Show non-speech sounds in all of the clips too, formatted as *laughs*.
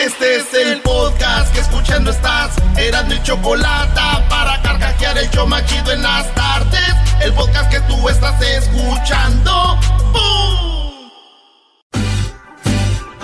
Este es el podcast que escuchando estás. Eran mi chocolate para carcajear el show machido en las tardes. El podcast que tú estás escuchando.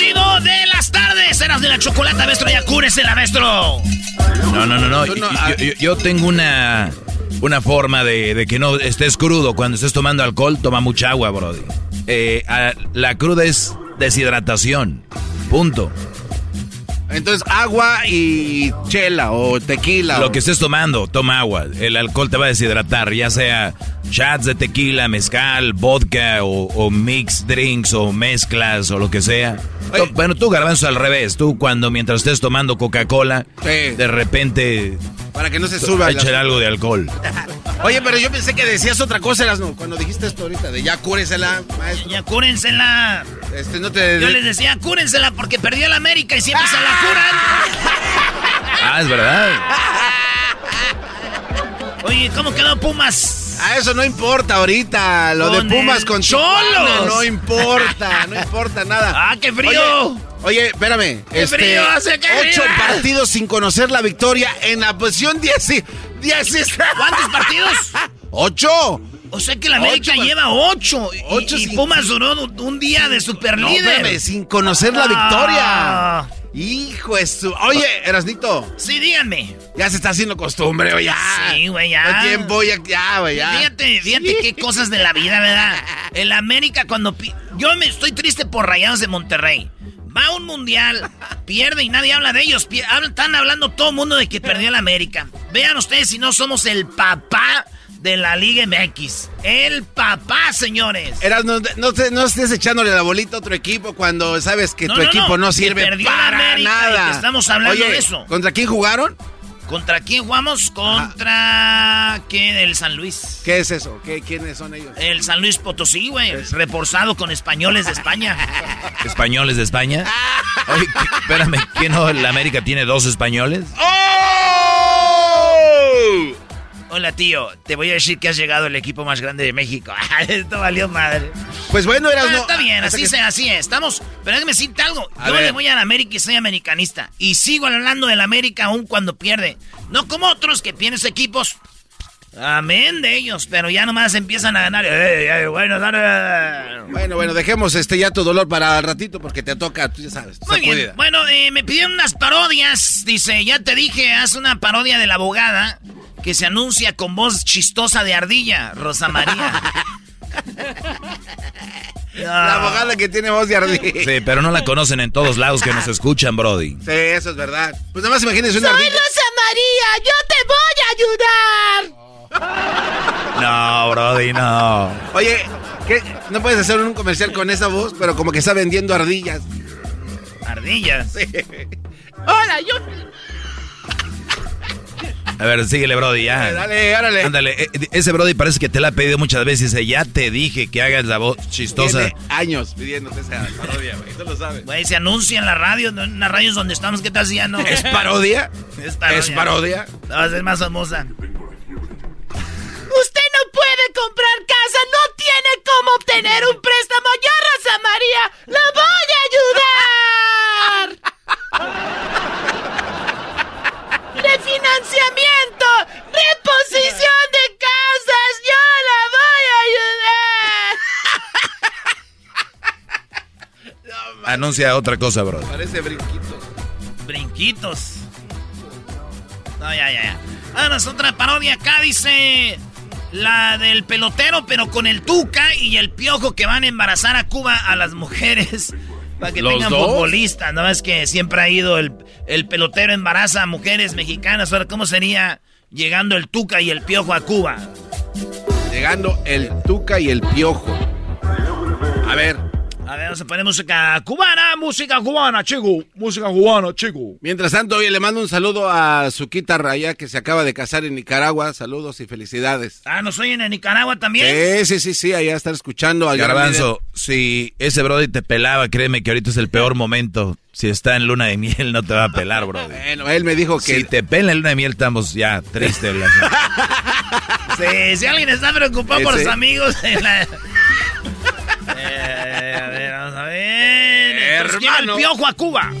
Chido de las tardes. Eras de la chocolata, maestro. Ya cúrensela, maestro. No, no, no, no. Yo, yo- yo tengo una, una forma de, de que no estés crudo. Cuando estés tomando alcohol, toma mucha agua, brody. Eh, a- la cruda es deshidratación. Punto. Entonces, agua y chela o tequila. Lo o- que estés tomando, toma agua. El alcohol te va a deshidratar, ya sea shots de tequila, mezcal, vodka o, o mix drinks o mezclas o lo que sea. Bueno, tú garbanzo al revés. Tú cuando mientras estés tomando Coca-Cola, Sí. de repente Para que no se suba. échale algo de alcohol. *laughs* Oye, pero yo pensé que decías otra cosa, Erasmo, cuando dijiste esto ahorita, de ya cúresela, maestro. Ya cúrensela. Este, no te... Yo les decía, cúrensela porque perdió el América y siempre se la *laughs* curan. Ah, es verdad. Oye, ¿cómo quedó Pumas? A eso no importa ahorita. Lo Con de Pumas con Cholos. No importa, no importa nada. *laughs* ¡Ah, qué frío! Oye, oye, espérame. ¡Qué frío hace, qué Ocho frío! partidos sin conocer la victoria en la posición 10. y- 10 *laughs* ¿Cuántos partidos? ¡Ocho! O sea que la América Ocho, lleva ocho. y- ocho y, Pumas duró un día de No, superlíder. espérame, sin conocer la Ah. Hijo de su... Oye, Erasnito, Sí, díganme. ya se está haciendo costumbre, oye, ya. Sí, güey, ya. No tiempo, ya, ya, güey, ya. Fíjate, fíjate qué cosas de la vida, ¿verdad? *laughs* El América cuando... pi- Yo me estoy triste por Rayados de Monterrey. Va a un mundial, pierde y nadie habla de ellos. Están hablando todo el mundo de que perdió el América. Vean ustedes si no somos el papá de la Liga MX. El papá, señores. Eras, no, no, te- no estés echándole la bolita a otro equipo cuando sabes que No, tu no, equipo no, sirve para y nada. que estamos hablando Oye, de eso. ¿Contra quién jugaron? ¿Contra quién jugamos? Contra... ¿Qué? El San Luis. ¿Qué es eso? ¿Qué, ¿Quiénes son ellos? El San Luis Potosí, güey. Reforzado con españoles de España. *laughs* ¿Españoles de España? Oye, ¿qué- espérame, ¿quién no? ¿La América tiene dos españoles? ¡Oh! Hola, tío. Te voy a decir que has llegado el equipo más grande de México. *laughs* Esto valió madre. Pues bueno, eras Ah, no. está bien, hasta así, que- se, así es. Estamos. Pero déjame decirte algo. A Yo ver. le voy a la América y soy americanista. Y sigo hablando del América aún cuando pierde. No como otros que pierden equipos. Amén de ellos, pero ya nomás empiezan a ganar. Ey, ey, bueno, dale. Bueno, bueno, dejemos este ya tu dolor para el ratito porque te toca, tú ya sabes. Muy bien. Bueno, eh, me pidieron unas parodias. Dice, ya te dije, haz una parodia de la abogada que se anuncia con voz chistosa de ardilla, Rosa María. *laughs* La abogada que tiene voz de ardilla. Sí, pero no la conocen en todos lados que nos escuchan, Brody. Sí, eso es verdad. Pues nada más imagínense una Soy ardilla. Rosa María, yo te voy a ayudar. *laughs* No, Brody, no. Oye, ¿qué? no puedes hacer un comercial con esa voz, pero como que está vendiendo ardillas. Ardillas. Hola, yo. A ver, síguele, Brody, ya. Dale, árale. Ándale, eh, ese Brody parece que te la ha pedido muchas veces. Dice, ya te dije que hagas la voz chistosa. Tiene años pidiéndote esa parodia, güey. Tú lo sabes. Güey, se anuncia en la radio, no en las radios donde estamos, ¿qué ya no? ¿Es parodia? Es parodia. ¿Es parodia? No, va a ser más famosa. Comprar casa, no tiene cómo obtener un préstamo. Yo, Rosa María, la voy a ayudar. Refinanciamiento, reposición de casas, yo la voy a ayudar. Anuncia otra cosa, Brody. Parece brinquitos. Brinquitos. No, ya, ya, ya. Vámonos, otra parodia acá dice. La del pelotero, pero con el Tuca y el Piojo que van a embarazar a Cuba a las mujeres. *laughs* Para que ¿Los tengan dos? futbolistas. No es que siempre ha ido el, el pelotero embaraza a mujeres mexicanas. Ahora, ¿cómo sería llegando el Tuca y el Piojo a Cuba? Llegando el Tuca y el Piojo. A ver. A ver, vamos a poner música cubana, música cubana, chico. Música cubana, chico. Mientras tanto, oye, le mando un saludo a Suquita Raya, que se acaba de casar en Nicaragua. Saludos y felicidades. Ah, ¿nos oyen en Nicaragua también? Sí, sí, sí, sí, allá está escuchando al Garbanzo, si ese Brody te pelaba, créeme que ahorita es el peor momento. Si está en luna de miel, no te va a pelar, Brody. *laughs* Bueno, él me dijo que... Si te pela en luna de miel, estamos ya tristes. *laughs* Sí, si alguien está preocupado por sus amigos en la... Eh, *laughs* a ver, vamos a ver. Hermano. el piojo a Cuba.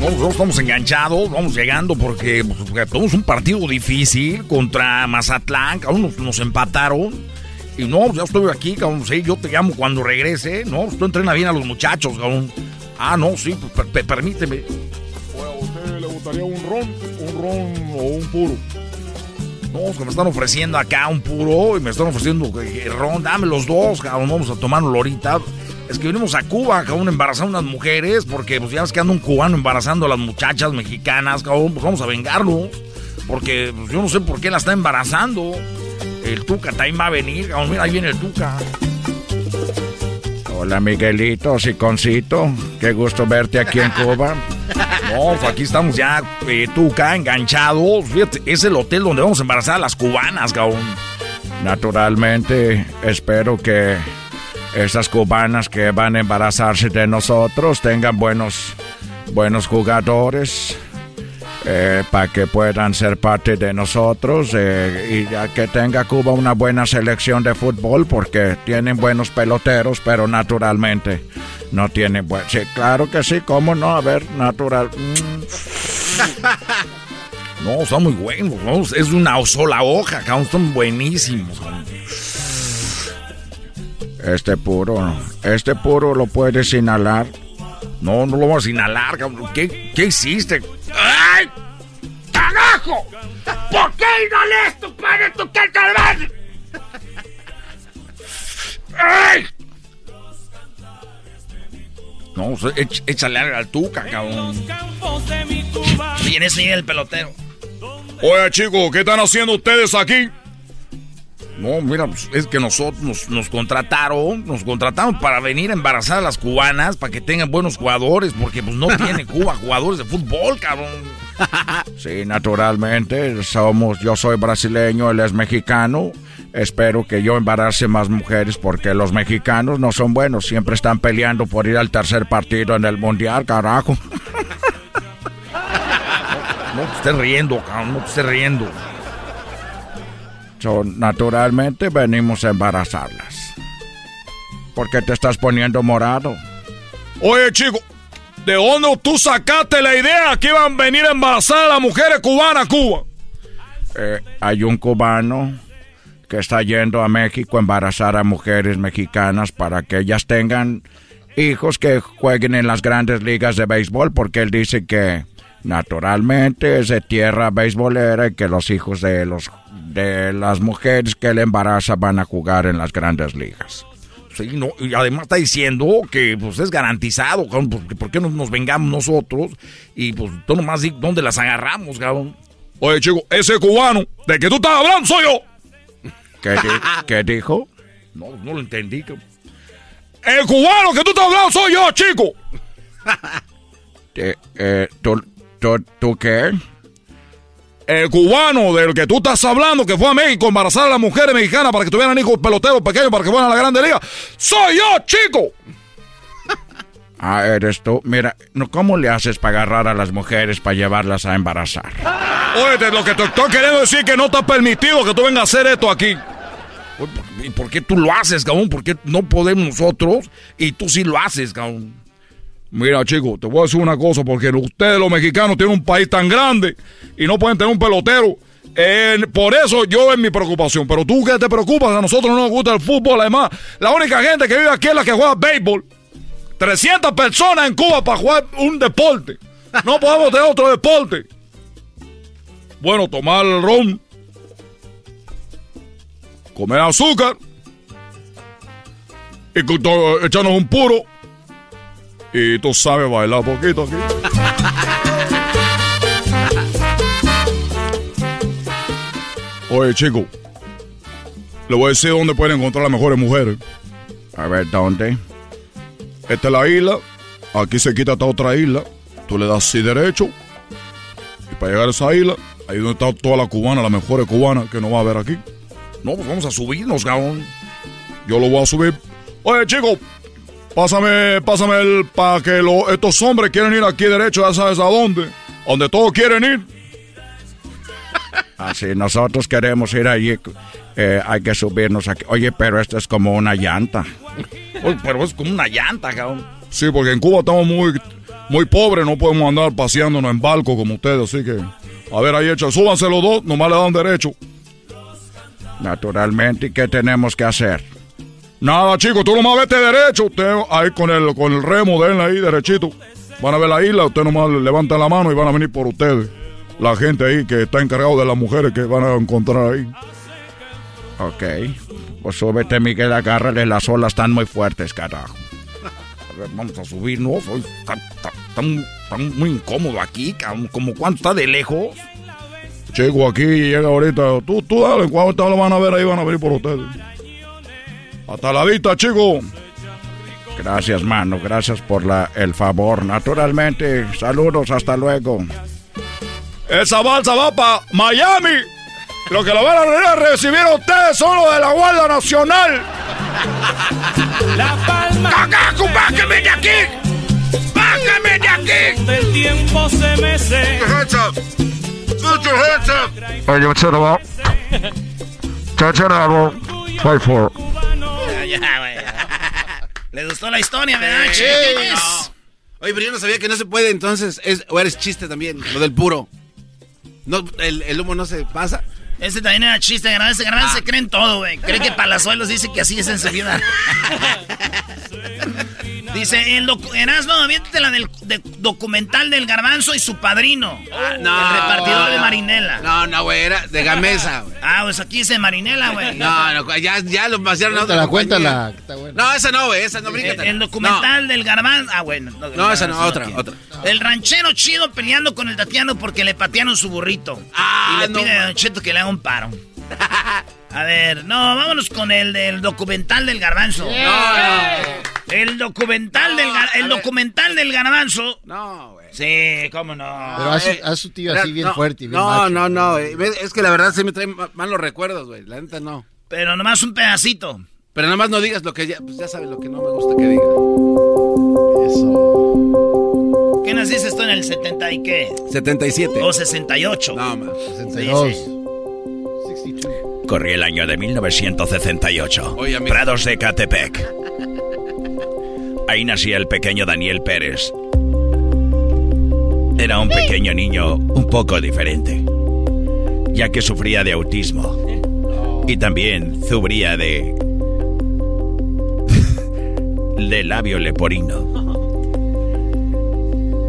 Nosotros estamos enganchados, vamos llegando porque pues, tenemos un partido difícil contra Mazatlán, cabrón, nos, nos empataron. Y no, ya estoy aquí, cabrón, sí, yo te llamo cuando regrese. No, tú entrena bien a los muchachos, cabrón. Ah, no, sí, pues, per- per- permíteme. ¿A usted le gustaría un ron, un ron o un puro? No, que me están ofreciendo acá un puro y me están ofreciendo eh, ron, dame los dos, cabrón, vamos a tomarlo ahorita. Es que venimos a Cuba, cabrón, embarazar a unas mujeres, porque pues ya ves que anda un cubano embarazando a las muchachas mexicanas, cabrón, pues vamos a vengarlos. Porque pues, yo no sé por qué la está embarazando. El Tuca también va a venir, cabrón, mira, ahí viene el Tuca. Hola Miguelito, Siconcito, qué gusto verte aquí en Cuba. No, aquí estamos ya, eh, Tuca, enganchados. Fíjate, es el hotel donde vamos a embarazar a las cubanas, cabrón. Naturalmente, espero que esas cubanas que van a embarazarse de nosotros tengan buenos, buenos jugadores. Para que puedan ser parte de nosotros eh, y ya que tenga Cuba una buena selección de fútbol porque tienen buenos peloteros, pero naturalmente no tienen buen... Sí, claro que sí, ¿cómo no? A ver, natural... Mm. *laughs* No, son muy buenos, ¿no? es una sola hoja, cabrón, son buenísimos. cabrón. Este puro, este puro lo puedes inhalar. No, no lo vamos a inhalar, cabrón. ¿Qué, qué hiciste? ¡Ay! ¡Carajo! ¿Por qué inhalé esto para tu carcamal? ¡Ay! No, éch- échale al tuca, cabrón. Eso llega el pelotero. Oye, chicos, ¿qué están haciendo ustedes aquí? No, mira, pues, es que nosotros nos, nos contrataron, nos contrataron para venir a embarazar a las cubanas, para que tengan buenos jugadores, porque pues no tiene *laughs* Cuba jugadores de fútbol, cabrón. Sí, naturalmente, somos, yo soy brasileño, él es mexicano. Espero que yo embarace más mujeres porque los mexicanos no son buenos, siempre están peleando por ir al tercer partido en el mundial, carajo. *laughs* No te estés riendo, cabrón, no te estés riendo. So, naturalmente venimos a embarazarlas. ¿Por qué te estás poniendo morado? Oye, chico, ¿de dónde tú sacaste la idea que iban a venir a embarazar a las mujeres cubanas a Cuba? Eh, hay un cubano que está yendo a México a embarazar a mujeres mexicanas para que ellas tengan hijos que jueguen en las grandes ligas de béisbol, porque él dice que naturalmente es de tierra beisbolera y que los hijos de los de las mujeres que él embaraza van a jugar en las grandes ligas. Sí, no, y además está diciendo que pues es garantizado, cabrón, pues, ¿por qué no nos vengamos nosotros? Y pues tú nomás dónde las agarramos, cabrón. Oye, chico, ese cubano de que tú estás hablando soy yo. ¿Qué, di- *laughs* qué dijo? No, no lo entendí. cabrón. El cubano que tú estás hablando soy yo, chico. *laughs* Eh, eh, ¿tú, tú, tú qué? El cubano del que tú estás hablando, que fue a México a embarazar a las mujeres mexicanas para que tuvieran hijos peloteros pequeños para que fueran a la Grande Liga. ¡Soy yo, chico! *laughs* Ah, eres tú. Mira, ¿cómo le haces para agarrar a las mujeres para llevarlas a embarazar? Oye, lo que te estoy queriendo decir es que no está permitido que tú vengas a hacer esto aquí. ¿Y por qué tú lo haces, cabrón? ¿Por qué no podemos nosotros y tú sí lo haces, cabrón? Mira, chico, te voy a decir una cosa, porque ustedes los mexicanos tienen un país tan grande y no pueden tener un pelotero. por eso yo es mi preocupación. Pero tú que te preocupas, a nosotros no nos gusta el fútbol. Además, la única gente que vive aquí es la que juega béisbol. 300 personas en Cuba para jugar un deporte. No podemos tener otro deporte. Bueno, tomar ron, comer azúcar y echarnos un puro. Y tú sabes bailar poquito aquí. Oye, chico, le voy a decir dónde pueden encontrar las mejores mujeres. A ver, ¿dónde? Esta es la isla. Aquí se quita esta otra isla. Tú le das así derecho. Y para llegar a esa isla, ahí donde está toda la cubana, las mejores cubanas que no va a haber aquí. No, pues vamos a subirnos, cabrón. Yo lo voy a subir. Oye, chico, pásame, pásame el para que estos hombres quieren ir aquí derecho, ya sabes a dónde. Donde todos quieren ir. Así, nosotros queremos ir allí. Eh, hay que subirnos aquí. Oye, pero esto es como una llanta. pero es como una llanta, cabrón. Sí, porque en Cuba estamos muy, muy pobres, no podemos andar paseándonos en barco como ustedes, así que... A ver, ahí hecho, súbanse los dos, nomás le dan derecho. Naturalmente, ¿y qué tenemos que hacer? Nada, chicos, tú nomás vete derecho, usted ahí con el, con el remo, denle ahí derechito. Van a ver la isla, usted nomás levanta la mano y van a venir por ustedes. La gente ahí que está encargado de las mujeres que van a encontrar ahí. Ok. Pues súbete, Miguel, agárrale, las olas están muy fuertes, carajo. *laughs* A ver, vamos a subirnos. Está, muy incómodo aquí, como cuánto está de lejos. Chico, aquí llega ahorita. Tú, tú dale, cuando lo van a ver ahí, van a venir por ustedes. Hasta la vista, chico. Gracias, mano. Gracias por la, el favor. Naturalmente, saludos, hasta luego. Esa balsa va para Miami. Lo que lo van a recibir a ustedes son los de la Guardia Nacional. La palma. ¡Cacaco, bájame de aquí! ¡Bájame de aquí! El tiempo se mece. Put your hands up. Are you for. *laughs* Ya, güey. ¿Les gustó la historia, verdad, sí, Oye, pero yo no sabía que no se puede, entonces, es, o eres chiste también, lo del puro. No, el, el humo no se pasa. Ese también era chiste. Ese Garbanzo se cree en todo, güey. Cree que Palazuelos dice que así es en su vida. *laughs* dice, el Erasmo, aviéntate la del documental del Garbanzo y su padrino. Ah, no, el repartidor de Marinela. No, no, güey, era de Gamesa, güey. Ah, pues aquí dice Marinela, güey. No, no, ya, ya lo pasaron a otra la cuenta la No, esa no, güey, esa no, bríncate. El, documental del Garbanzo. Ah, bueno. No, no esa no, otra, otra. El ranchero chido peleando con el Tatiano porque le patearon su burrito. Ah, y le pide a Don Cheto que le haga un paro. *laughs* A ver, no, vámonos con el del documental del garbanzo. El documental del el documental del garbanzo. No, güey. Sí, cómo no. Pero haz, su tío así bien fuerte y bien No, no, no, Es que la verdad se me traen malos recuerdos, güey. La neta no. Pero nomás un pedacito. Pero nomás no digas lo que ya, pues ya sabes lo que no me gusta que diga. Eso. ¿Qué naciste esto en el 70 y qué? 77. O 68. No, más. 62. Corría el año de 1968. Prados de Catepec. Ahí nacía el pequeño Daniel Pérez. Era un pequeño niño un poco diferente, ya que sufría de autismo y también sufría de *laughs* de labio leporino.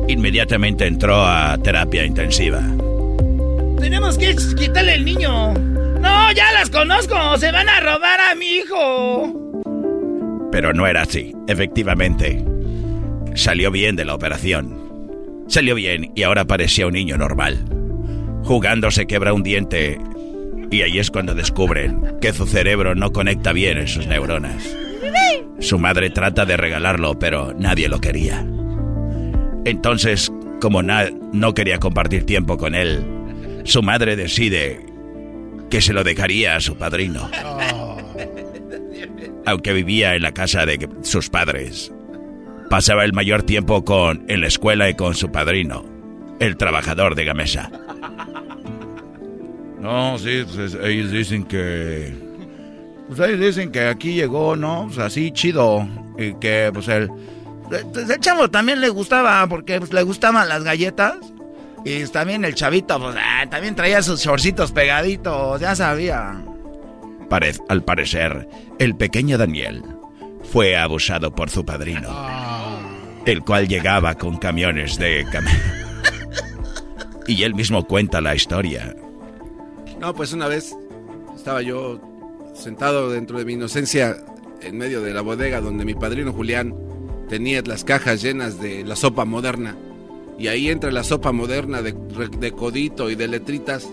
Inmediatamente entró a terapia intensiva. Tenemos que quitarle el niño. No, ya las conozco. Se van a robar a mi hijo. Pero no era así. Efectivamente, salió bien de la operación. Salió bien y ahora parecía un niño normal. Jugando se quebra un diente y ahí es cuando descubren que su cerebro no conecta bien en sus neuronas. Su madre trata de regalarlo, pero nadie lo quería. Entonces, como no quería compartir tiempo con él, su madre decide que se lo dejaría a su padrino. Aunque vivía en la casa de sus padres, pasaba el mayor tiempo con, en la escuela y con su padrino, el trabajador de Gamesa. No, sí, pues, ellos dicen que... Pues ellos dicen que aquí llegó, ¿no? Pues así chido. Y que pues el... Pues, el chavo también le gustaba, porque pues, le gustaban las galletas. Y también el chavito, pues ah, también traía sus shortcitos pegaditos, ya sabía. al parecer, el pequeño Daniel fue abusado por su padrino, el cual llegaba con camiones de... *laughs* y él mismo cuenta la historia. No, pues una vez estaba yo sentado dentro de mi inocencia en medio de la bodega donde mi padrino Julián tenía las cajas llenas de la sopa moderna y ahí entra la sopa moderna de, de codito y de letritas.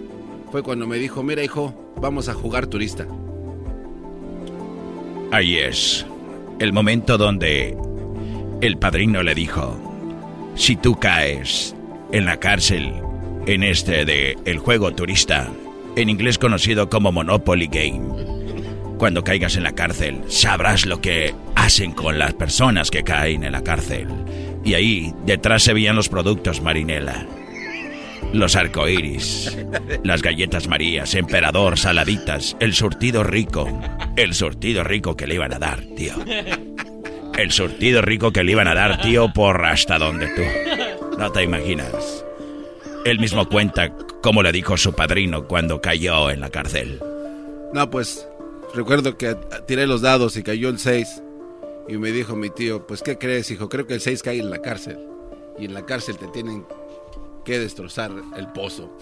Fue cuando me dijo, mira hijo, vamos a jugar turista. Ahí es, el momento donde el padrino le dijo, si tú caes en la cárcel, en este de el juego turista, en inglés conocido como Monopoly Game, cuando caigas en la cárcel, sabrás lo que hacen con las personas que caen en la cárcel. Y ahí detrás se veían los productos Marinela. Los arcoíris, las galletas Marías, Emperador, saladitas, el surtido rico. El surtido rico que le iban a dar, tío. El surtido rico que le iban a dar, tío, por hasta donde tú. No te imaginas. Él mismo cuenta cómo le dijo su padrino cuando cayó en la cárcel. No, pues recuerdo que tiré los dados y cayó el 6. Y me dijo mi tío, pues ¿qué crees, hijo? Creo que el 6 cae en la cárcel. Y en la cárcel te tienen que destrozar el pozo. *laughs*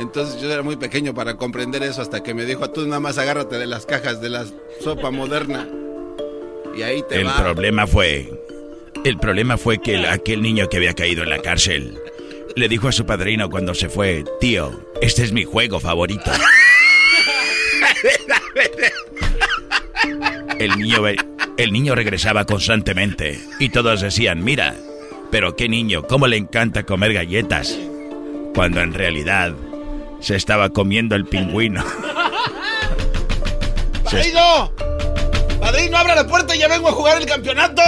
Entonces yo era muy pequeño para comprender eso hasta que me dijo, tú nada más agárrate de las cajas de la sopa moderna. Y ahí te El problema fue... El problema fue que aquel niño que había caído en la cárcel le dijo a su padrino cuando se fue, tío, este es mi juego favorito. El niño, el niño regresaba constantemente y todos decían, mira, pero qué niño, cómo le encanta comer galletas. Cuando en realidad se estaba comiendo el pingüino. *laughs* ¡Padrino! ¡Padrino, abra la puerta y ya vengo a jugar el campeonato!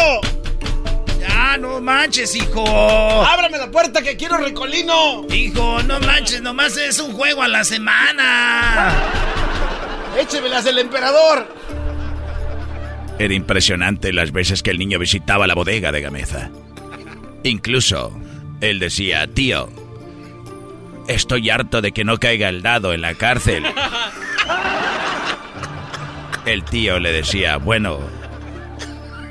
¡Ya, no manches, hijo! ¡Ábrame la puerta que quiero recolino! Hijo, no manches, nomás es un juego a la semana. *laughs* ¡Échemelas del emperador! Era impresionante las veces que el niño visitaba la bodega de Gameza. Incluso, él decía, tío, estoy harto de que no caiga el dado en la cárcel. El tío le decía, bueno,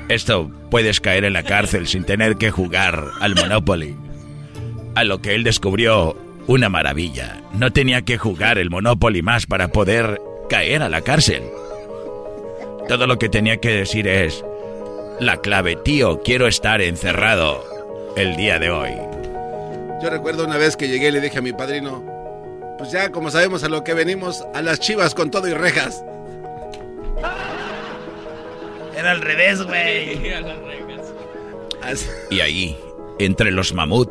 esto puedes caer en la cárcel sin tener que jugar al Monopoly. A lo que él descubrió una maravilla. No tenía que jugar el Monopoly más para poder caer a la cárcel. Todo lo que tenía que decir es, la clave, tío, quiero estar encerrado el día de hoy. Yo recuerdo una vez que llegué y le dije a mi padrino, pues ya como sabemos a lo que venimos, a las chivas con todo y rejas. Era al revés, güey. *laughs* Y ahí, entre los mamut,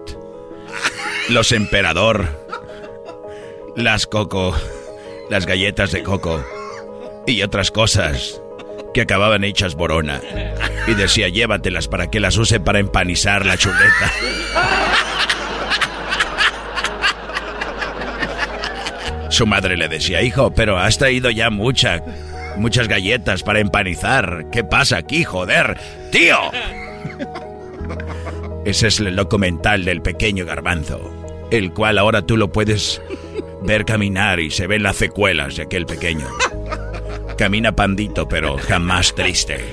los emperador, las coco, las galletas de coco y otras cosas, que acababan hechas borona. Y decía, llévatelas para que las use para empanizar la chuleta. Su madre le decía, hijo, pero has traído ya mucha, muchas galletas para empanizar. ¿Qué pasa aquí, joder? ¡Tío! Ese es el documental del pequeño garbanzo, el cual ahora tú lo puedes ver caminar y se ven las secuelas de aquel pequeño. Camina pandito, pero jamás triste.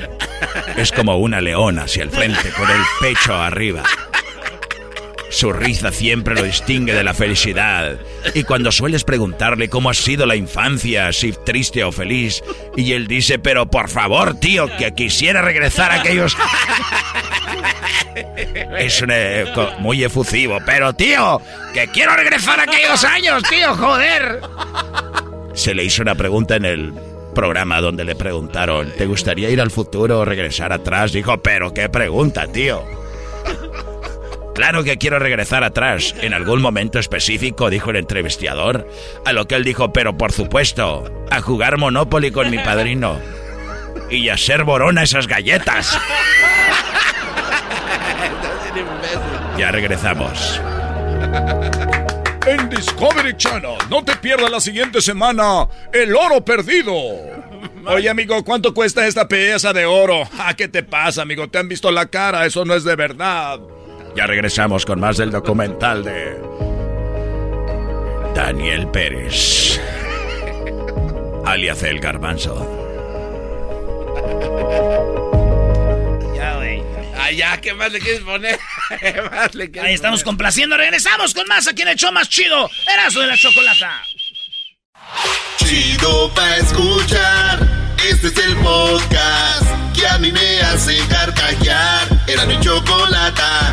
Es como una leona hacia el frente, con el pecho arriba. Su risa siempre lo distingue de la felicidad. Y cuando sueles preguntarle cómo ha sido la infancia, si triste o feliz, y él dice, pero por favor, tío, que quisiera regresar a aquellos... *laughs* Es eh, muy efusivo, pero tío, que quiero regresar a aquellos años, tío, joder. se le hizo una pregunta en el programa donde le preguntaron, ¿te gustaría ir al futuro o regresar atrás? Dijo, pero qué pregunta, tío. Claro que quiero regresar atrás, en algún momento específico, dijo el entrevistador. A lo que él dijo, pero por supuesto, a jugar Monopoly con mi padrino. Y a hacer borona esas galletas. Ya regresamos. En Discovery Channel, no te pierdas la siguiente semana El Oro Perdido. Oye, amigo, ¿cuánto cuesta esta pieza de oro? Ah, ¿qué te pasa, amigo? ¿Te han visto la cara? Eso no es de verdad. Ya regresamos con más del documental de Daniel Pérez, *laughs* alias el garbanzo. Ya, güey. Ay, ya, ¿qué más le quieres poner? *laughs* ¿Qué más le quieres Ahí estamos poner? complaciendo. Regresamos con más aquí en el show más chido. Erazo de la chocolata. Chido pa' escuchar. Este es el podcast que a mí me hace carcajear. Era mi chocolata.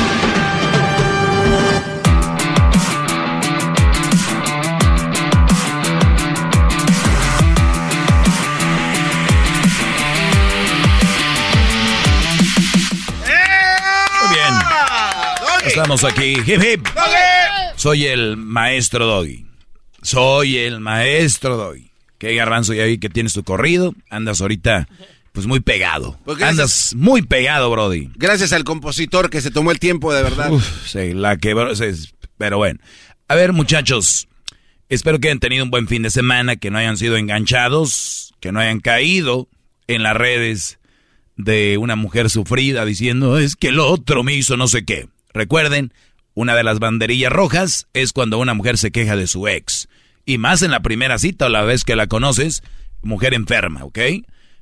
Estamos aquí. Hip hip. Soy el maestro Doggy. Soy el maestro Doggy. ¿Qué garbanzo ya vi que tienes tu corrido? Andas ahorita pues muy pegado. Pues. Andas muy pegado, Brody. Gracias al compositor que se tomó el tiempo de verdad. Uf, sí, la quebró. sí, Pero bueno. A ver, muchachos. Espero que hayan tenido un buen fin de semana, que no hayan sido enganchados, que no hayan caído en las redes de una mujer sufrida diciendo es que el otro me hizo no sé qué. Recuerden, una de las banderillas rojas es cuando una mujer se queja de su ex. Y más en la primera cita o la vez que la conoces, mujer enferma, ¿ok?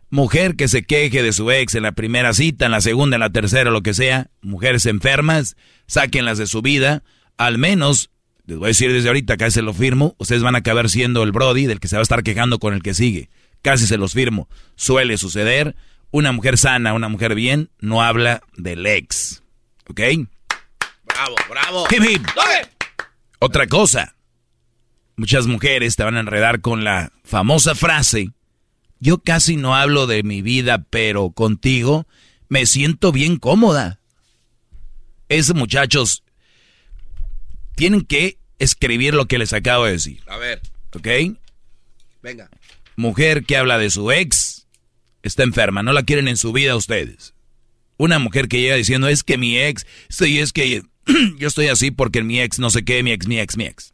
Mujer que se queje de su ex en la primera cita, en la segunda, en la tercera, lo que sea. Mujeres enfermas, sáquenlas de su vida. Al menos, les voy a decir desde ahorita, casi se lo firmo, ustedes van a acabar siendo el Brody del que se va a estar quejando con el que sigue. Casi se los firmo. Suele suceder. Una mujer sana, una mujer bien, no habla del ex. ¿Ok? Bravo, bravo. Hip, hip. Otra cosa. Muchas mujeres te van a enredar con la famosa frase, yo casi no hablo de mi vida, pero contigo me siento bien cómoda. Esos muchachos tienen que escribir lo que les acabo de decir. A ver, ¿Ok? venga. Mujer que habla de su ex está enferma, no la quieren en su vida ustedes. Una mujer que llega diciendo, es que mi ex, sí, es que *clears throat* yo estoy así porque mi ex no sé qué, mi ex, mi ex, mi ex.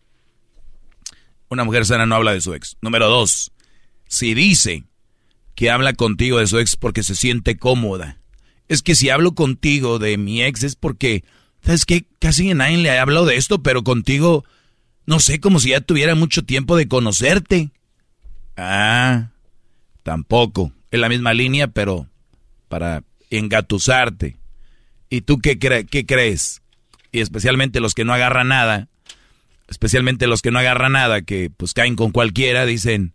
Una mujer sana no habla de su ex. Número dos, si dice que habla contigo de su ex porque se siente cómoda. Es que si hablo contigo de mi ex es porque, ¿sabes qué? Casi nadie le ha hablado de esto, pero contigo, no sé, como si ya tuviera mucho tiempo de conocerte. Ah, tampoco. Es la misma línea, pero para engatusarte. ¿Y tú qué, cre- qué crees? Y especialmente los que no agarran nada, especialmente los que no agarran nada, que pues caen con cualquiera, dicen,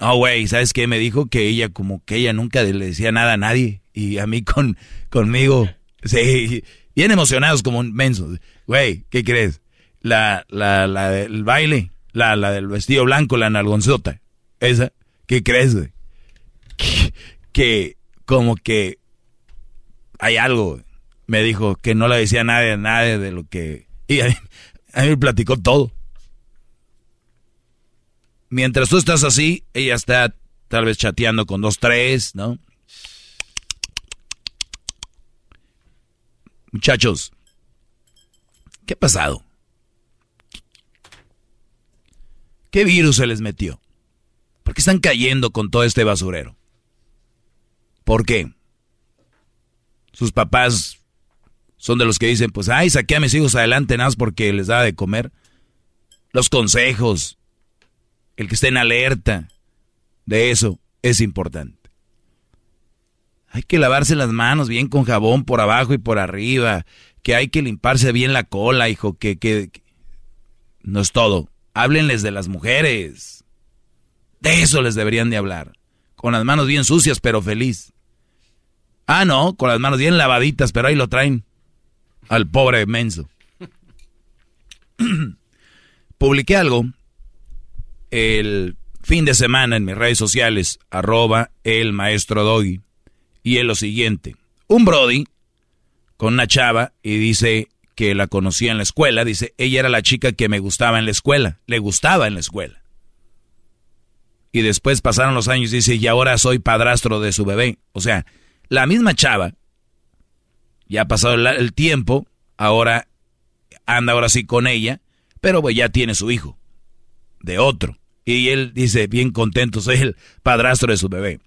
no, güey, ¿sabes qué? Me dijo que ella, como que ella nunca le decía nada a nadie. Y a mí con, conmigo, sí, bien emocionados como mensos. Güey, ¿qué crees? La, la, la del baile, la, la del vestido blanco, la nalgonzota. Esa, ¿qué crees, que como que hay algo. Me dijo que no le decía a nadie, a nadie de lo que... Y a mí, a mí me platicó todo. Mientras tú estás así, ella está tal vez chateando con dos, tres, ¿no? Muchachos, ¿qué ha pasado? ¿Qué virus se les metió? ¿Por qué están cayendo con todo este basurero? ¿Por qué? Sus papás son de los que dicen, pues, ay, saqué a mis hijos adelante nada porque les daba de comer. Los consejos, el que estén alerta de eso es importante. Hay que lavarse las manos bien con jabón por abajo y por arriba. Que hay que limparse bien la cola, hijo. Que, que, no es todo. Háblenles de las mujeres. De eso les deberían de hablar. Con las manos bien sucias, pero feliz. Ah, no, con las manos bien lavaditas, pero ahí lo traen. Al pobre menso. *clears throat* Publiqué algo el fin de semana en mis redes sociales, arroba el maestro Doggy. Y es lo siguiente. Un Brody con una chava y dice que la conocía en la escuela. Dice, ella era la chica que me gustaba en la escuela. Le gustaba en la escuela. Y después pasaron los años dice, y ahora soy padrastro de su bebé. O sea, la misma chava, ya ha pasado el, tiempo, ahora anda ahora sí con ella, pero pues ya tiene su hijo, de otro. Y él dice, bien contento, soy el padrastro de su bebé.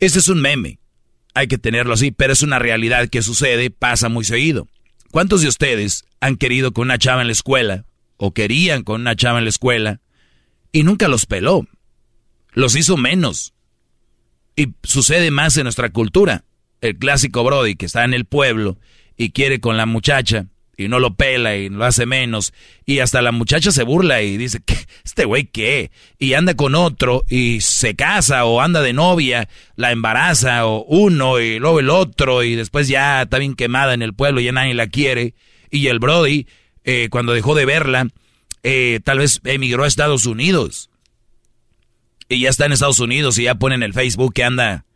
Este es un meme, hay que tenerlo así, pero es una realidad que sucede, pasa muy seguido. ¿Cuántos de ustedes han querido con una chava en la escuela, o querían con una chava en la escuela, y nunca los peló? Los hizo menos. Y sucede más en nuestra cultura. El clásico Brody que está en el pueblo y quiere con la muchacha, y no lo pela y lo hace menos. Y hasta la muchacha se burla y dice, ¿qué? ¿este güey qué? Y anda con otro y se casa o anda de novia, la embaraza o uno y luego el otro y después ya está bien quemada en el pueblo y ya nadie la quiere. Y el Brody, eh, cuando dejó de verla, eh, tal vez emigró a Estados Unidos. Y ya está en Estados Unidos y ya pone en el Facebook que anda,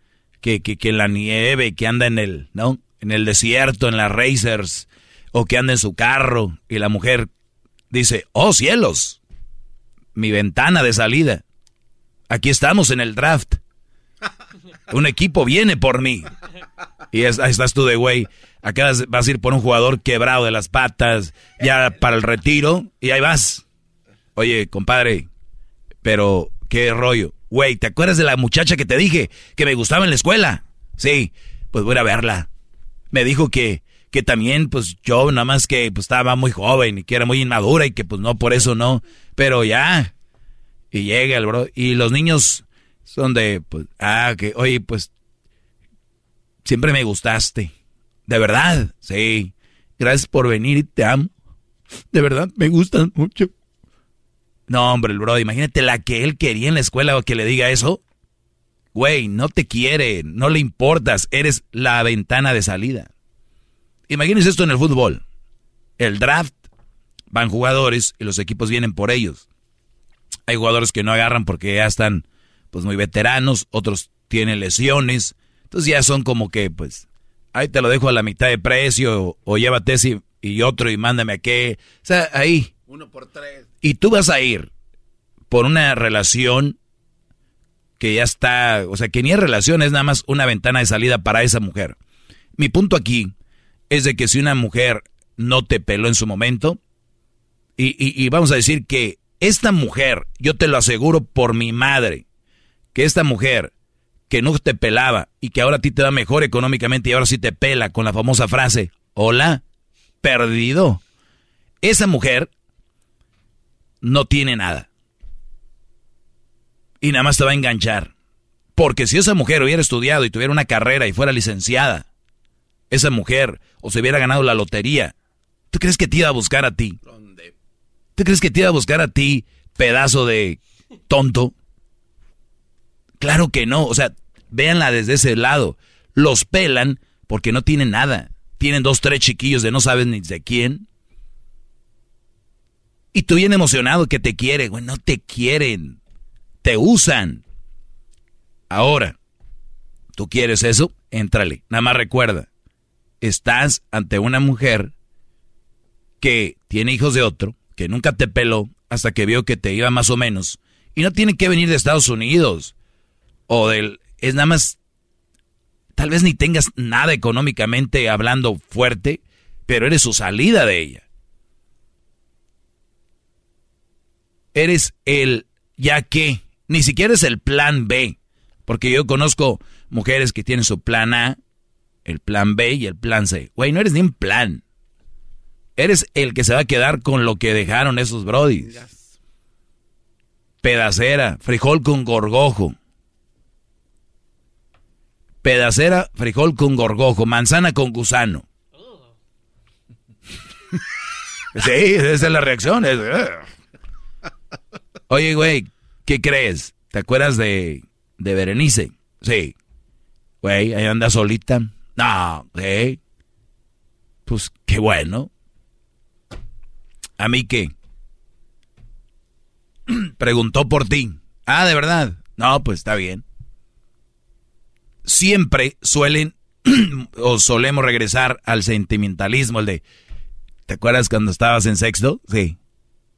que, que, que la nieve, que anda en el, ¿no? En el desierto, en las racers o que anda en su carro y la mujer dice, oh cielos, mi ventana de salida. Aquí estamos en el draft. *laughs* Un equipo viene por mí. Y ahí estás tú de güey. Acá vas a ir por un jugador quebrado de las patas, ya para el retiro, y ahí vas. Oye, compadre, pero qué rollo. Güey, ¿te acuerdas de la muchacha que te dije que me gustaba en la escuela? Sí, pues voy a verla. Me dijo que que también, pues yo nada más que pues, estaba muy joven y que era muy inmadura y que pues no, por eso no. Pero ya. Y llega el bro. Y los niños son de, pues, ah, que, oye, pues, siempre me gustaste. De verdad, sí. Gracias por venir y te amo. De verdad, me gustan mucho. No, hombre, el bro, imagínate la que él quería en la escuela o que le diga eso. Güey, no te quiere, no le importas, eres la ventana de salida. Imagínense esto en el fútbol. El draft, van jugadores y los equipos vienen por ellos. Hay jugadores que no agarran porque ya están pues muy veteranos, otros tienen lesiones. Entonces ya son como que pues ahí te lo dejo a la mitad de precio o, llévate ese y otro y mándame a qué. O sea, ahí. Por tres. Y tú vas a ir por una relación que ya está, o sea, que ni es relación, es nada más una ventana de salida para esa mujer. Mi punto aquí es de que si una mujer no te peló en su momento, y, vamos a decir que esta mujer, yo te lo aseguro por mi madre, que esta mujer que no te pelaba y que ahora a ti te da mejor económicamente y ahora sí te pela con la famosa frase, hola, perdido. Esa mujer no tiene nada. Y nada más te va a enganchar. Porque si esa mujer hubiera estudiado y tuviera una carrera y fuera licenciada, esa mujer o se hubiera ganado la lotería, ¿tú crees que te iba a buscar a ti? ¿Tú crees que te iba a buscar a ti, pedazo de tonto? Claro que no, o sea, véanla desde ese lado. Los pelan porque no tienen nada. Tienen dos, tres chiquillos de no sabes ni de quién. Y tú bien emocionado que te quiere, güey, no te quieren. Te usan. Ahora, ¿tú quieres eso? Éntrale. Nada más recuerda, estás ante una mujer que tiene hijos de otro, que nunca te peló hasta que vio que te iba más o menos, y no tiene que venir de Estados Unidos, o del... Es nada más... Tal vez ni tengas nada económicamente hablando fuerte, pero eres su salida de ella. Eres el ya que, ni siquiera es el plan B, porque yo conozco mujeres que tienen su plan A, el plan B y el plan C. Güey, no eres ni un plan. Eres el que se va a quedar con lo que dejaron esos brodis. Pedacera, frijol con gorgojo. pedacera, frijol con gorgojo, manzana con gusano. *laughs* sí, esa es la reacción. Oye, güey, ¿qué crees? ¿Te acuerdas de, de Berenice? Sí. Güey, ahí anda solita. No, ¿eh? Pues qué bueno. ¿A mí qué? *clears throat* Preguntó por ti. Ah, ¿de verdad? No, pues está bien. Siempre suelen *clears throat* o solemos regresar al sentimentalismo, el de, ¿te acuerdas cuando estabas en sexto? Sí.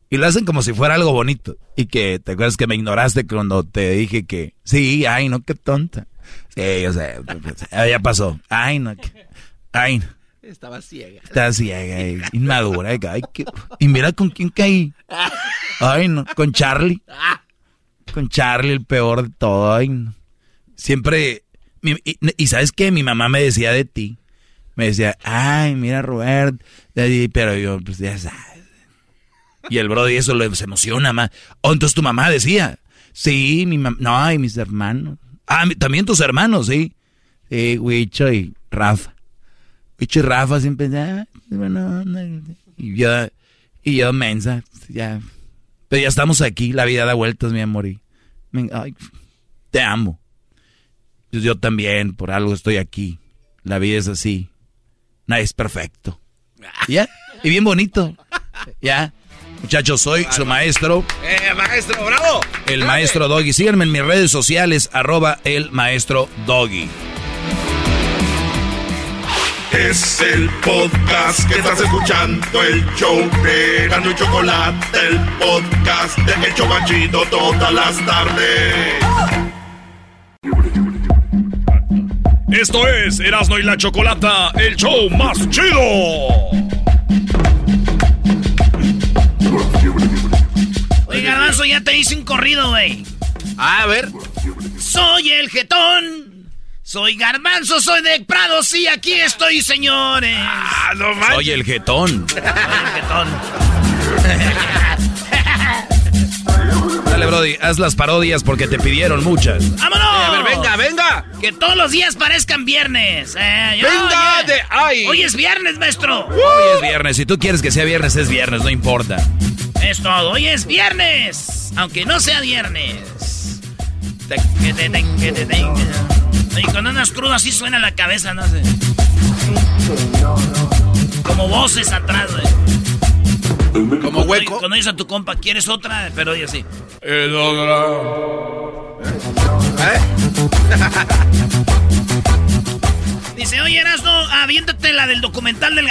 Y lo hacen como si fuera algo bonito. Y que, ¿te acuerdas que me ignoraste cuando te dije que, sí, ay, no, qué tonta. Sí, o sea, *laughs* ya pasó. Ay, no, ay, no. Estaba ciega. Estaba ciega, inmadura. y mira con quién caí. Ay, no, con Charlie. Con Charlie, el peor de todo. Ay, no. Siempre. y, sabes qué? Mi mamá me decía de ti. Me decía, ay, mira, Robert. Pero yo, pues ya sabes. Y el brody eso se emociona más. Oh, entonces tu mamá decía. Sí, mi mamá. No, ay, mis hermanos. Ah, también tus hermanos, sí. Sí, Huicho y Rafa. Huicho y Rafa siempre. Ah, y yo, y yo mensa. Ya. Pero ya estamos aquí, la vida da vueltas, mi amor. Y, ay, te amo. Pues yo también, por algo estoy aquí. La vida es así. Nadie es perfecto. *laughs* ¿Ya? Y bien bonito. ¿Ya? Muchachos, soy su maestro. ¡Eh, maestro, bravo! El maestro Doggy. Síganme en mis redes sociales, arroba el maestro Doggy. Es el podcast que estás escuchando, el show de Gano y Chocolate, el podcast de Hecho Machito todas las tardes. Esto es Erasmo y la Chocolata, el show más chido. Oye, Garbanzo, ya te hice un corrido, güey. a ver. Soy el jetón. Soy Garbanzo, soy de Prado, sí, aquí estoy, señores. Ah, no Soy el jetón. Soy el jetón. Dale, Brody, haz las parodias porque te pidieron muchas. ¡Vámonos! a ver, venga, venga. Que todos los días parezcan viernes. Eh, venga de ahí. Hoy es viernes, maestro. Hoy es viernes. Si tú quieres que sea viernes, es viernes, no importa. Es todo. Hoy es viernes. Aunque no sea viernes. Y con unas crudas así suena la cabeza, no sé. Como voces atrás. Como hueco. Cuando dices a tu compa, ¿quieres otra? Pero oye así. ¿Eh? *laughs* Dice, oye, Erasno, aviéntate la del documental del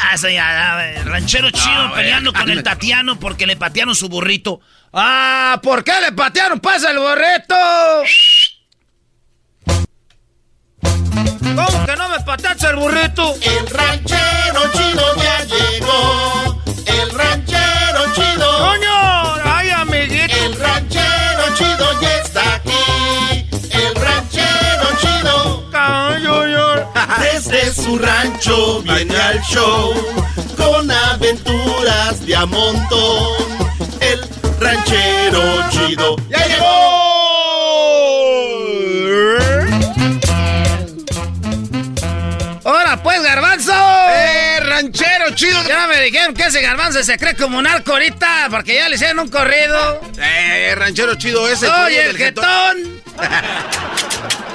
ranchero chido peleando con el Tatiano porque le patearon su burrito. Ah, ¿por qué le patearon? ¡Pasa el burrito! ¿Cómo que no me pateaste el burrito? El ranchero chido ya llegó. El ranchero chido. ¡Coño! Desde su rancho viene al show con aventuras de a montón. El ranchero chido ya llegó. ¡Ahora pues, garbanzo! ¡Eh, ranchero chido! Ya me dijeron que ese garbanzo se cree como un arco ahorita, porque ya le hicieron un corrido. ¡Eh, ranchero chido ese! ¡Soy el jetón! *laughs*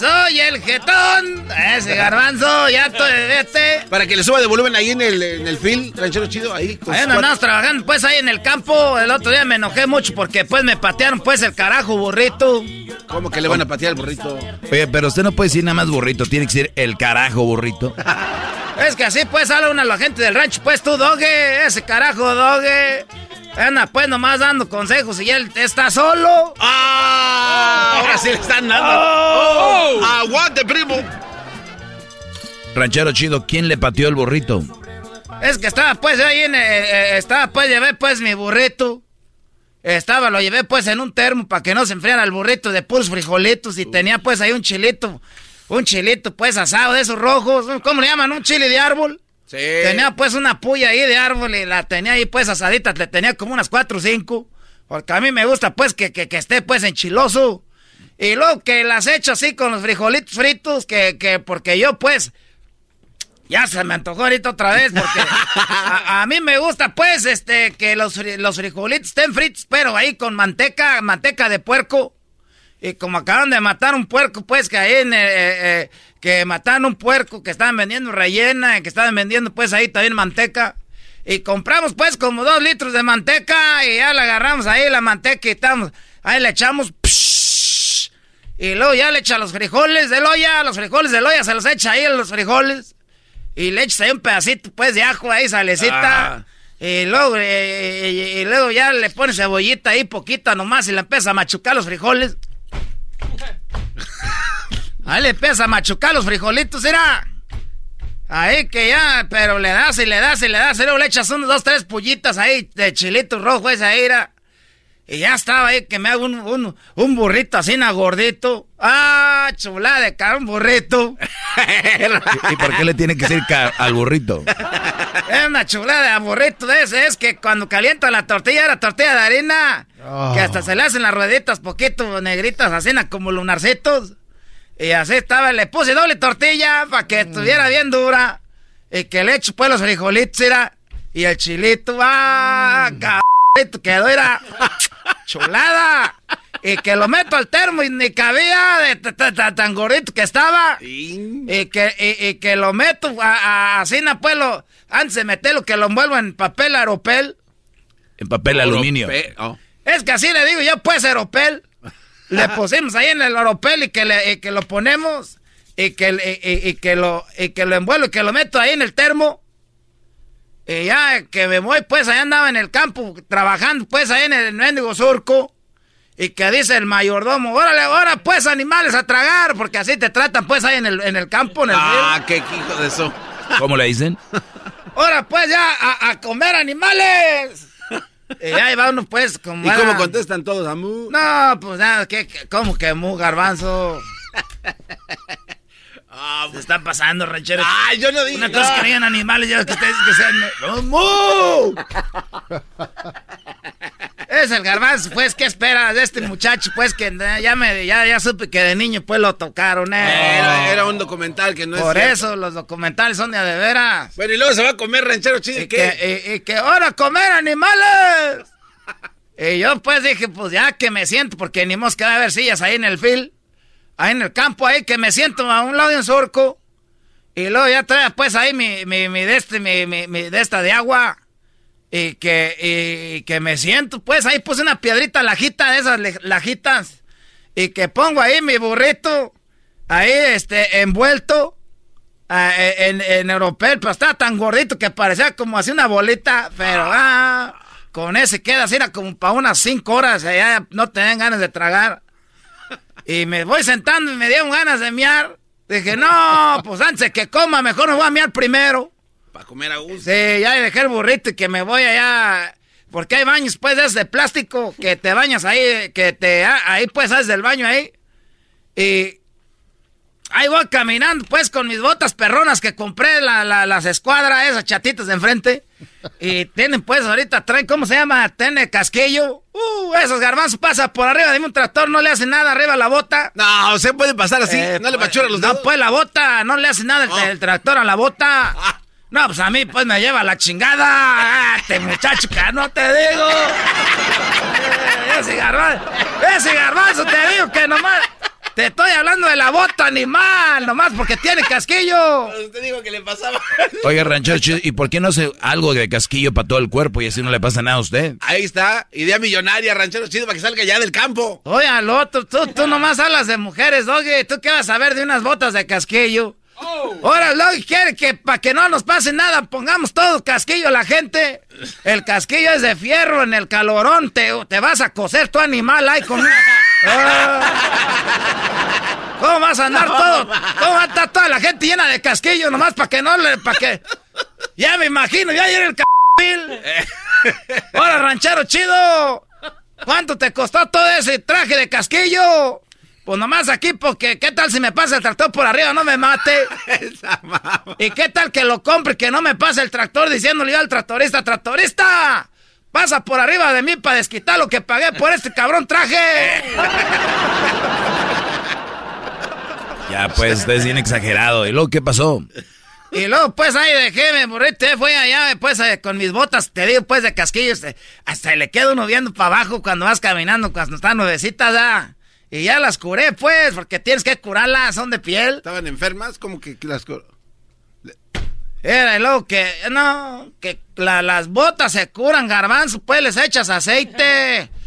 ¡Soy el jetón! Ese garbanzo, ya estoy este. Para que le suba de volumen ahí en el, en el film, ranchero chido, ahí. Con ahí andamos trabajando pues ahí en el campo. El otro día me enojé mucho porque pues me patearon pues el carajo burrito. ¿Cómo que le van a patear el burrito? Oye, pero usted no puede decir nada más burrito, tiene que decir el carajo burrito. *laughs* es que así pues habla una la gente del rancho, pues tú, doge, ese carajo, doge. Anda, pues nomás dando consejos y él está solo. ¡Ah! Ahora sí le están dando. Oh. ¡Aguante, primo! Ranchero chido, ¿quién le pateó el burrito? Es que estaba pues ahí en. Eh, eh, estaba pues, llevé pues mi burrito. Estaba, lo llevé pues en un termo para que no se enfriara el burrito de puros frijolitos y tenía pues ahí un chilito. Un chilito pues asado de esos rojos. ¿Cómo le llaman? ¿Un chile de árbol? Sí. Tenía pues una puya ahí de árbol y la tenía ahí pues asadita, le tenía como unas cuatro o cinco. Porque a mí me gusta pues que, que, esté pues enchiloso. Y luego que las echo así con los frijolitos fritos, que, que porque yo pues... Ya se me antojó ahorita otra vez porque *laughs* a, mí me gusta pues este que los, los frijolitos estén fritos, pero ahí con manteca, manteca de puerco. Y como acaban de matar un puerco, pues que ahí en, eh, eh, que mataron un puerco que estaban vendiendo rellena, que estaban vendiendo pues ahí también manteca. Y compramos pues como dos litros de manteca y ya le agarramos ahí la manteca y estamos, ahí le echamos, y luego ya le echa los frijoles del olla, los frijoles del olla se los echa ahí los frijoles. Y le echas ahí un pedacito pues de ajo ahí, salecita. Ah. Y luego, y, luego ya le pones cebollita ahí poquita nomás y le empieza a machucar los frijoles. Ahí le empieza a machucar los frijolitos, era. Ahí que ya, pero le das y le das y le das. Y luego le echas unos dos, tres pullitas ahí de chilito rojo, esa era. Y ya estaba ahí que me hago un, un, burrito así, na gordito. ¡Ah, chulada de cara, un burrito! *laughs* ¿Y, por qué le tiene que decir al burrito? *laughs* Es una chulada de burrito de ese. Es que cuando calienta la tortilla, era tortilla de harina. Que hasta se le hacen las rueditas poquito negritas, así como lunarcitos. Y así estaba, le puse doble tortilla para que estuviera bien dura. Y que le echo pues los frijolitos, era. Y el chilito, ¡ah, cabrón! Quedó, era chulada. Y que lo meto al termo y ni cabía de tan gordito que estaba. Y que, y, que lo meto así, pues lo, antes de meterlo, que lo envuelvo en papel aeropel. En papel aluminio. Oh. Es que así le digo yo, pues aeropel. Le pusimos ahí en el oropel y que, le, que lo ponemos y que, y, que lo, y que lo envuelvo y que lo meto ahí en el termo. Y ya que me voy, pues allá andaba en el campo trabajando, pues ahí en el mendigo surco. Y que dice el mayordomo, órale, ahora pues animales a tragar, porque así te tratan pues ahí en el, en el campo, en el Ah, qué hijo de eso. ¿Cómo le dicen? Ahora pues ya a comer animales. *laughs* Y ahí uno, pues, como. ¿Y cómo contestan todos a Mu? No, pues nada, ¿qué, cómo que Mu, garbanzo? Ah, Se están pasando, ranchero. Ay, yo no digo. Una cosa que digan animales, ya que ustedes que sean. ¡No, *laughs* ¡Mu! *laughs* Es el garbanzo, pues, ¿qué esperas de este muchacho? Pues que ya me ya, ya supe que de niño pues lo tocaron, ¿eh? Era, un documental que no es Por eso los documentales son de a de veras. Bueno, y luego se va a comer ranchero chido. ¿Y, qué? y, que ahora comer animales. *laughs* y yo pues dije, pues ya que me siento, porque ni mos que va a haber sillas ahí en el fil, ahí en el campo, ahí que me siento a un lado de un surco. Y luego ya trae pues ahí mi, mi, mi de este, mi, mi, mi de esta de agua y que, y que me siento, pues ahí puse una piedrita lajita de esas lajitas y que pongo ahí mi burrito, ahí este, envuelto e, en, en europeo, pero estaba tan gordito que parecía como así una bolita, pero ah, con ese queda así, era como para unas cinco horas, ya no tenían ganas de tragar. Y me voy sentando y me dieron ganas de miar. Dije, no, pues antes que coma, mejor me voy a miar primero. Para comer a gusto. Sí, ya dejé el burrito y que me voy allá. Porque hay baños, pues, de plástico que te bañas ahí, que te. Ah, ahí, pues, haces del baño ahí. Y. Ahí voy caminando, pues, con mis botas perronas que compré, la, las escuadras, esas chatitas de enfrente. Y tienen, pues, ahorita traen, ¿cómo se llama? Tiene casquillo. Uh, esos garbanzos pasa por arriba de un tractor, no le hace nada arriba la bota. No, se puede pasar así, eh, no le machura los dedos. No, pues, la bota, no le hace nada el, tractor a la bota. Ah. No, pues a mí pues me lleva la chingada. Ah, este muchacho que no te digo. ese garbanzo, ese garbanzo te digo que nomás... Te estoy hablando de la bota animal, nomás porque tiene casquillo. Te digo que le pasaba. Oye, ranchero, ¿y por qué no hace algo de casquillo para todo el cuerpo y así no le pasa nada a usted? Ahí está, idea millonaria, ranchero chido, para que salga ya del campo. Oye, al otro, tú, tú nomás hablas de mujeres, oye, ¿tú qué vas a ver de unas botas de casquillo? Ahora lo quiere que para que no nos pase nada pongamos todo casquillo a la gente. El casquillo es de fierro en el calorón. Te, te vas a coser tu animal ahí con... Ah. ¿Cómo vas a andar todo? ¿Cómo va a estar toda la gente llena de casquillo nomás para que no le... para que... Ya me imagino, ya era el casquillo. *laughs* Ahora, ranchero chido. ¿Cuánto te costó todo ese traje de casquillo? Pues nomás aquí, porque ¿qué tal si me pasa el tractor por arriba? No me mate. *laughs* ¿Y qué tal que lo compre que no me pase el tractor diciéndole al tractorista, tractorista? Pasa por arriba de mí para desquitar lo que pagué por este cabrón traje. *laughs* Ya, pues, es bien exagerado. ¿Y luego qué pasó? Y luego, pues, ahí dejé, me burrito, fui allá, pues, eh, con mis botas, te digo, pues, de casquillos, eh, hasta le queda uno viendo para abajo cuando vas caminando, cuando están nuevecitas, ya. Y ya las curé, pues, porque tienes que curarlas, son de piel. ¿Estaban enfermas? como que las Era, y luego que, no, que las botas se curan, garbanzo, pues, les echas aceite. *laughs*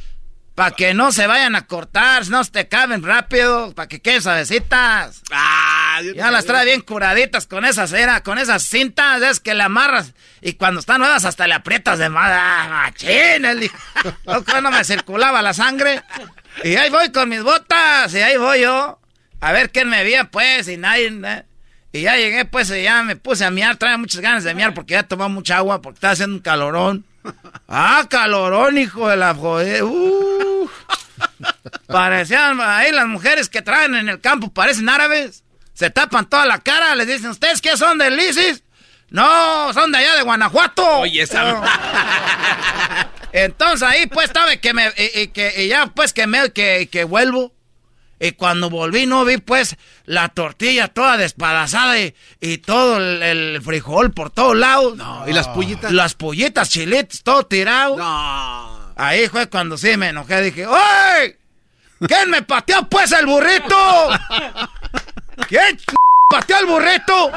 Para que no se vayan a cortar, no se te caben rápido, para que queden suavecitas. Ah, ya las trae bien curaditas con esa cera, con esas cintas, es que le amarras y cuando están nuevas hasta le aprietas de más. Ah, machín, él *laughs* no me circulaba la sangre. Y ahí voy con mis botas, y ahí voy yo. A ver quién me veía, pues, y nadie. ¿eh? Y ya llegué, pues, y ya me puse a miar, traía muchas ganas de miar *laughs* porque ya tomaba mucha agua, porque estaba haciendo un calorón. Ah, calorón, hijo de la joder. Uh. Parecían ahí las mujeres que traen en el campo, parecen árabes. Se tapan toda la cara, les dicen, ¿ustedes qué son del ISIS? No, son de allá de Guanajuato. Oye, esa... *laughs* Entonces ahí pues estaba que me, y, que, ya pues que me, que, que vuelvo. Y cuando volví no vi pues la tortilla toda despedazada y, y todo el, frijol por todos lados. No, ¿y las pollitas? Las pollitas, chiletes, todo tirado. No. Ahí fue cuando sí me enojé, dije, ¡Uy! ¿Quién me pateó pues el burrito? *laughs* ¿Quién pateó el burrito?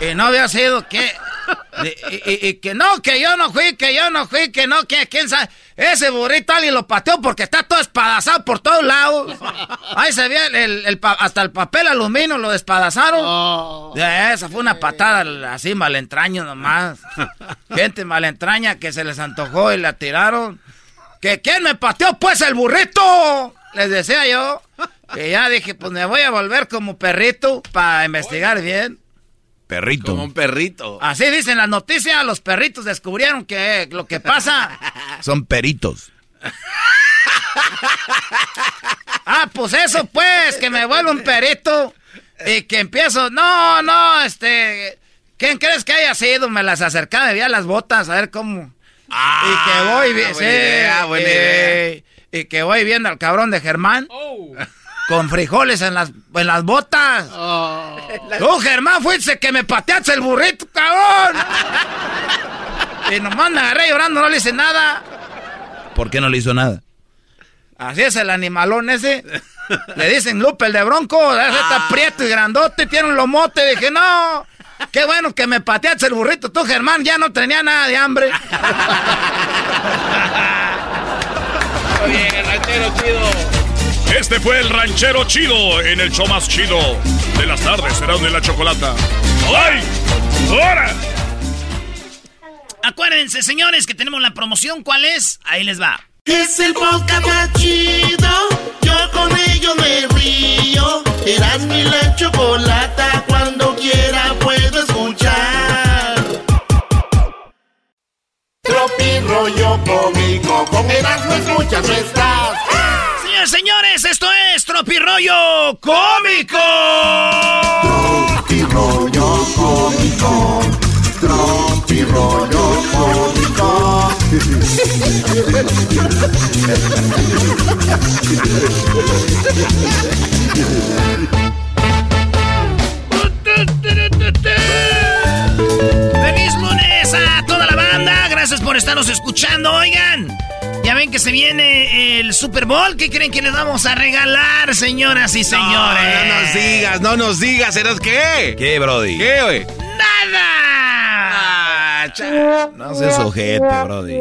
*laughs* y no había sido que y, que no, que yo no fui, que yo no fui, que no, que quién sabe. Ese burrito alguien lo pateó porque está todo espadazado por todos lados. Ahí se ve el, hasta el papel aluminio lo despadazaron. Oh. Esa fue una patada así malentraño nomás. Gente malentraña que se les antojó y la tiraron. ¿Que quién me pateó pues el burrito? Les decía yo. Y ya dije, pues me voy a volver como perrito para investigar bien. Perrito. Como un perrito. Así dicen las noticias, los perritos descubrieron que lo que pasa... Son peritos. ah, pues eso pues, que me vuelvo un perito y que empiezo, no, no, este, ¿quién crees que haya sido? Me las acercaba, me veía las botas, a ver cómo... Ah, y que voy, buena sí, idea, buena idea. Y que voy viendo al cabrón de Germán. Oh con frijoles en las, en las botas. Oh. Tú, Germán, fuiste que me pateaste el burrito, cabrón. y nomás me agarré llorando, no le hice nada. ¿Por qué no le hizo nada? Así es el animalón ese. Le dicen Lupe el de Bronco, ese está ah. prieto y grandote, tiene un lomote. Dije, no, qué bueno que me pateaste el burrito. Tú, Germán, ya no tenía nada de hambre. *laughs* Muy bien, el chido. Este fue el ranchero chido en el show más chido de las tardes. Será de la chocolata. ¡Ay! ¡Ahora! Acuérdense, señores, que tenemos la promoción. ¿Cuál es? Ahí les va. Es el podcast más chido. Yo con ello me río. Eras mi la chocolata. Cuando quiera puedo escuchar. Tropi rollo cómico. Con Erasmo escuchas no señores, esto es Tropirollo Cómico. Tropirollo Cómico. Tropirollo Cómico. ¡Feliz lunes a toda la banda! Gracias por estarnos escuchando, oigan. Que se viene el Super Bowl. ¿Qué creen que les vamos a regalar, señoras y señores? No, no nos digas, no nos digas. ¿Eres qué? ¿Qué, Brody? ¿Qué, güey? ¡Nada! Ah, no seas ojete, Brody.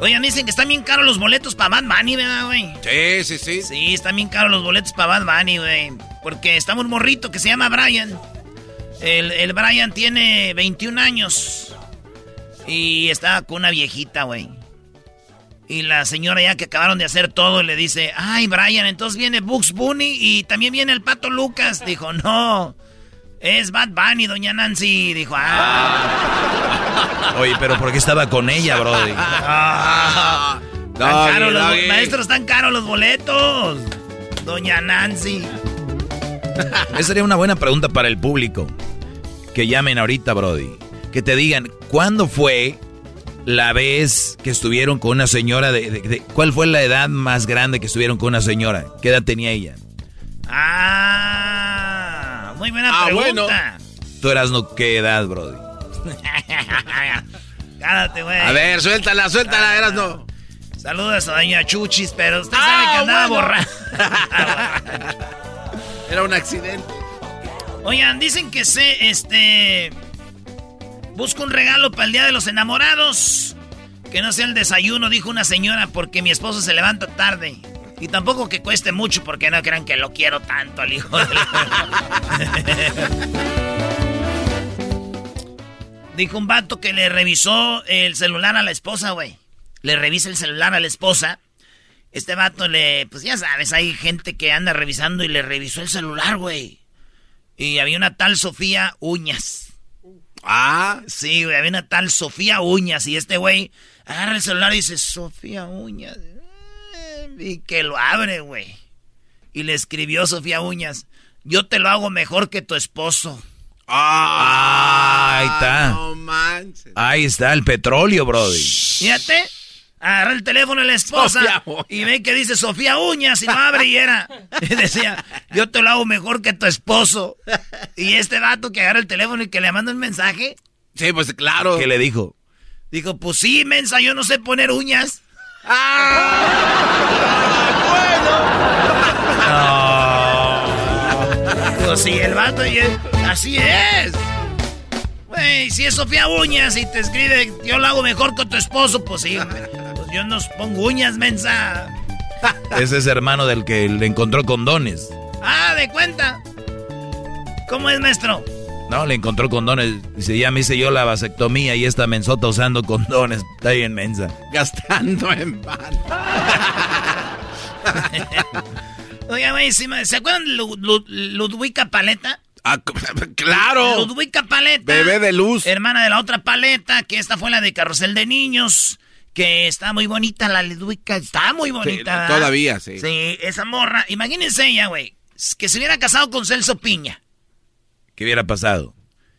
Oigan, dicen que están bien caros los boletos para Bad Bunny, ¿verdad, güey? Sí, sí, sí. Sí, están bien caros los boletos para Bad Bunny, güey. Porque está un morrito que se llama Brian. El, el Brian tiene 21 años. Y está con una viejita, güey. Y la señora ya que acabaron de hacer todo le dice, ay Brian, entonces viene Bugs Bunny y también viene el pato Lucas. Dijo, no, es Bad Bunny, doña Nancy. Dijo, ah. *laughs* Oye, pero ¿por qué estaba con ella, Brody? *laughs* Ah, caro los, maestros, están caros los boletos. Doña Nancy. *laughs* Esa sería una buena pregunta para el público. Que llamen ahorita, Brody. Que te digan, ¿cuándo fue la vez que estuvieron con una señora de, ¿Cuál fue la edad más grande que estuvieron con una señora? ¿Qué edad tenía ella? Ah, muy buena ah, pregunta. ¿Tú eras no qué edad, Brody? *laughs* Cállate, güey. A ver, suéltala, suéltala, eras no. Saludos a doña Chuchis, pero usted sabe que ah, andaba borrada. *laughs* Era un accidente. Oigan, dicen que se, este... Busco un regalo para el Día de los Enamorados. Que no sea el desayuno, dijo una señora, porque mi esposo se levanta tarde. Y tampoco que cueste mucho, porque no crean que lo quiero tanto al hijo de *laughs* Dijo un vato que le revisó el celular a la esposa, güey. Le revisa el celular a la esposa. Este vato le, pues ya sabes, hay gente que anda revisando y le revisó el celular, güey. Y había una tal Sofía Uñas. Ah, sí, güey, había una tal Sofía Uñas y este güey agarra el celular y dice, Sofía Uñas. Y que lo abre, güey. Y le escribió Sofía Uñas, yo te lo hago mejor que tu esposo. Ah, ahí está. No manches. Ahí está el petróleo, brody. Fíjate agarra el teléfono de la esposa y ve que dice Sofía Uñas y no abre y era. Y decía, yo te lo hago mejor que tu esposo. Y este vato que agarra el teléfono y que le manda un mensaje. Sí, pues claro. ¿Qué le dijo? Dijo, pues sí, mensa, yo no sé poner uñas. ¡Ah! No. Pues sí, el vato, así es. Güey, si es Sofía Uñas y te escribe, yo lo hago mejor que tu esposo, pues sí. Yo no pongo uñas, mensa. *laughs* Ese es hermano del que le encontró condones. Ah, de cuenta. ¿Cómo es, maestro? No, le encontró condones. Dice, ya me hice yo la vasectomía y esta mensota usando condones. Está bien mensa. *laughs* Gastando en pan. *laughs* Oiga, güey, ¿se acuerdan de Ludwika Paleta? Ah, claro. Ludwika Paleta. Bebé de luz. Hermana de la otra paleta, que esta fue la de Carrusel de Niños que está muy bonita la Ludwika, está muy bonita. todavía, sí. Sí, esa morra. Imagínense ella, güey, que se hubiera casado con Celso Piña. ¿Qué hubiera pasado?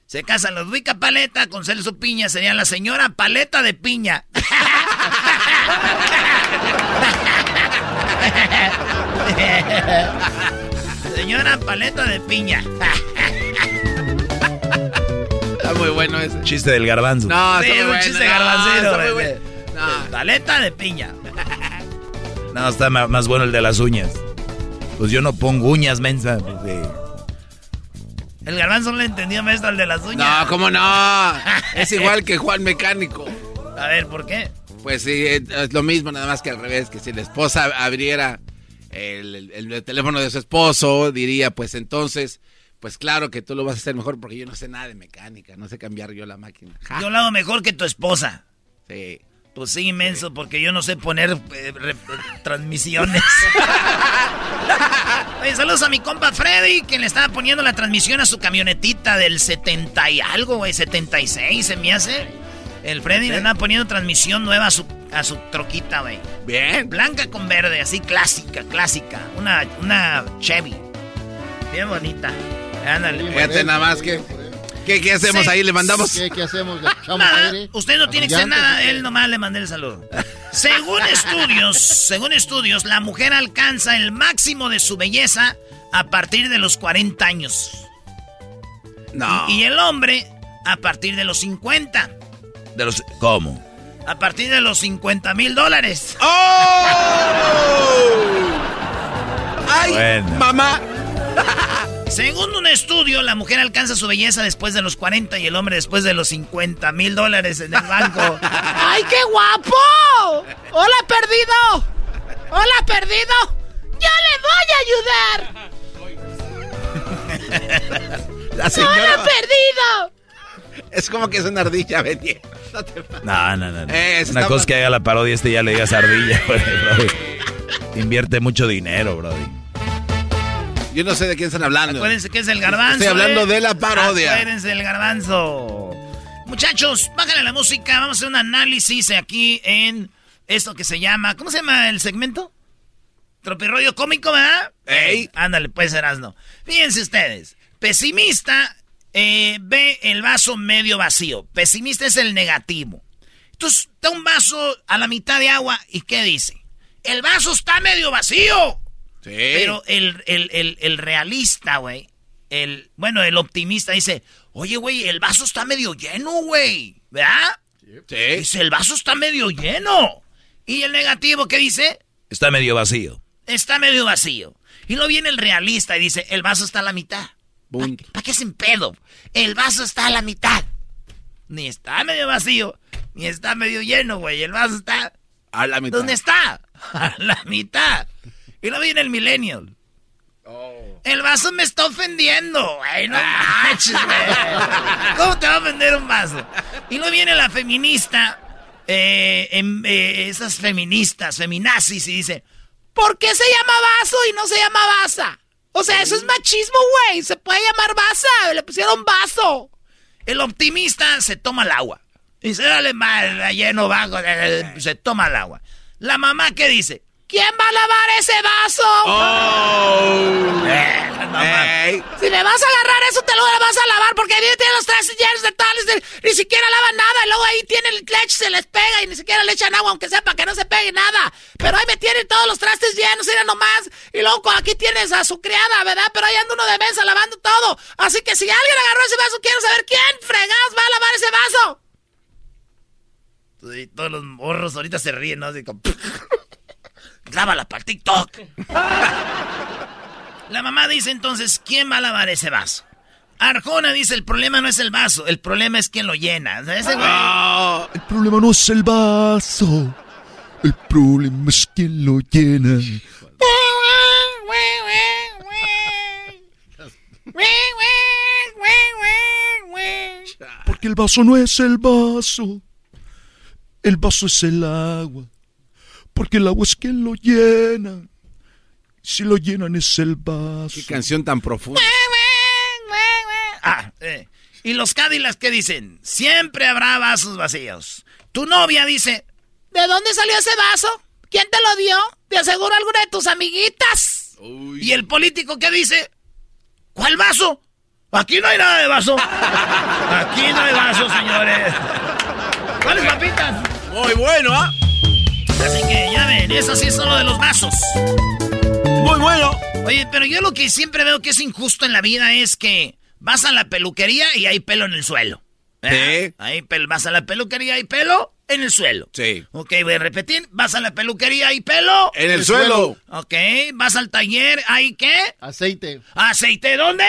Se casa Ludwika Paleta con Celso Piña, sería la señora Paleta de Piña. *laughs* señora Paleta de Piña. Está muy bueno ese. Chiste del garbanzo. No, sí, un chiste garbanzero. Paleta de piña. No, está más bueno el de las uñas. Pues yo no pongo uñas, mensa. Pues, el garbanzo no le entendió, maestro, el de las uñas. No, ¿cómo no? *laughs* es igual que Juan Mecánico. A ver, ¿por qué? Pues sí, es lo mismo, nada más que al revés, que si la esposa abriera el, teléfono de su esposo, diría, pues entonces, pues claro que tú lo vas a hacer mejor porque yo no sé nada de mecánica, no sé cambiar yo la máquina. Yo lo hago mejor que tu esposa. Sí. Pues sí, inmenso, porque yo no sé poner eh, transmisiones. *laughs* Oye, saludos a mi compa Freddy, que le estaba poniendo la transmisión a su camionetita del 70 y algo, güey, 76 se me hace. El Freddy le estaba poniendo transmisión nueva a su, a su troquita, güey. Bien. Blanca con verde, así clásica, clásica. Una, una Chevy. Bien bonita. Ándale. Fíjate nada más que... ¿Qué, hacemos ahí? ¿Le mandamos? ¿Qué, hacemos? Usted no tiene que hacer nada, él nomás le mandé el saludo. Según *laughs* estudios, según estudios, la mujer alcanza el máximo de su belleza a partir de los 40 años. No. Y, el hombre a partir de los 50. ¿De los cómo? A partir de los 50 mil dólares. ¡Oh! *laughs* ¡Ay, mamá! Según un estudio, la mujer alcanza su belleza después de los 40 y el hombre después de los 50 mil dólares en el banco. *laughs* ¡Ay, qué guapo! ¡Hola, perdido! ¡Hola, perdido! ¡Ya le voy a ayudar! *laughs* ¡Hola, perdido! Es como que es una ardilla vendiendo. No, no, no. no. una cosa que haga la parodia, este ya le digas ardilla, *laughs* Invierte mucho dinero, brody. Yo no sé de quién están hablando. Acuérdense que es el garbanzo. Estoy hablando ¿eh? de la parodia. Acuérdense del garbanzo. Muchachos, bájale la música. Vamos a hacer un análisis aquí en esto que se llama. ¿Cómo se llama el segmento? Tropirroyo cómico, ¿verdad? ¡Ey! Ándale, pues, no. Fíjense ustedes. Pesimista eh, ve el vaso medio vacío. Pesimista es el negativo. Entonces, da un vaso a la mitad de agua y ¿qué dice? El vaso está medio vacío. Sí. Pero el, el, el realista, güey, el, bueno, el optimista dice, oye, güey, el vaso está medio lleno, güey, ¿verdad? Sí. Dice, el vaso está medio lleno. ¿Y el negativo qué dice? Está medio vacío. Está medio vacío. Y luego viene el realista y dice, el vaso está a la mitad. ¿Para qué es en pedo? El vaso está a la mitad. Ni está medio vacío, ni está medio lleno, güey. El vaso está... A la mitad. ¿Dónde está? *laughs* A la mitad. Y luego viene el millennial. Oh. El vaso me está ofendiendo, güey. No manches, güey. ¿Cómo te va a ofender un vaso? Y luego viene la feminista, eh, eh, esas feministas, feminazis, y dice, ¿por qué se llama vaso y no se llama basa? O sea, eso es machismo, güey. Se puede llamar basa. Le pusieron vaso. El optimista se toma el agua. Dice, dale mal, lleno bajo, se toma el agua. La mamá, ¿qué dice? ¿Quién va a lavar ese vaso? Oh. Eh, si me vas a agarrar eso, te lo vas a lavar porque ahí tiene los trastes llenos de tales, ni siquiera lavan nada. Y luego ahí tiene el leche, se les pega y ni siquiera le echan agua, aunque sepa que no se pegue nada. Pero ahí me tienen todos los trastes llenos, era nomás. Y luego aquí tienes a su criada, ¿verdad? Pero ahí anda uno de mesa lavando todo. Así que si alguien agarró ese vaso, quiero saber quién fregados va a lavar ese vaso. Y todos los morros ahorita se ríen, ¿no? Así como... *laughs* Grábala para TikTok. La mamá dice entonces, ¿quién va a lavar ese vaso? Arjona dice, el problema no es el vaso, el problema es quién lo llena. Ah, el problema no es el vaso, el problema es quién lo llena. Porque el vaso no es el vaso, el vaso es el agua porque el agua es quien lo llena. Si lo llenan es el vaso. Qué canción tan profunda. Ah, eh. Y los Cadillacs, ¿qué dicen? Siempre habrá vasos vacíos. Tu novia dice, ¿de dónde salió ese vaso? ¿Quién te lo dio? De aseguro alguna de tus amiguitas. Y el político, ¿qué dice? ¿Cuál vaso? Aquí no hay nada de vaso. *laughs* Aquí no hay vaso, señores. ¿Cuáles papitas? Muy bueno, ¿ah? Así que ya ven, eso sí es solo de los vasos. Muy bueno. Oye, pero yo lo que siempre veo que es injusto en la vida es que vas a la peluquería y hay pelo en el suelo. Sí. Ahí vas a la peluquería y hay pelo en el suelo. Sí. Ok, voy a repetir. Vas a la peluquería y pelo. En el, suelo. Ok, vas al taller, ¿hay qué? Aceite. ¿Aceite dónde?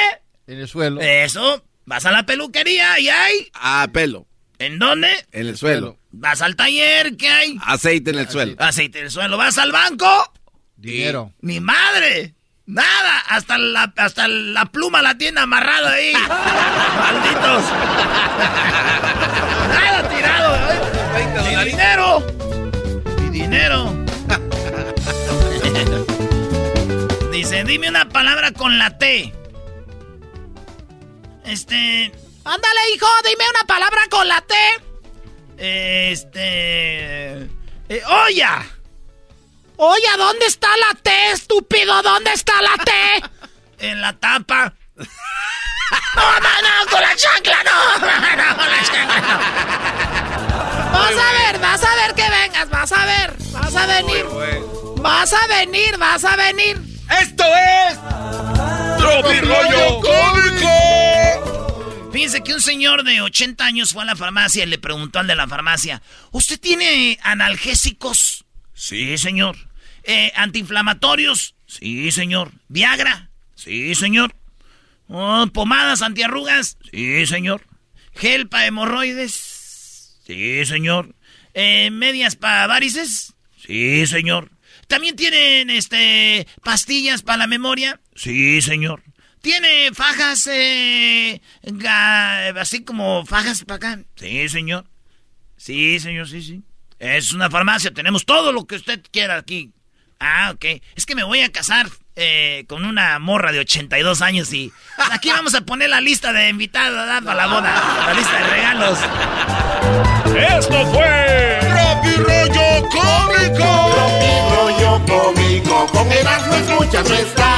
En el suelo. Eso. Vas a la peluquería y hay. Ah, pelo. ¿En dónde? En el suelo. Vas al taller, ¿qué hay? Aceite en el suelo. Aceite en el suelo. Vas al banco. Dinero. Mi madre. Nada, hasta la, hasta la pluma la tiene amarrada ahí. *laughs* Malditos. Nada tirado. ¿eh? Mi dinero. Mi dinero. *laughs* Dice, dime una palabra con la T. Este... Ándale, hijo, dime una palabra con la T. Este... Eh, ¡Olla! ¡Olla! ¿Dónde está la T, estúpido? ¿Dónde está la T? *laughs* en la tapa. *laughs* No, no, no, con la chancla, no. *laughs* No, con la chancla, no. Vas a ver, vas a ver que vengas, vas a ver, vas a venir. Vas a venir, vas a venir. Esto es... ¡Tropi Rollo Cómico! Fíjense que un señor de 80 años fue a la farmacia y le preguntó al de la farmacia, ¿usted tiene analgésicos? Sí, señor. Eh, ¿Antiinflamatorios? Sí, señor. ¿Viagra? Sí, señor. Oh, ¿Pomadas antiarrugas? Sí, señor. ¿Gel para hemorroides? Sí, señor. Eh, ¿Medias para varices? Sí, señor. ¿También tienen este pastillas para la memoria? Sí, señor. ¿Tiene fajas, eh, así como fajas para acá? Sí, señor. Sí, señor, sí, sí. Es una farmacia, tenemos todo lo que usted quiera aquí. Ah, ok. Es que me voy a casar eh, con una morra de 82 años y aquí vamos a poner la lista de invitados para la boda. La lista de regalos. Esto fue... Tropi Rollo Cómico. Tropi Rollo Cómico. Con Erasmo escuchas no.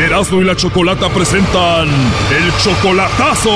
Erasmo y la Chocolata presentan el chocolatazo.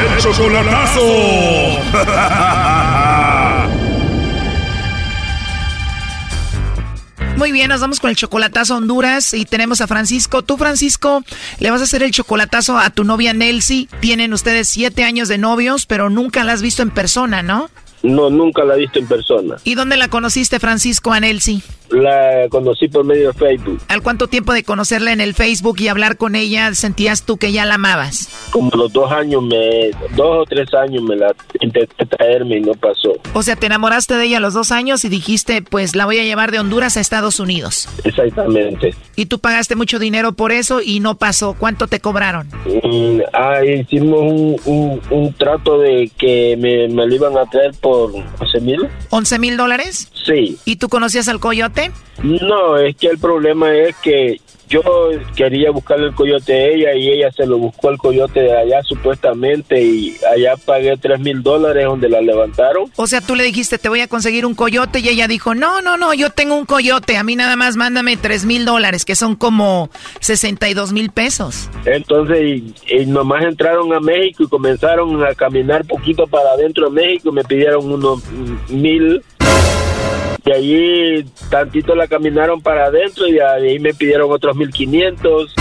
El chocolatazo. *laughs* Muy bien, nos vamos con el chocolatazo a Honduras y tenemos a Francisco. Tú, Francisco, le vas a hacer el chocolatazo a tu novia Nelsie. Tienen ustedes siete años de novios, pero nunca la has visto en persona, ¿no? No, nunca la he visto en persona. ¿Y dónde la conociste, Francisco, a Nelsie? La conocí por medio de Facebook. ¿Al cuánto tiempo de conocerla en el Facebook y hablar con ella sentías tú que ya la amabas? Como los dos años, me, dos o tres años me la intenté traerme y no pasó. O sea, te enamoraste de ella a los dos años y dijiste, pues la voy a llevar de Honduras a Estados Unidos. Exactamente. Y tú pagaste mucho dinero por eso y no pasó. ¿Cuánto te cobraron? Mm, ah, hicimos un, un, un trato de que me, me lo iban a traer por 11 mil. ¿11 mil dólares? Sí. ¿Y tú conocías al coyote? No, es que el problema es que yo quería buscarle el coyote a ella y ella se lo buscó el coyote de allá supuestamente y allá pagué tres mil dólares donde la levantaron. O sea, tú le dijiste, te voy a conseguir un coyote y ella dijo, no, no, no, yo tengo un coyote, a mí nada más mándame tres mil dólares, que son como 62 mil pesos. Entonces, y, y nomás entraron a México y comenzaron a caminar poquito para adentro de México y me pidieron unos mil y allí tantito la caminaron para adentro y de ahí me pidieron otros 1500.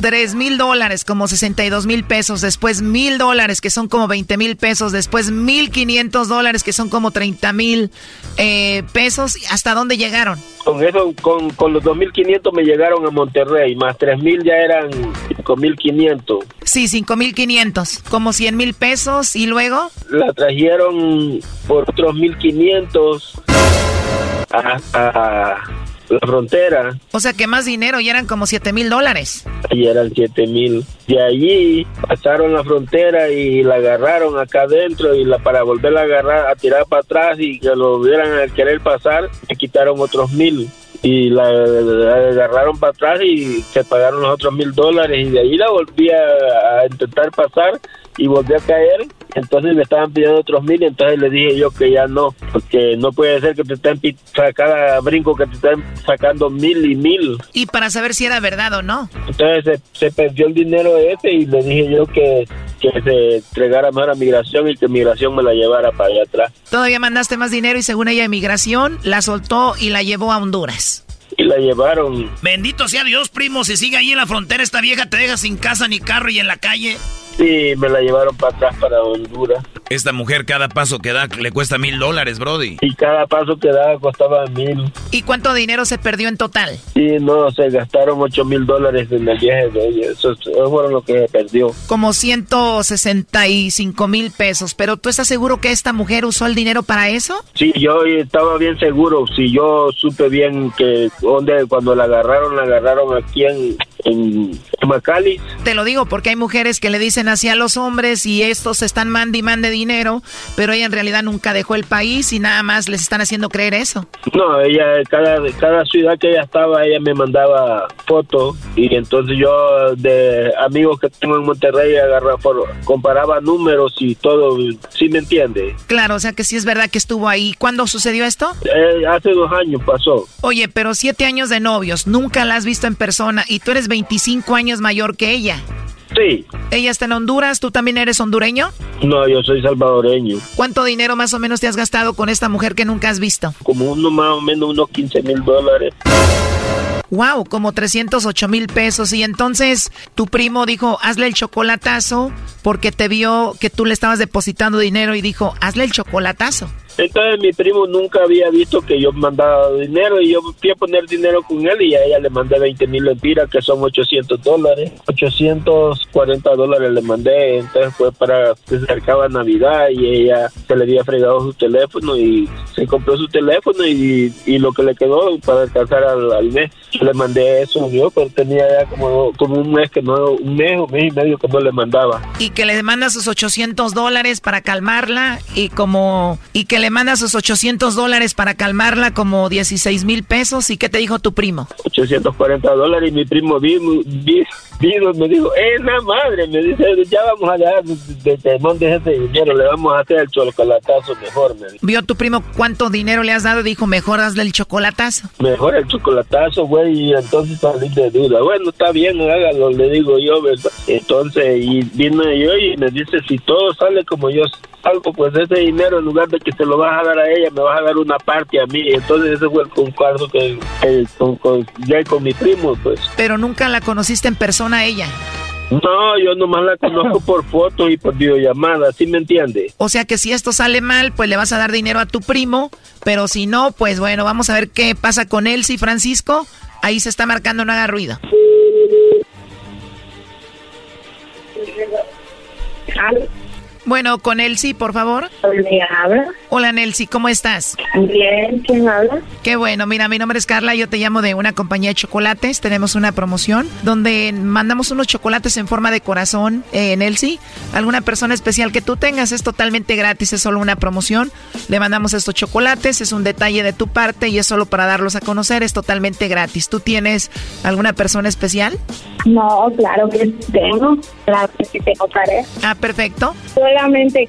Tres mil dólares, como 62 mil pesos, después mil dólares, que son como 20 mil pesos, después mil quinientos dólares, que son como 30 mil eh, pesos. ¿Hasta dónde llegaron? Con eso, con, con los 2.500 me llegaron a Monterrey, más 3.000 ya eran 5.500. Sí, 5.500, como 100 mil pesos, ¿y luego? La trajeron por otros 1.500 a, a la frontera. O sea que más dinero, ya eran como 7 mil dólares. Y eran 7 mil. De allí pasaron la frontera y la agarraron acá adentro y la para volverla a agarrar, a tirar para atrás y que lo hubieran a querer pasar, me quitaron otros mil. Y la, la agarraron para atrás y se pagaron los otros mil dólares y de ahí la volví a, a intentar pasar y volví a caer. Entonces me estaban pidiendo otros mil, entonces le dije yo que ya no, porque no puede ser que te estén cada brinco que te estén sacando mil y mil. Y para saber si era verdad o no. Entonces se, se perdió el dinero ese y le dije yo que, que se entregara mejor a migración y que migración me la llevara para allá atrás. Todavía mandaste más dinero y según ella inmigración la soltó y la llevó a Honduras. Y la llevaron. Bendito sea Dios, primo. Si sigue ahí en la frontera, esta vieja te deja sin casa ni carro y en la calle. Sí, me la llevaron para atrás, para Honduras. Esta mujer cada paso que da le cuesta mil dólares, Brody. Y cada paso que daba costaba mil. ¿Y cuánto dinero se perdió en total? Sí, no, se gastaron ocho mil dólares en el viaje de ella. Eso, eso fueron lo que se perdió. Como 165 mil pesos. ¿Pero tú estás seguro que esta mujer usó el dinero para eso? Sí, yo estaba bien seguro. Si yo supe bien que donde cuando la agarraron, la agarraron aquí en, en, en Macali. Te lo digo porque hay mujeres que le dicen así a los hombres y estos están mande y mande dinero, pero ella en realidad nunca dejó el país y nada más les están haciendo creer eso. No, ella, cada, cada ciudad que ella estaba, ella me mandaba fotos y entonces yo de amigos que tengo en Monterrey agarraba, comparaba números y todo, ¿sí me entiende? Claro, o sea que sí es verdad que estuvo ahí. ¿Cuándo sucedió esto? Eh, hace dos años pasó. Oye, pero siete años de novios, nunca la has visto en persona y tú eres 25 años mayor que ella. Sí. ¿Ella está en Honduras? ¿Tú también eres hondureño? No, yo soy salvadoreño. ¿Cuánto dinero más o menos te has gastado con esta mujer que nunca has visto? Como uno más o menos unos 15 mil dólares. Wow, como 308 mil pesos. Y entonces tu primo dijo, hazle el chocolatazo porque te vio que tú le estabas depositando dinero y dijo, hazle el chocolatazo. Entonces mi primo nunca había visto que yo mandaba dinero y yo fui a poner dinero con él y a ella le mandé 20 mil lempiras que son 800 dólares. 840 dólares le mandé, entonces fue para que se acercaba Navidad y ella se le había fregado su teléfono y se compró su teléfono y, y lo que le quedó para alcanzar al, mes. le mandé eso yo, pero tenía ya como, como un mes que no, un mes, un mes y medio que no le mandaba. Y que le manda sus 800 dólares para calmarla y como, y que le manda sus 800 dólares para calmarla como 16 mil pesos. ¿Y qué te dijo tu primo? 840 dólares y mi primo vino, vino, me dijo, ¡eh, la madre! Me dice, ya vamos a dejar de, de, ese dinero, le vamos a hacer el chocolatazo mejor. Me ¿Vio tu primo cuánto dinero le has dado? Dijo, mejor hazle el chocolatazo. Mejor el chocolatazo, güey y entonces salí de duda. Bueno, está bien, hágalo, le digo yo, ¿verdad? Entonces, y vine yo y me dice, si todo sale como yo salgo, pues ese dinero, en lugar de que se lo vas a dar a ella, me vas a dar una parte a mí. Entonces ese fue el concuerdo que, con, con, ya con mi primo, pues. Pero nunca la conociste en persona a ella. No, yo nomás la conozco por foto y por videollamada, ¿sí me entiende? O sea que si esto sale mal, pues le vas a dar dinero a tu primo, pero si no, pues bueno, vamos a ver qué pasa con él, sí, Francisco. Ahí se está marcando, no haga ruido. Bueno, con Elsie, por favor. habla? Hola, Nelsie, ¿cómo estás? Bien, ¿quién habla? Qué bueno, mira, mi nombre es Carla, yo te llamo de una compañía de chocolates. Tenemos una promoción donde mandamos unos chocolates en forma de corazón, eh, en Elsie. Alguna persona especial que tú tengas es totalmente gratis, es solo una promoción. Le mandamos estos chocolates, es un detalle de tu parte y es solo para darlos a conocer, es totalmente gratis. ¿Tú tienes alguna persona especial? No, claro que tengo, claro que sí tengo pareja. Ah, perfecto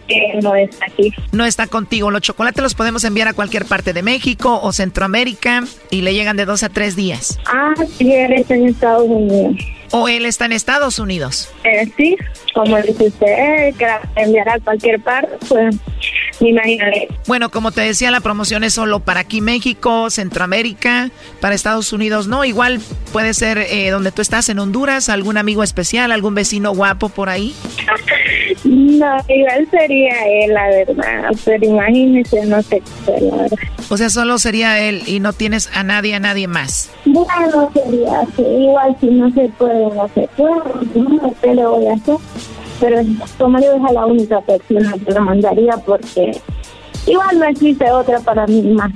que no está aquí. No está contigo. Los chocolates los podemos enviar a cualquier parte de México o Centroamérica y le llegan de dos a tres días. Ah, sí, él está en Estados Unidos. ¿O él está en Estados Unidos? Eh, sí, como dice usted, que enviará a cualquier parte, pues me imaginaré. Bueno, como te decía, la promoción es solo para aquí México, Centroamérica, para Estados Unidos, ¿no? Igual puede ser eh, donde tú estás, en Honduras, algún amigo especial, algún vecino guapo por ahí. No, igual sería él, la verdad. Pero imagínese, no sé qué la verdad. O sea, solo sería él y no tienes a nadie, a nadie más. Bueno, sería así. Igual si no se puede, no se puede. No le voy a hacer. Pero yo es la única persona que lo mandaría porque Igual no existe otra para mí más.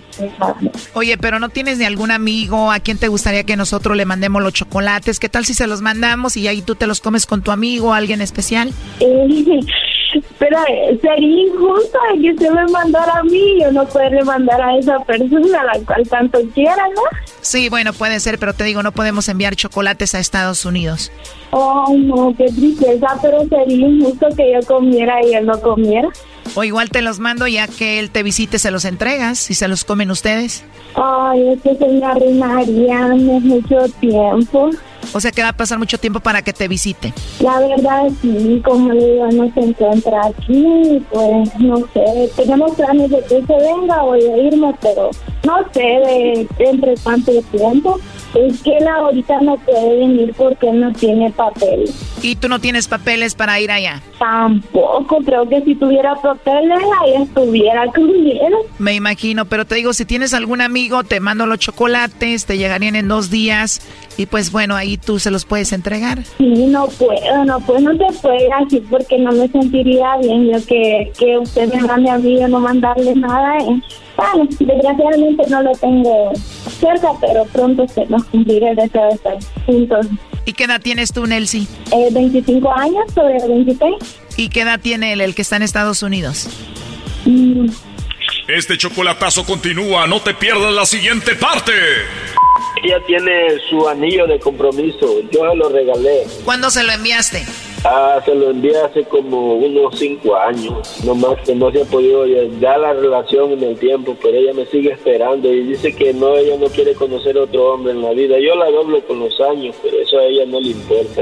Oye, pero no tienes ni algún amigo a quien te gustaría que nosotros le mandemos los chocolates. ¿Qué tal si se los mandamos y ahí tú te los comes con tu amigo, alguien especial? Eh, *laughs* pero eh, sería injusto que usted me mandara a mí, yo no puedo mandar a esa persona a la cual tanto quiera, ¿no? Sí, bueno, puede ser, pero te digo, no podemos enviar chocolates a Estados Unidos. Oh, no, qué tristeza, pero sería injusto que yo comiera y él no comiera. O igual te los mando ya que él te visite, se los entregas y se los comen ustedes. Ay, es que se me arruinaría mucho tiempo. O sea que va a pasar mucho tiempo para que te visite. La verdad sí, como le digo, no se encuentra aquí, pues no sé, tenemos planes de que se venga o de irme, pero no sé de entre cuánto tiempo. Es que él ahorita no puede venir porque no tiene papeles. ¿Y tú no tienes papeles para ir allá? Tampoco, creo que si tuviera papeles ahí estuviera *laughs* conmigo. Me imagino, pero te digo, si tienes algún amigo, te mando los chocolates, te llegarían en dos días y pues bueno, ahí tú se los puedes entregar. Sí, no puedo, no puedo, no te puedo así porque no me sentiría bien yo que, que usted me mande a mí y no mandarle nada. Eh. Bueno, desgraciadamente no lo tengo cerca, pero pronto se nos cumplirá el deseo de estar juntos. ¿Y qué edad tienes tú, Nelsie? Eh, 25 años, sobre 26. ¿Y qué edad tiene él, el que está en Estados Unidos? Mm. Este chocolatazo continúa, no te pierdas la siguiente parte. Ella tiene su anillo de compromiso, yo se lo regalé. ¿Cuándo se lo enviaste? Ah, se lo envié hace como unos cinco años, nomás que no se ha podido dar la relación en el tiempo, pero ella me sigue esperando y dice que no, ella no quiere conocer otro hombre en la vida. Yo la doblo con los años, pero eso a ella no le importa.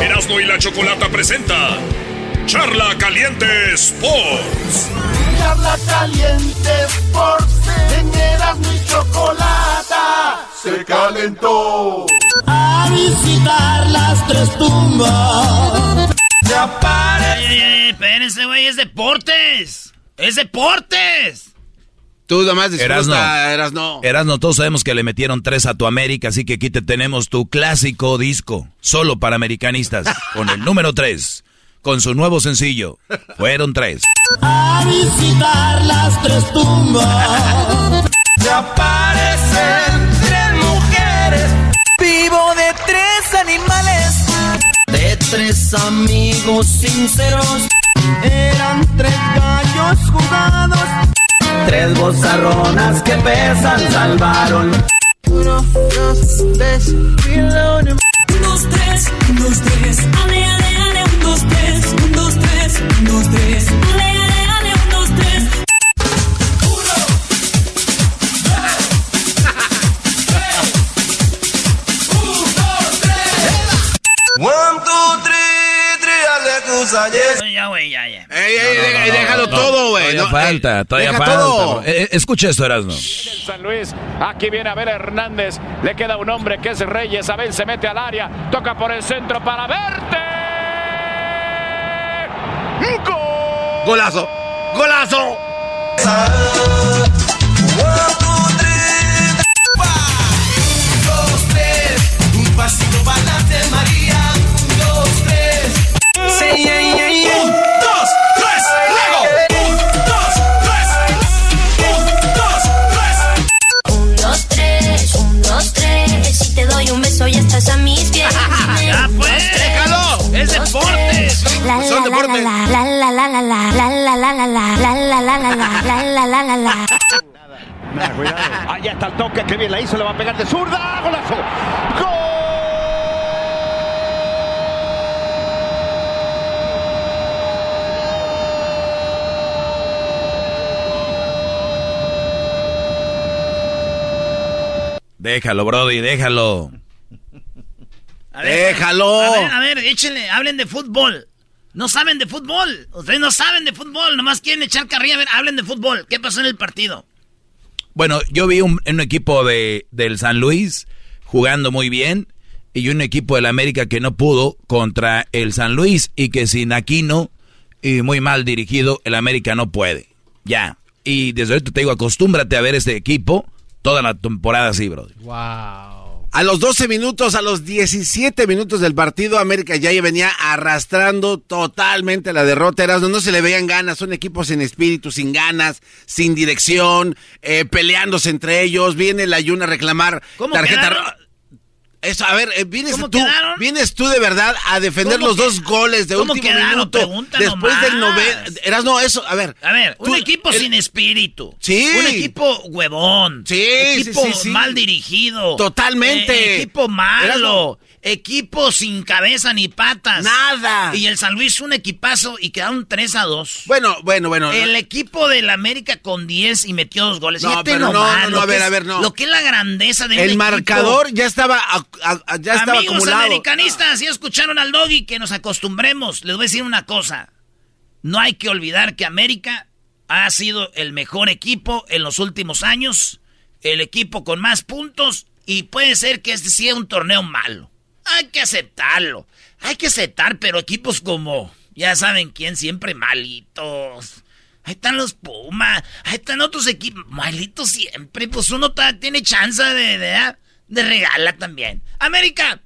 Erasmo y la Chocolata presenta Charla Caliente Sports. Charla Caliente Sports. En Erasmo y Chocolata. Se calentó. A visitar las tres tumbas. Ya pare. Ay, ay, ay, espérense, güey, es deportes. Es deportes. Tú nomás disfruta, Erasno. Erasno, todos sabemos que le metieron tres a tu América, así que aquí te tenemos tu clásico disco, solo para americanistas, *laughs* con el número tres, con su nuevo sencillo. Fueron tres. A visitar las tres tumbas. Se aparecen tres mujeres. Vivo de tres animales. De tres amigos sinceros. Eran tres gallos jugados. Tres bozarronas que pesan salvaron. Uno, dos, tres. Un, dos, tres, un, dos, tres. Ale, ale, ale, un, dos, tres. Un, dos, tres, un, dos, tres. Ale, ale, ale, un, dos, tres. One, Oye, Ya, güey, ya, ya. Ey, ey, deja- déjalo todo, güey. Todavía No, falta, eh, todavía deja falta. todo. Eh, eh, escucha esto. San Luis. Aquí viene Abel Hernández. Le queda un hombre que es Reyes. Abel se mete al área. Toca por el centro para verte. Golazo. Golazo. Un pasito para adelante, María. Allá está el toque. Que bien la hizo. Le va a pegar de zurda. Golazo. Déjalo, Brody, déjalo. A ver, Déjalo. A ver, a ver, échenle, hablen de fútbol. No saben de fútbol. Ustedes no saben de fútbol. Nomás quieren echar carrilla. A ver, hablen de fútbol. ¿Qué pasó en el partido? Bueno, yo vi un, un equipo de, del San Luis jugando muy bien y un equipo del América que no pudo contra el San Luis y que sin Aquino y muy mal dirigido, el América no puede. Ya. Y desde ahorita te digo, acostúmbrate a ver este equipo toda la temporada así, bro. A los 12 minutos, a los 17 minutos del partido, América ya venía arrastrando totalmente la derrota. Erasmo, no se le veían ganas, son equipos sin espíritu, sin ganas, sin dirección, eh, peleándose entre ellos. Viene la Yuna a reclamar ¿Cómo tarjeta. quedaron? Eso, a ver, eh, vienes ¿Cómo tú, quedaron? vienes tú de verdad a defender ¿Cómo los dos goles de último quedaron? minuto. Después del noveno. Erasmo, eso, a ver. A ver, un equipo el- sin espíritu. Sí. Un equipo huevón. Sí, Equipo sí, sí, sí. mal dirigido. Totalmente. Eh, equipo malo. Equipo sin cabeza ni patas. Nada. Y el San Luis un equipazo y quedaron 3 a 2. Bueno, bueno, bueno. El equipo del América con 10 y metió dos goles. No, Fíjate pero no, nomás no, no, a ver, es- a ver, no. Lo que es la grandeza de un El equipo. marcador ya estaba, a- a- ya estaba Amigos acumulado. americanistas, ya escucharon al doggy que nos acostumbremos. Les voy a decir una cosa. No hay que olvidar que América ha sido el mejor equipo en los últimos años, el equipo con más puntos y puede ser que este sea un torneo malo. Hay que aceptarlo. Hay que aceptar, pero equipos como, ya saben quién, siempre malitos. Ahí están los Pumas, ahí están otros equipos, malitos siempre. Pues uno tiene chance de, de, de regala también. América,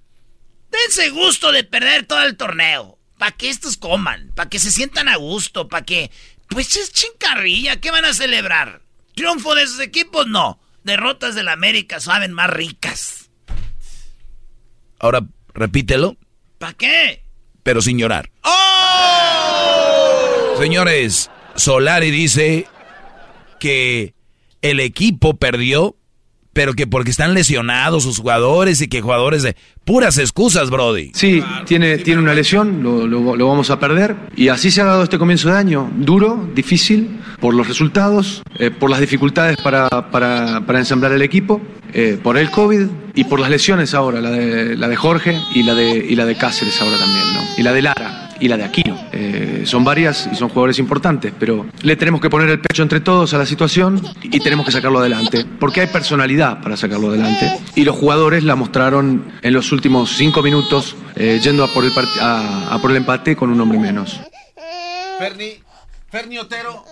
dense gusto de perder todo el torneo. Para que estos coman, para que se sientan a gusto, para que... Pues es chincarrilla, ¿qué van a celebrar? ¿Triunfo de esos equipos? No. Derrotas del América saben más ricas. Ahora repítelo, ¿Para qué? pero sin llorar. ¡Oh! Señores, Solari dice que el equipo perdió, pero que porque están lesionados sus jugadores y que jugadores de puras excusas, Brody. Sí, tiene, tiene una lesión, lo, lo- lo vamos a perder. Y así se ha dado este comienzo de año. Duro, difícil, por los resultados, eh, por las dificultades para, para, para ensamblar el equipo, eh, por el COVID y por las lesiones ahora, la de, la de Jorge y la de, y la de Cáceres ahora también, ¿no? Y la de Lara y la de Aquino. Eh, son varias y son jugadores importantes, pero le tenemos que poner el pecho entre todos a la situación y tenemos que sacarlo adelante, porque hay personalidad para sacarlo adelante. Y los jugadores la mostraron en los últimos cinco minutos eh, yendo a por, el a, a por el empate con un hombre menos. Ferni, Ferni Otero,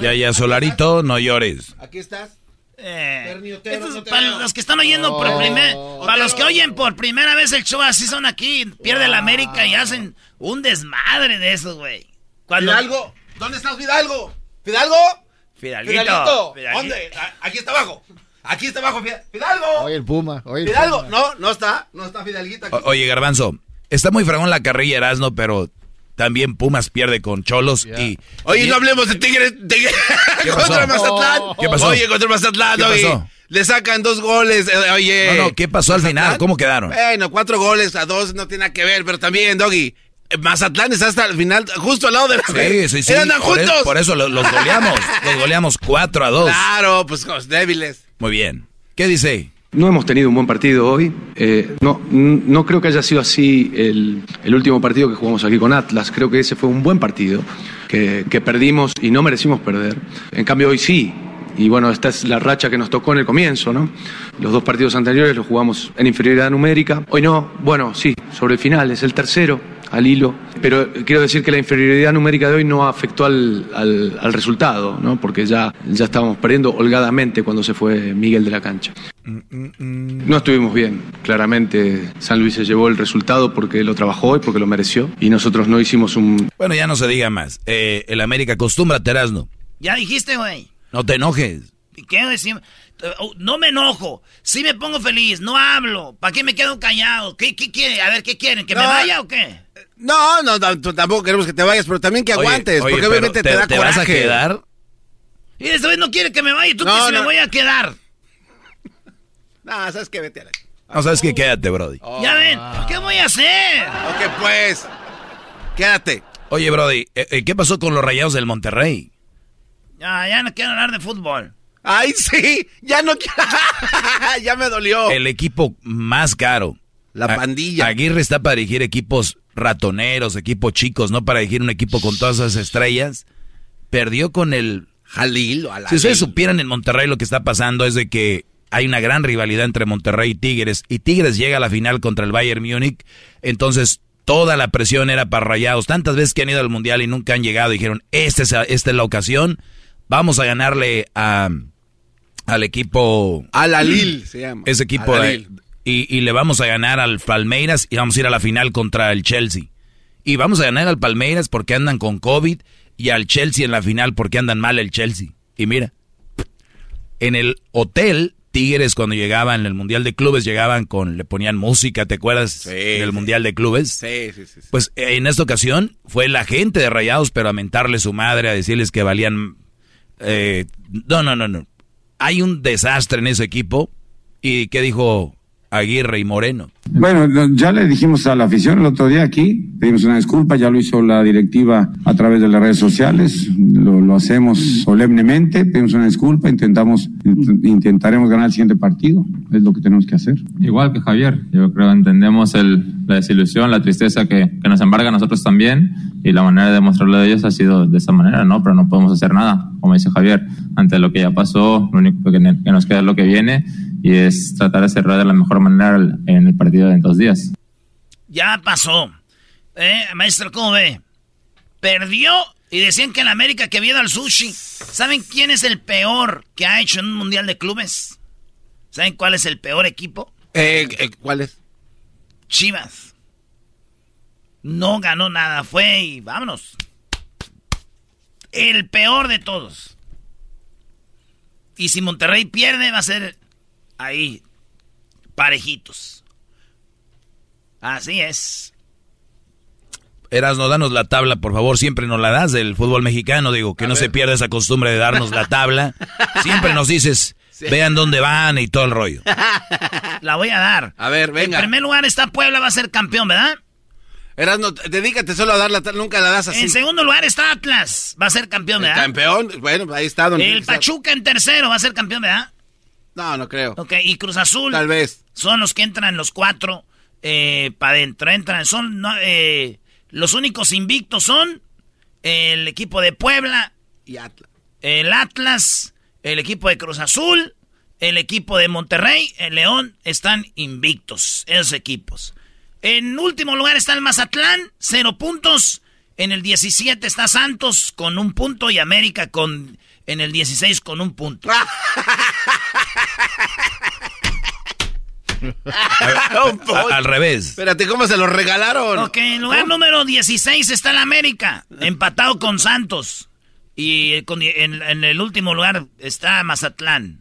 Ya, ya, Solarito, no llores. aquí estás. Eh, Ferni Otero, estos- no te para los que están oyendo por Oh. primer, para los que oyen por primera vez el show, así son aquí, pierde la América y hacen un desmadre de eso, güey. Cuando Fidalgo, ¿dónde estás Fidalgo? ¿Fidalgo? Fidalguito, Fidalguito, Fidalguito. ¿dónde? Aquí está abajo. Aquí está abajo, Fida- Fidalgo. Oye, el Puma. Oye, el Fidalgo, Puma. no, no está, no está Fidalguito aquí. O- oye, Garbanzo, está muy fragón la carrilla Erasno, pero también Pumas pierde con Cholos y... Oye, y- no hablemos de Tigres, Tigres ¿Qué *laughs* pasó? contra Mazatlán. ¿Qué pasó? Oye, contra Mazatlán, ¿Qué oye. pasó? Le sacan dos goles, eh, oye. No, no, ¿qué pasó al final? ¿Cómo quedaron? Bueno, cuatro goles a dos no tiene nada que ver, pero también, Doggy. eh, Mazatlán está hasta el final, justo al lado de la. Sí, sí, sí. Andan por, juntos. eso, por eso lo- los goleamos. Los goleamos 4 a 2. Claro, pues débiles. Muy bien. ¿Qué dice? No hemos tenido un buen partido hoy. Eh, no, no creo que haya sido así el, el último partido que jugamos aquí con Atlas. Creo que ese fue un buen partido que, que perdimos y no merecimos perder. En cambio hoy sí. Y bueno, esta es la racha que nos tocó en el comienzo, ¿no? Los dos partidos anteriores los jugamos en inferioridad numérica. Hoy no, bueno, sí, sobre el final, es el tercero, al hilo. Pero quiero decir que la inferioridad numérica de hoy no afectó al, al- al resultado, ¿no? Porque ya, ya estábamos perdiendo holgadamente cuando se fue Miguel de la cancha. No estuvimos bien, claramente San Luis se llevó el resultado porque lo trabajó y porque lo mereció y nosotros no hicimos un... Bueno, ya no se diga más. Eh, el América acostumbra Erasno. Ya dijiste, güey. No te enojes. ¿Y ¿Qué decir? No me enojo. Sí me pongo feliz. No hablo. ¿Para qué me quedo callado? ¿Qué, qué quiere? A ver, ¿qué quieren? ¿Que me vaya o qué? No, no, tampoco queremos que te vayas, pero también que Oye, aguantes, oye, porque pero obviamente te, te- da te coraje. vas a quedar. Y esta vez no quiere que me vaya. ¿Y tú No, que se no. me voy a quedar? *laughs* No, sabes que vete a la... No, sabes que quédate, Brody. Ya ven. ¿Qué voy a hacer? Ok, pues. Quédate. Oye, Brody, eh, eh, ¿qué pasó con los rayados del Monterrey? Ya, ya no quiero hablar de fútbol. Ay, sí, ya no quiero. *laughs* ya me dolió. El equipo más caro. La pandilla. Aguirre está para dirigir equipos ratoneros, equipos chicos, no para dirigir un equipo con todas esas estrellas. Perdió con el... Jalil o. Si ustedes supieran en Monterrey lo que está pasando es de que hay una gran rivalidad entre Monterrey y Tigres y Tigres llega a la final contra el Bayern Múnich, entonces toda la presión era para Rayados. Tantas veces que han ido al Mundial y nunca han llegado, dijeron, esta es, esta es la ocasión, vamos a ganarle a, al equipo... Alalil se llama. Ese equipo de- y, y le vamos a ganar al Palmeiras y vamos a ir a la final contra el Chelsea. Y vamos a ganar al Palmeiras porque andan con COVID y al Chelsea en la final porque andan mal el Chelsea. Y mira, en el hotel, Tigres cuando llegaban en el Mundial de Clubes llegaban con, le ponían música, ¿te acuerdas? en el sí. Mundial de Clubes. Sí, sí, sí. sí. Pues eh, en esta ocasión fue la gente de Rayados, pero a mentarle su madre, a decirles que valían... eh, no, no, no, no. Hay un desastre en ese equipo. ¿Y qué dijo Aguirre y Moreno? Bueno, no, ya le dijimos a la afición el otro día aquí, pedimos una disculpa, ya lo hizo la directiva a través de las redes sociales, lo, lo hacemos solemnemente, pedimos una disculpa, intentamos, int- intentaremos ganar el siguiente partido, es lo que tenemos que hacer. Igual que Javier, yo creo entendemos el, la desilusión, la tristeza que, que nos embarga a nosotros también y la manera de demostrarlo de ellos ha sido de esta manera, ¿no? Pero no podemos hacer nada, como dice Javier, ante lo que ya pasó, lo único que, que nos queda es lo que viene y es tratar de cerrar de la mejor manera en el partido de en dos días. Ya pasó. ¿Eh, maestro, cómo ve? Perdió y decían que en América que había ido al sushi. ¿Saben quién es el peor que ha hecho en un mundial de clubes? ¿Saben cuál es el peor equipo? Eh, eh, ¿Cuál es? Chivas. No ganó nada, fue y vámonos. El peor de todos. Y si Monterrey pierde, va a ser ahí, parejitos. Así es. Erasno, danos la tabla, por favor. Siempre nos la das del fútbol mexicano. Digo, que no se pierda esa costumbre de darnos la tabla. *laughs* Siempre nos dices, vean dónde van y todo el rollo. La voy a dar. A ver, venga. En primer lugar está Puebla, va a ser campeón, ¿verdad? Erasno, dedícate solo a dar la tabla, nunca la das así. En segundo lugar está Atlas, va a ser campeón, ¿El ¿verdad? campeón, bueno, ahí está. Don El Pachuca en tercero va a ser campeón, ¿verdad? No, no creo. Ok, y Cruz Azul. Tal vez. Son los que entran los cuatro eh, para adentro. Entran, son no, eh, los únicos invictos son el equipo de Puebla, Y Atlas. el Atlas, el equipo de Cruz Azul, el equipo de Monterrey, el León, están invictos, esos equipos. En último lugar está el Mazatlán, cero puntos. En el 17 está Santos con un punto y América con en el 16 con un punto. *laughs* *laughs* A- al revés. Espérate, ¿cómo se lo regalaron? Ok, en lugar número 16 está el América, empatado con Santos. Y eh, con- en, en el último lugar está Mazatlán.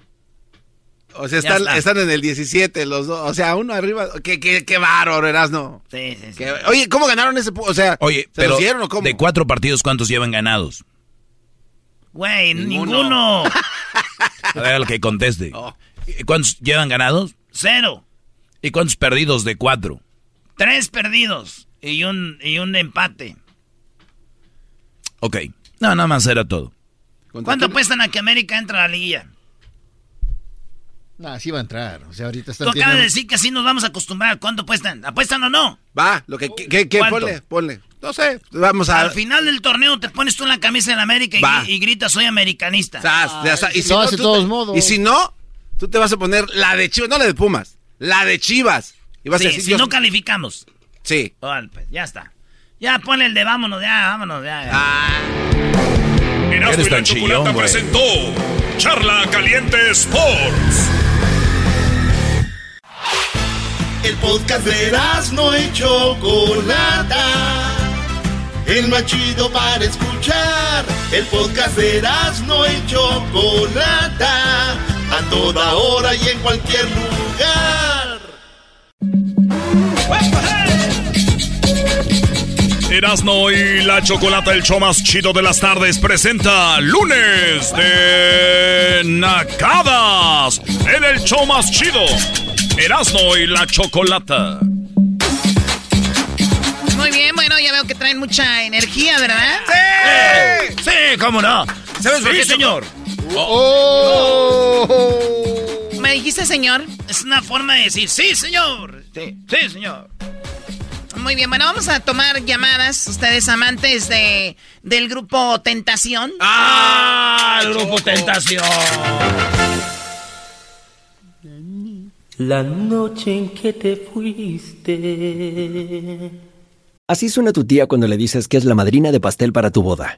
O sea, están, está. están en el 17 los dos. O sea, uno arriba. Qué, qué, qué bárbaro, Erasno. Sí, sí, sí. Qué- Oye, ¿cómo ganaron ese? O sea, Oye, ¿se pero los dieron o cómo? de cuatro partidos, ¿cuántos llevan ganados? Güey, Ninguno. ninguno. *laughs* A ver, al que conteste. Oh. ¿Y ¿Cuántos llevan ganados? Cero. ¿Y cuántos perdidos de cuatro? Tres perdidos y un, y un empate. Ok. No, nada más era todo. ¿Cuánto apuestan a que América entra a la liguilla? Nah, sí va a entrar. O sea, ahorita Tú están acabas de decir que así nos vamos a acostumbrar. ¿Cuánto apuestan? ¿Apuestan o no? Va, lo que, que, que- ponle, ponle. No sé, vamos a... Al final del torneo te pones tú en la camisa la América y, gritas soy americanista. Sas, ya está. Y si lo no, hace tú de todos te- modos. Y si no, tú te vas a poner la de Chivas, no la de Pumas, la de Chivas. Y vas Sí, a decir, si Dios- no calificamos. Sí. Pues, ya está. Ya ponle el de vámonos, ya, vámonos, ya. ya. Ah, Erasmo y la Chocolata presentó Charla Caliente Sports. El podcast de Erasmo y Chocolata. El más chido para escuchar. El podcast de Erasmo y Chocolata. A toda hora y en cualquier lugar. Erasmo y la Chocolata, el show más chido de las tardes, presenta lunes de Nacadas en el show más chido. Erasmo y la Chocolata. Muy bien, bueno, ya veo que traen mucha energía, ¿verdad? ¡Sí! ¡Sí, cómo no! ¿Sabes por Sí, qué, señor? ¿Me dijiste, señor? Es una forma de decir sí, señor. Sí, sí, señor. Muy bien, bueno, vamos a tomar llamadas. Ustedes amantes de, del grupo Tentación. ¡Ah! El grupo Tentación. La noche en que te fuiste. Así suena tu tía cuando le dices que es la madrina de pastel para tu boda.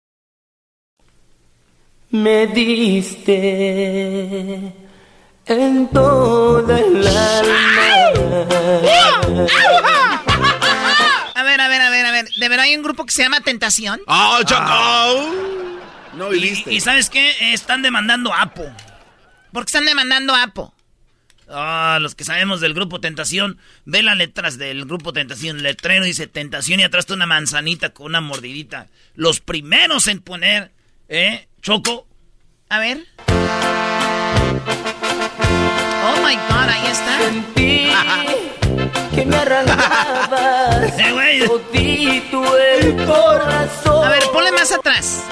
Me diste en toda el alma. *laughs* A ver, a ver, a ver, a ver. ¿De verdad hay un grupo que se llama Tentación? ¡Oh, Choco! Ah. No Y, viviste. y ¿sabes qué? Están demandando a Apo. ¿Por qué están demandando a Apo? Ah, los que sabemos del grupo Tentación, ve las letras del grupo Tentación. Letrero dice Tentación y atrás está una manzanita con una mordidita. Los primeros en poner, ¿eh? Choco. A ver. Oh my god, ahí está. Sentí que me arrancabas *laughs* todito el corazón. A ver, ponle más atrás.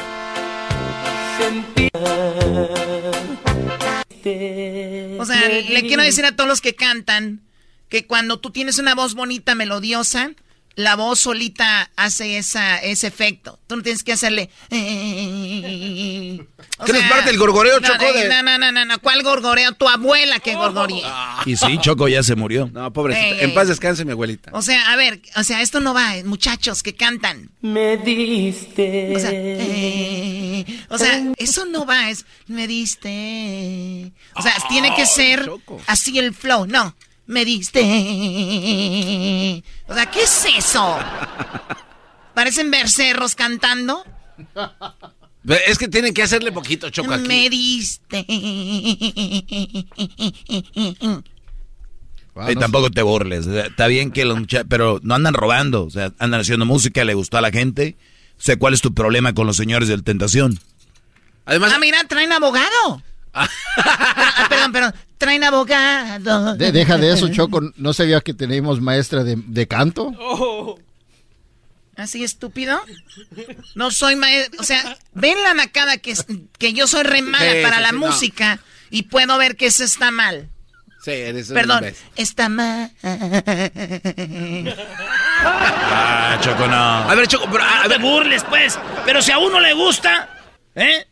O sea, le quiero decir a todos los que cantan que cuando tú tienes una voz bonita, melodiosa, la voz solita hace esa, ese efecto. Tú no tienes que hacerle. ¿Qué nos parte el gorgoreo, no, Choco? No, de- no, no, no, no, no, ¿cuál gorgoreo? Tu abuela que gorgorea. Y sí, Choco ya se murió. No, pobrecita. Ey, En paz descanse mi abuelita. O sea, a ver, o sea, esto no va, eh, muchachos que cantan. Me diste. O sea, eh, o sea, eso no va, es me diste. O sea, tiene que ser así el flow, no. Me diste. O sea, ¿qué es eso? ¿Parecen bercerros cantando? Es que tienen que hacerle poquito, Choco, aquí. Me diste. Y tampoco te burles. Está bien que los muchachos, pero no andan robando. O sea, andan haciendo música, le gustó a la gente. O sea, ¿cuál es tu problema con los señores del Tentación? Además, Ah, mira, traen abogado. Ah, perdón, perdón. Traen abogado. De- deja de eso, Choco. ¿No sabía que tenemos maestra de, de canto? ¿Así estúpido? No soy maestro. O sea, ven la nacada que, es- que yo soy re mala Sí, para sí, la sí, no. música y puedo ver que eso está mal. Sí, eres Perdón, está mal. Ah, Choco, no. A ver, Choco, pero, a, ver. burles, pues. Pero si a uno le gusta, ¿eh?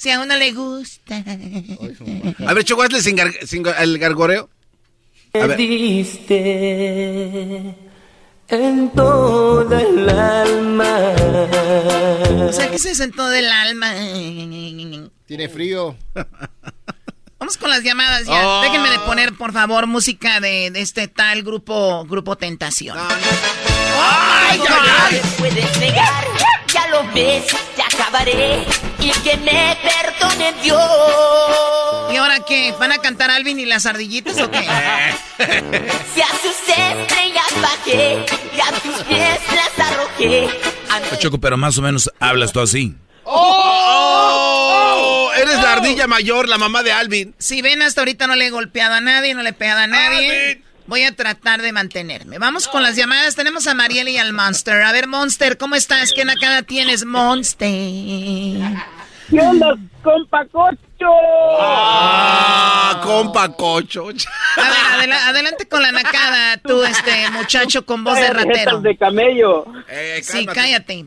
Si a uno le gusta. A ver, Choco, hazle sin gar- sin gar- el gargoreo. A ver. diste en toda el alma. O sea, ¿qué se sentó del alma? Tiene frío. Vamos con las llamadas ya. Oh. Déjenme de poner, por favor, música de, de este tal grupo, grupo Tentación. Ay, no me puedes negar, ya lo ves, te acabaré y que me perdone Dios. ¿Y ahora qué? ¿Van a cantar Alvin y las ardillitas o qué? *laughs* Si a sus estrellas bajé y a tus pies las arrojé. Choco, pero más o menos hablas tú así. ¡Oh! Eres la ardilla mayor, la mamá de Alvin. Si ven, hasta ahorita no le he golpeado a nadie, no le he pegado a nadie. Voy a tratar de mantenerme. Vamos con las llamadas. Tenemos a Mariel y al Monster. A ver, Monster, ¿cómo estás? ¿Qué nacada tienes, Monster? ¿Qué onda, compa Cocho? Ah, compa cocho. A ver, adela- adelante con la nacada, tú, este muchacho con voz de ratero. De camello. Eh, Sí, cállate.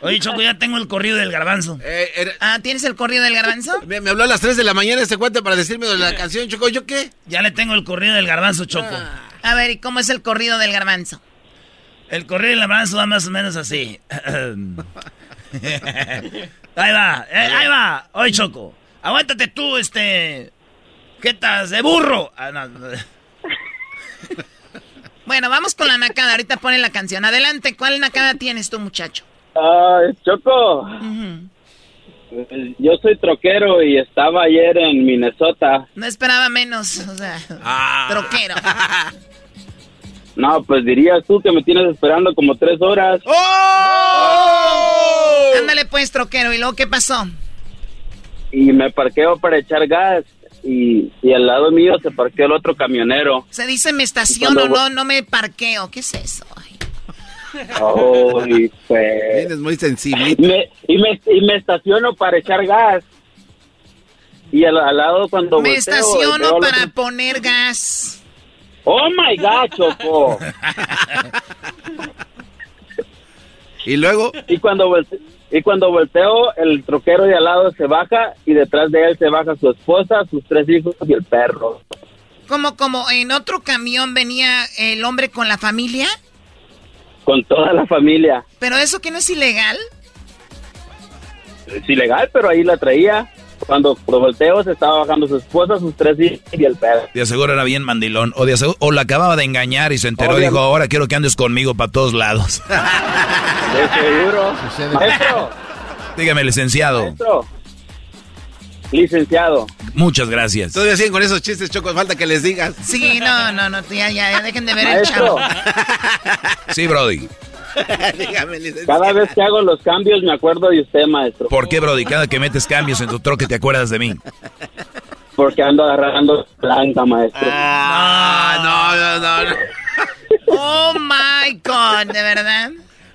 Oye, Choco, ya tengo el corrido del garbanzo. Eh, era- Ah, ¿tienes el corrido del garbanzo? me, me habló a las 3 de la mañana este cuate para decirme de la *laughs* canción, Choco. ¿Yo qué? Ya le tengo el corrido del garbanzo, Choco. A ver, ¿y cómo es el corrido del garbanzo? El corrido del garbanzo va más o menos así. *laughs* ahí va, eh, ahí va. Oye, Choco, aguántate tú, este... Jetas de burro. Ah, no, no. *laughs* Bueno, vamos con la nacada. Ahorita pone la canción. Adelante, ¿cuál nacada tienes tú, muchacho? Ah, Choco, yo soy troquero y estaba ayer en Minnesota. No esperaba menos, o sea, Ah. troquero. *laughs* No, pues dirías tú que me tienes esperando como tres horas. ¡Oh! Ándale pues, troquero. ¿Y luego qué pasó? Y me parqueo para echar gas. Y, y al lado mío se parqueó el otro camionero. Se dice me estaciono, Cuando- no, no me parqueo. ¿Qué es eso? Ay. Oh, y pues... Eres muy sensible. Y me, y, me, y me estaciono para echar gas. Y al, al lado cuando Me volteo, estaciono para otro- poner gas. Oh my God, Choco. *laughs* Y luego, y cuando volte- y cuando volteo, el troquero de al lado se baja y detrás de él se baja su esposa, sus tres hijos y el perro. Como, como en otro camión venía el hombre con la familia. Con toda la familia. Pero eso que no es ilegal. Es ilegal, pero ahí la traía. Cuando, cuando volteo, se estaba bajando su esposa, sus tres hijos y el perro. De seguro era bien mandilón. O, de aseguro- o la acababa de engañar y se enteró y dijo, ahora quiero que andes conmigo para todos lados. De seguro. Maestro, Dígame, licenciado. maestro. Licenciado. Muchas gracias. todavía siguen con esos chistes, Choco. Falta que les digas. Sí, no, no, no, ya, ya, ya dejen de ver el Maestro, chavo. Sí, Brody. *laughs* Dígame, licenciado. cada vez que hago los cambios me acuerdo de usted, maestro. ¿Por qué, Brody? Cada que metes cambios en tu troque te acuerdas de mí. Porque ando agarrando blanca, maestro. Ah, no, no, no. no. Oh my God, ¿de verdad?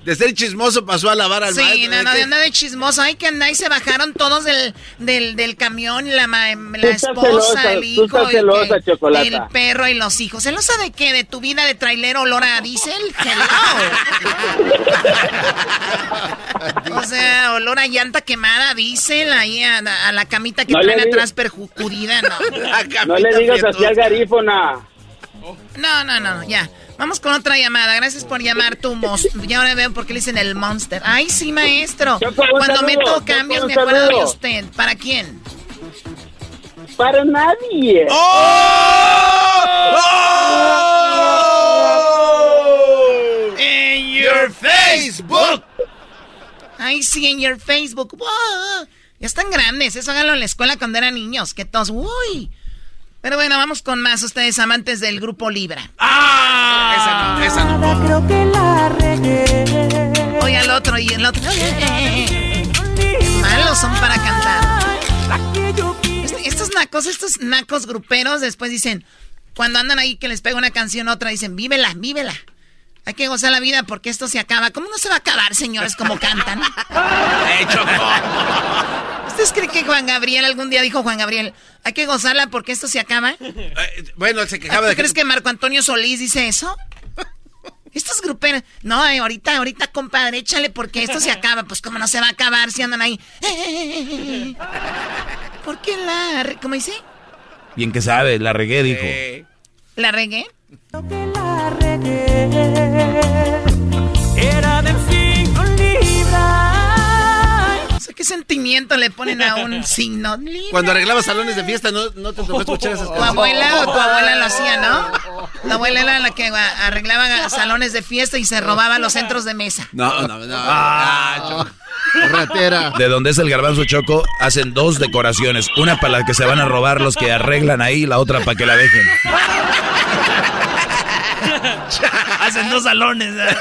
De ser chismoso pasó a lavar al sí, maestro. Sí, no, no, de anda de chismoso. Ay, que anda y se bajaron todos del, del, del camión, la, ma- la esposa, celosa, el tú hijo, celosa, que- Chocolata. el perro y los hijos. ¿Celosa de qué? ¿De tu vida de trailero olor a diésel? Hello. *laughs* o sea, olor a llanta quemada, diésel, ahí a, a la camita que No traen atrás perjudicida, no. No le digas así al garífona. No, no, no, ya. Vamos con otra llamada. Gracias por llamar tu monstruo. Ya ahora veo por qué le dicen el monster. Ay, sí, maestro. Cuando saludo, meto cambios me acuerdo de usted. ¿Para quién? Para nadie. In your Facebook. Ay, sí, en your Facebook. ¡Wow! Ya están grandes. Eso háganlo en la escuela cuando eran niños. Que todos, uy. Pero bueno, vamos con más ustedes amantes del grupo Libra. ¡Ah! Esa no, esa no. Creo que la regué. Oye al otro y el otro. Malos son para cantar. Este- Estos nacos, estos nacos gruperos después dicen, cuando andan ahí que les pega una canción otra, dicen, vívela, vívela. Hay que gozar la vida porque esto se acaba. ¿Cómo no se va a acabar, señores, como cantan? *laughs* ¿Ustedes creen que Juan Gabriel algún día dijo Juan Gabriel, hay que gozarla porque esto se acaba? Eh, Bueno, se quejaba ¿Tú de crees que Marco Antonio Solís dice eso? Estos gruperos, no, eh, ahorita, ahorita, compadre, échale porque esto se acaba. Pues cómo no se va a acabar si andan ahí. ¿Por qué la, cómo dice? Bien que sabe, la regué, dijo. ¿La regué? La regué. Era de cinco libras. O sea, ¿qué sentimiento le ponen a un *laughs* signo? Cuando arreglabas salones de fiesta, ¿no, no te tocó *laughs* escuchar esas Tu canciones? abuela o tu abuela lo hacía, ¿no? *laughs* La abuela era la que arreglaba salones de fiesta y se robaba los centros de mesa. No, no, no. Ah, Ratera. De donde es el garbanzo choco, hacen dos decoraciones. Una para la que se van a robar los que arreglan ahí, la otra para que la dejen. *laughs* Hacen dos salones. ¿eh?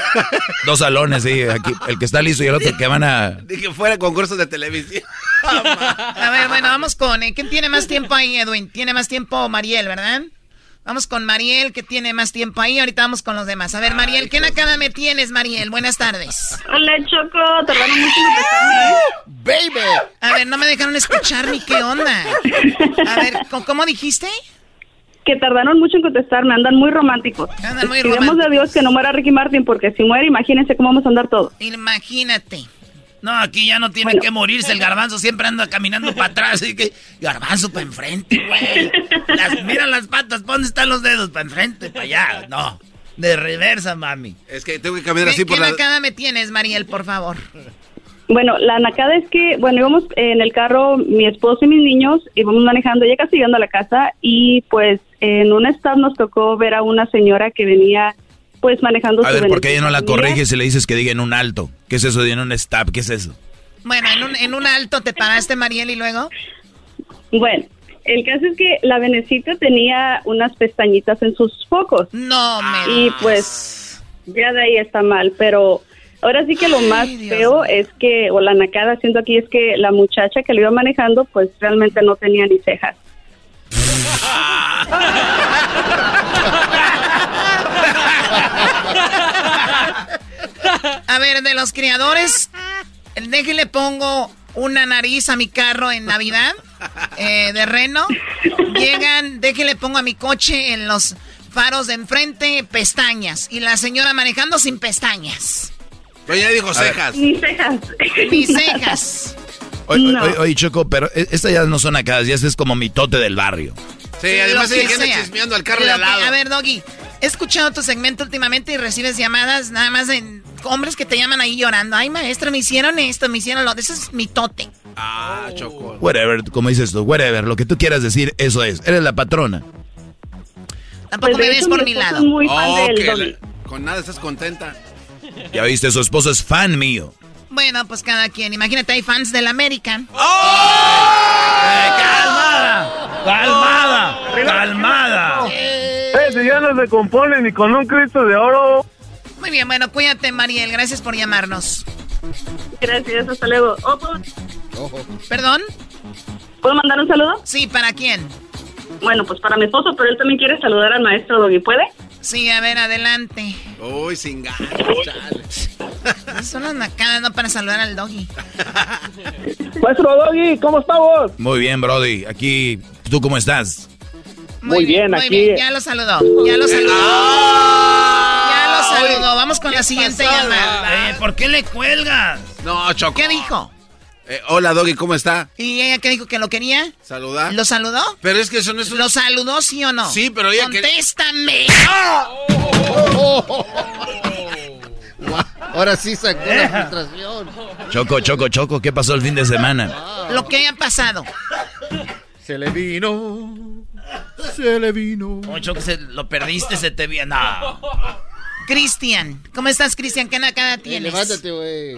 Dos salones, sí. Aquí, el que está listo y el otro que van a... Dije fuera concursos de televisión. *laughs* A ver, bueno, vamos con. eh, ¿Quién tiene más tiempo ahí, Edwin? Tiene más tiempo Mariel, ¿verdad? Vamos con Mariel, que tiene más tiempo ahí. Ahorita vamos con los demás. A ver, Mariel, ¿qué nakada me tienes, Mariel? Buenas tardes. Hola, Choco. Tardaron mucho en. ¡Baby! A ver, no me dejaron escuchar ni qué onda. A ver, ¿cómo- ¿cómo dijiste? Que tardaron mucho en contestarme. Andan muy románticos. Andan muy románticos. a Dios que no muera Ricky Martin, porque si muere, imagínense cómo vamos a andar todos. Imagínate. No, aquí ya no tiene que morirse. El garbanzo siempre anda caminando para atrás. Así que, garbanzo para enfrente, güey. Las- mira las patas, ¿pa' ¿dónde están los dedos? Para enfrente, para allá. No, de reversa, mami. Es que tengo que caminar así ¿Qué, por qué la... nakada me tienes, Mariel, por favor? Bueno, la nacada es que, bueno, íbamos en el carro, mi esposo y mis niños, íbamos manejando, ya casi llegando a la casa, y pues en un stop nos tocó ver a una señora que venía, pues manejando A su ver, ¿por qué ella no la corriges y le dices que diga en un alto? ¿Qué es eso de en un stop? ¿Qué es eso? Bueno, en un, en un alto te paraste, Mariel, y luego. Bueno, el caso es que la venecita tenía unas pestañitas en sus focos. No, me. Y pues ya de ahí está mal, pero ahora sí que lo más feo es que, o la nacada siento aquí es que la muchacha que lo iba manejando pues realmente no tenía ni cejas. A ver, de los criadores, déjele pongo una nariz a mi carro en Navidad eh, de reno. Llegan, déjele pongo a mi coche en los faros de enfrente pestañas. Y la señora manejando sin pestañas. Pero ya ver. cejas. Ni cejas. *laughs* Ni cejas. Oye, No. oye, oye, Choco, pero e- estas ya no son acá, ya es como mitote del barrio. Sí, además sea. chismeando al carro de al que- lado. A ver, Doggy, he escuchado tu segmento últimamente y recibes llamadas nada más de hombres que te llaman ahí llorando. Ay, maestro, me hicieron esto, me hicieron lo... Eso es mitote. Ah, Choco. Whatever, como dices tú, whatever, lo que tú quieras decir, eso es. Eres la patrona. Tampoco Pues, me ves por mi lado. muy fan Oh, la- Con nada estás contenta. Ya viste, su esposo es fan mío. Bueno, pues cada quien. Imagínate, hay fans del American. ¡Calmada! ¡Calmada! ¡Calmada! Eh, si ya no se compone ni con un Cristo de oro. Muy bien, bueno, cuídate, Mariel. Gracias por llamarnos. Gracias, hasta luego. Oh, ¿puedo, ¿Perdón? ¿Puedo mandar un saludo? Sí, ¿para quién? Bueno, pues para mi esposo, pero él también quiere saludar al maestro Doggy. ¿Puede? Sí, a ver, adelante. Uy, sin ganas, chale. Son las nacadas, no para saludar al doggy. Maestro Doggy, ¿cómo estamos? Muy bien, Brody. Aquí, ¿tú cómo estás? Muy, bien, Muy aquí. bien, ya lo saludó. Ya lo saludó. Ya lo saludó. Vamos con la siguiente llamada. Eh, ¿Por qué le cuelgas? No, Choco. ¿Qué dijo? Eh, hola, Doggy, ¿cómo está? ¿Y ella qué dijo que lo quería? ¿Saludar? ¿Lo saludó? Pero es que eso no es un... ¿Lo saludó sí o no? Sí, pero ella que- ¡Contéstame! *laughs* Ahora sí sacó la frustración. Choco, Choco, Choco, ¿qué pasó el fin de semana? Lo que haya pasado. Se le vino. Se le vino. Ocho, que se, lo perdiste, se te vio. No. Cristian, ¿cómo estás, Cristian? ¿Qué nacada tienes? levántate, güey.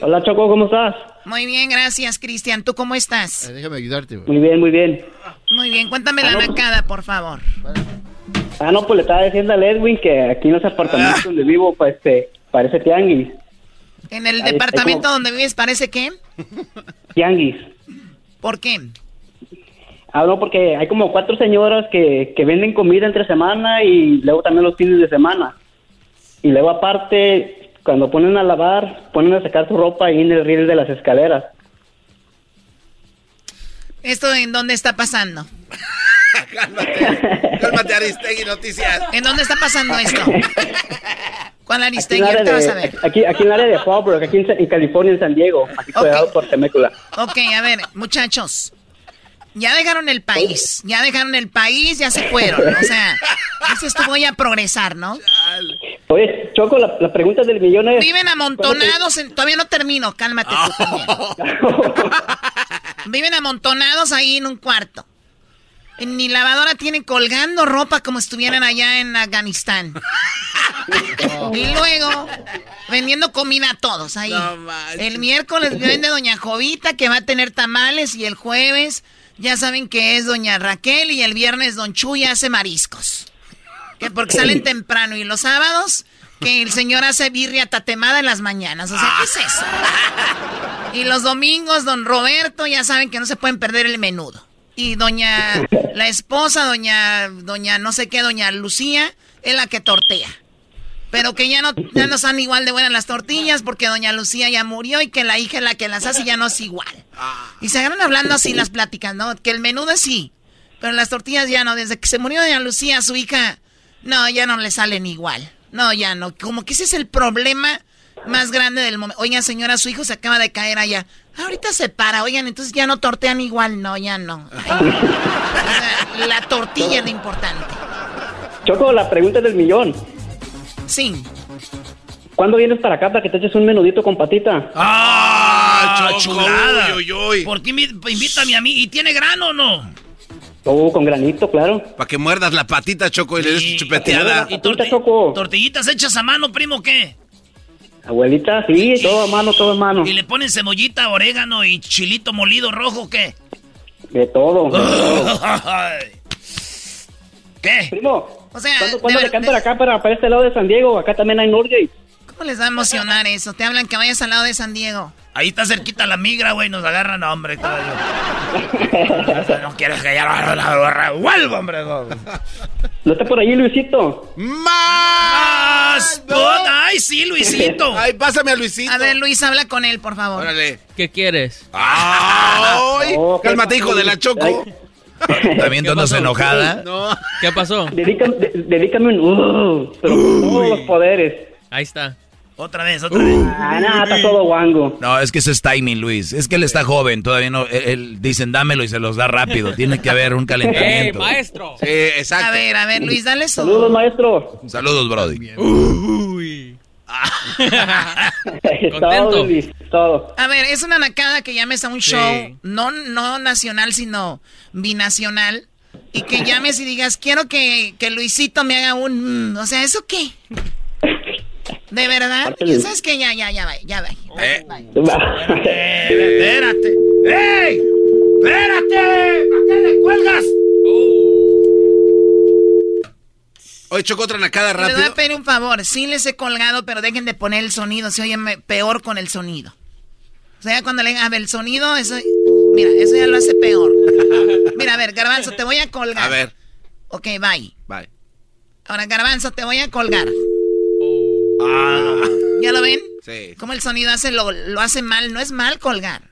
Hola, Choco, ¿cómo estás? Muy bien, gracias, Cristian. ¿Tú cómo estás? Eh, Déjame ayudarte, güey. Muy bien, muy bien. Muy bien, cuéntame la nacada, por favor. Ah, no, pues le estaba diciendo al Edwin que aquí en los apartamentos donde vivo, pues, este, parece tianguis. En el Ahí departamento como- donde vives parece que... *laughs* Tianguis. ¿Por qué? Ah, no, porque hay como cuatro señoras que, que venden comida entre semana y luego también los fines de semana. Y luego aparte, cuando ponen a lavar, ponen a sacar su ropa ahí en el riel de las escaleras. ¿Esto en dónde está pasando? *laughs* Cálmate, Aristegui Noticias. ¿En dónde está pasando esto? ¿Cuál Aquí Aristegui? en, el área Ahorita vas de, a ver. aquí, aquí en el área de Fallbrook, aquí en, en California, en San Diego, aquí pegado por Temécula. Ok, a ver, muchachos. Ya dejaron el país, ya dejaron el país, ya se fueron. O sea, dices tú voy a progresar, ¿no? Oye, Choco, la, la pregunta del millón es... Viven amontonados, en- todavía no termino, cálmate tú también. *laughs* Viven amontonados ahí en un cuarto. En mi lavadora tienen colgando ropa como estuvieran allá en Afganistán. *laughs* Y luego vendiendo comida a todos ahí. el miércoles vende Doña Jovita que va a tener tamales y el jueves ya saben que es Doña Raquel y el viernes Don Chuy hace mariscos. Que porque salen temprano y los sábados que el señor hace birria tatemada en las mañanas. O sea, ¿qué es eso? Y los domingos, don Roberto, ya saben que no se pueden perder el menudo. Y doña, *laughs* la esposa, doña, doña no sé qué, doña Lucía, es la que tortea. Pero que ya no, ya no son igual de buenas las tortillas porque doña Lucía ya murió y que la hija es la que las hace y ya no es igual. Y se agarran hablando así las pláticas, ¿no? Que el menudo es sí, pero las tortillas ya no. Desde que se murió doña Lucía, su hija, no, ya no le salen igual. No, ya no. Como que ese es el problema más grande del momento. Oigan, señora, su hijo se acaba de caer allá. Ahorita se para, oigan, entonces ya no tortean igual. No, ya no. *laughs* Ay, o sea, la tortilla es lo importante. Choco, la pregunta del millón. Sí. ¿Cuándo vienes para acá para que te eches un menudito con patita? ¡Ah, Choco, chulada! uy, uy, uy. ¿Por qué invítame a mí? ¿Y tiene grano o no? Oh, con granito, claro. Para que muerdas la patita, Choco, y le des chupeteada. ¿Y torti- tortillitas hechas a mano, primo, qué? Abuelita, sí, todo a mano, todo a mano. ¿Y le ponen cebollita, orégano y chilito molido rojo, qué? De todo. *laughs* ¿Qué? Primo, O sea, ¿cuándo, cuándo le cantan acá para, para este lado de San Diego? Acá también hay Norgate. ¿Cómo les va a emocionar eso? Te hablan que vayas al lado de San Diego. Ahí está cerquita la migra, güey, nos agarran, hombre. todo *laughs* no quieres que ya lo vuelvo, hombre. no. ¿No está por ahí Luisito? ¡Más! ¡Ay, sí, Luisito! Ay, pásame a Luisito. A ver, Luis, habla con él, por favor. Órale. ¿Qué quieres? ¡Ay! Oh, ¿qué Cálmate, hijo de la? Choco. ¿Está viéndonos enojada? No. ¿Qué pasó? Dedícame, de- dedícame un... Uh, pero todos los poderes. Ahí está. Otra vez, otra vez. Ah, nada, está todo guango. No, es que eso es timing, Luis. Es que él está joven, todavía no. Él, él- dicen dámelo y se los da rápido. Tiene que haber un *laughs* ¡Ey, calentamiento. maestro! Sí, exacto. A ver, a ver, Luis, dale su... Saludos, maestro. Saludos, Brody. Uy. *laughs* Todo, Luis, todo. A ver, es una nacada que llames a un Sí. show, no, no nacional, sino binacional, y que llames y digas, quiero que, que Luisito me haga un... mm", o sea, ¿eso qué? ¿De verdad? Aparte- ¿Sabes qué? Ya, ya, ya va, ya va. Eh, Eh, espérate. ¡Ey! ¡Espérate! ¿Para qué le cuelgas? Oye, Choco, otra nacada Les voy a pedir un favor, sí les he colgado, pero dejen de poner el sonido, se oye peor con el sonido. O sea, cuando le a ver, el sonido, eso... Mira, eso ya lo hace peor. Mira, a ver, Garbanzo, te voy a colgar. A ver, Ok, bye. bye. Ahora, Garbanzo, te voy a colgar. Ah. ¿Ya lo ven? Sí. Como el sonido hace lo, lo hace mal. No es mal colgar.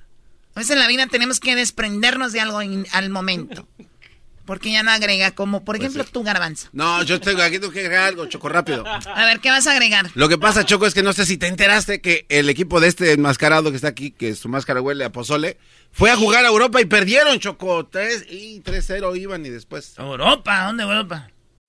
A veces en la vida tenemos que desprendernos de algo in- al momento. Porque ya no agrega, como por ejemplo tú, Garbanzo. No, yo tengo aquí tengo que agregar algo, Choco, rápido. A ver, ¿qué vas a agregar? Lo que pasa, Choco, es que no sé si te enteraste que el equipo de este enmascarado que está aquí, que su máscara huele a pozole, fue a jugar a Europa y perdieron, Choco. 3 y 3-0 iban y después. Europa, ¿dónde Europa?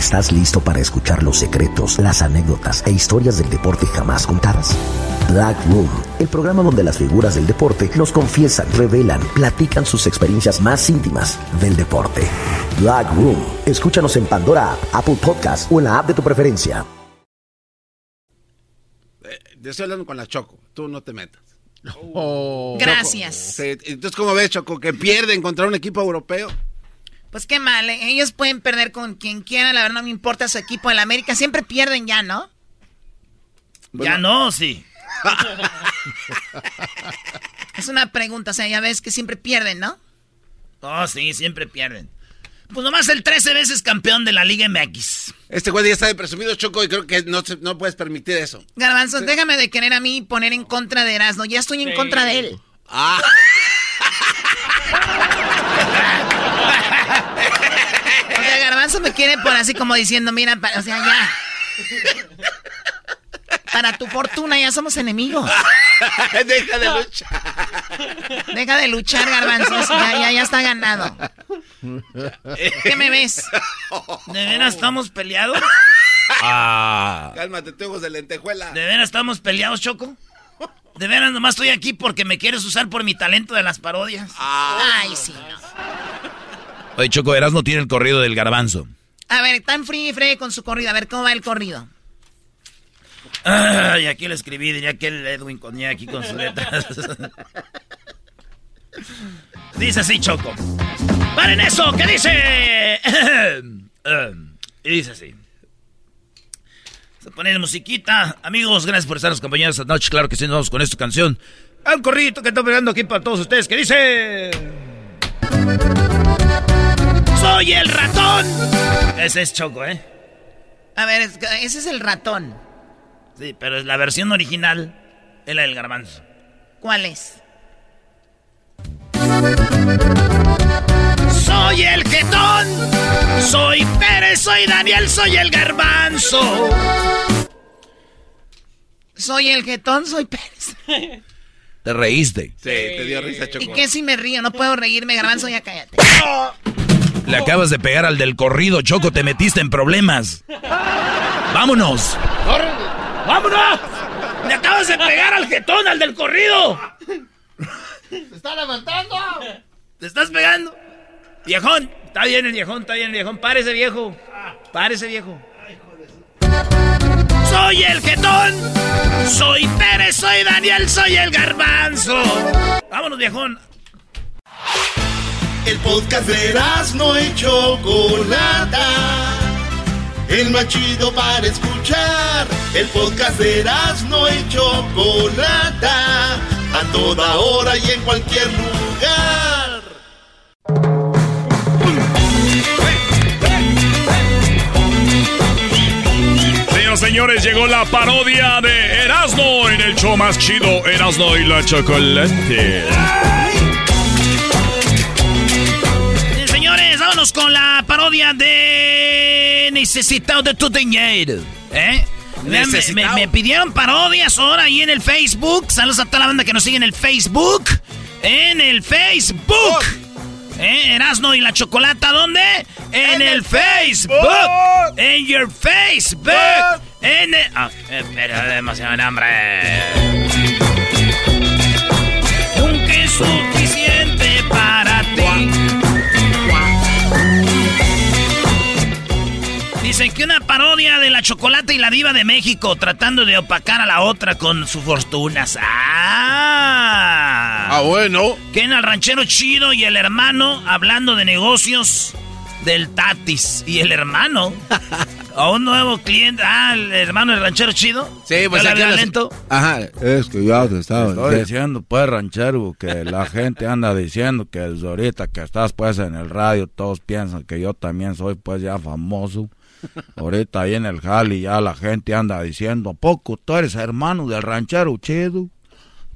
¿Estás listo para escuchar los secretos, las anécdotas e historias del deporte jamás contadas? Black Room, el programa donde las figuras del deporte nos confiesan, revelan, platican sus experiencias más íntimas del deporte. Black Room, escúchanos en Pandora App, Apple Podcast o en la app de tu preferencia. Yo estoy hablando con la Choco, tú no te metas. Gracias. Sí, entonces, ¿cómo ves, Choco? Que pierden contra un equipo europeo. Pues qué mal, ¿eh? ellos pueden perder con quien quieran, la verdad no me importa su equipo. El América siempre pierden ya, ¿no? Ya no, sí. *laughs* Es una pregunta, o sea, ya ves que siempre pierden, ¿no? Oh, sí, siempre pierden. Pues nomás el 13 veces campeón de la Liga MX. Este güey ya está de presumido, Choco, y creo que no, se- no puedes permitir eso. Garbanzo, déjame de querer a mí poner en contra de Erasmo. Ya estoy en contra de él. Ah. *laughs* O sea, Garbanzo me quiere por así como diciendo, mira, o sea, ya. Para tu fortuna ya somos enemigos. Deja de luchar. Deja de luchar, Garbanzo. Ya, ya, ya está ganado. ¿Qué me ves? ¿De veras estamos peleados? Ah. Cálmate, te ojos de lentejuela. ¿De veras estamos peleados, Choco? ¿De veras nomás estoy aquí porque me quieres usar por mi talento de las parodias? Ay, sí. no. Oye, Choco, no tiene el corrido del garbanzo. A ver, tan free y free con su corrido. A ver, ¿cómo va el corrido? Ay, aquí le escribí, diría que el Edwin Coñé aquí con sus letras. *laughs* dice así, Choco. ¡Paren eso! ¿Qué dice? *coughs* y dice así. Se pone la musiquita. Amigos, gracias por estarnos acompañando esta noche. Claro que sí, nos vamos con esta canción. Un corrido que está pegando aquí para todos ustedes. ¿Qué dice? ¡Soy el ratón! Ese es Choco, ¿eh? A ver, es- ese es el ratón. Sí, pero es la versión original es la del garbanzo. ¿Cuál es? Soy el jetón, soy Pérez, soy Daniel, soy el garbanzo. Soy el jetón, soy Pérez. Te reíste. Sí, te dio risa, Choco. ¿Y qué si me río? No puedo reírme, garbanzo, ya cállate. Le acabas de pegar al del corrido, Choco, te metiste en problemas. ¡Vámonos! ¡Vámonos! ¡Le acabas de pegar al jetón, al del corrido! ¡Se está levantando! ¿Te estás pegando? Viejón, está bien el viejón, está bien el viejón. Párese, viejo. Párese, viejo. Soy el jetón, soy Pérez, soy Daniel, soy el garbanzo. Vámonos, viejón. El podcast de no y Chocolata. El más chido para escuchar. El podcast de no y Chocolata. A toda hora y en cualquier lugar. Señoras señores, llegó la parodia de Erasmo en el show más chido, Erasmo y la Chocolate. Vámonos con la parodia de Necesitado de tu dinero. ¿Eh? Me, me- me pidieron parodias ahora ahí en el Facebook. Saludos a toda la banda que nos sigue en el Facebook. En el Facebook. ¿Eh? Erasno y la chocolata, ¿dónde? En, el Facebook. En your Facebook. En el... Ah, espera, demasiado hambre. Nunca es Que una parodia de la chocolate y la diva de México tratando de opacar a la otra con sus fortunas. ¡Ah! Ah, bueno. Que en el ranchero chido y el hermano hablando de negocios del Tatis. Y el hermano *laughs* a un nuevo cliente. Ah, el hermano del ranchero chido. Sí, pues ¿Ya aquí las- lento? Ajá. Es que ya te estaba Estoy diciendo, pues, ranchero, que la gente anda diciendo que desde ahorita que estás, pues, en el radio, todos piensan que yo también soy, pues, ya famoso. Ahorita ahí en el Jali ya la gente anda diciendo, ¿a poco tú eres hermano del ranchero chido?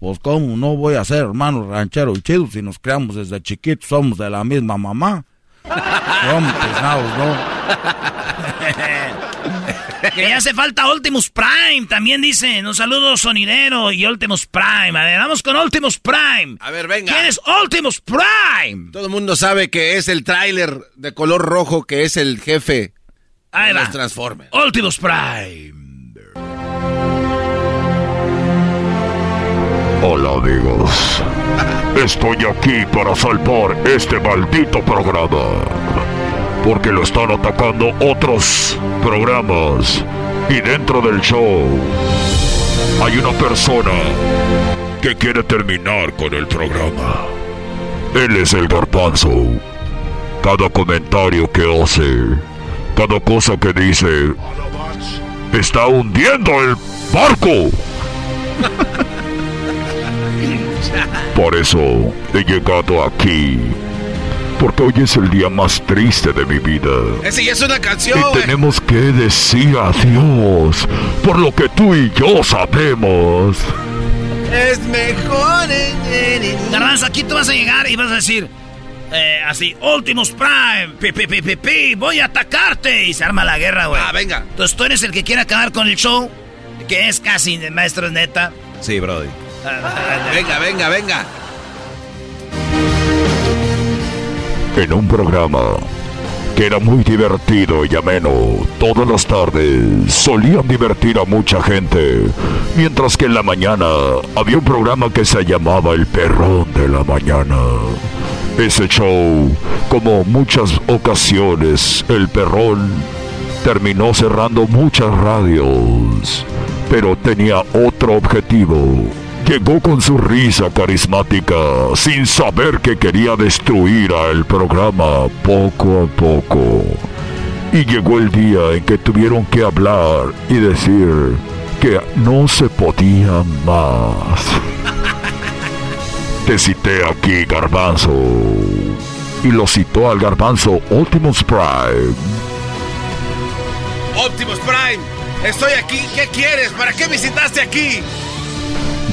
Pues, ¿cómo no voy a ser hermano ranchero chido si nos creamos desde chiquitos, somos de la misma mamá? *laughs* ¿Cómo pesados, no? Que ya hace falta Ultimus Prime, también dicen. Un saludo sonidero y Ultimus Prime. A ver, vamos con Ultimus Prime. A ver, venga. ¿Quién es Ultimus Prime? Todo el mundo sabe que es el tráiler de color rojo que es el jefe Ahí va. los Transformers. Ultimus Prime. Hola amigos, estoy aquí para salvar este maldito programa, porque lo están atacando otros programas y dentro del show hay una persona que quiere terminar con el programa. Él es el garbanzo. Cada comentario que hace, cada cosa que dice, está hundiendo el barco. *laughs* Por eso he llegado aquí. Porque hoy es el día más triste de mi vida. Ese ya es una canción, Y tenemos que decir adiós. Por lo que tú y yo sabemos. Es mejor Garbanzo, aquí tú vas a llegar y vas a decir, eh, así, Ultimus Prime, pi, pi, pi, pi, pi, voy a atacarte. Y se arma la guerra, güey. Ah, venga. Entonces tú eres el que quiere acabar con el show, que es casi de maestro neta. Sí, Brody. Venga, venga, venga. En un programa que era muy divertido y ameno, todas las tardes solían divertir a mucha gente. Mientras que en la mañana había un programa que se llamaba El Perrón de la Mañana. Ese show, como muchas ocasiones, El Perrón terminó cerrando muchas radios, pero tenía otro objetivo. Llegó con su risa carismática, sin saber que quería destruir a el programa poco a poco. Y llegó el día en que tuvieron que hablar y decir que no se podía más. Te cité aquí, Garbanzo. Y lo citó al Garbanzo Optimus Prime. Optimus Prime, estoy aquí. ¿Qué quieres? ¿Para qué visitaste aquí?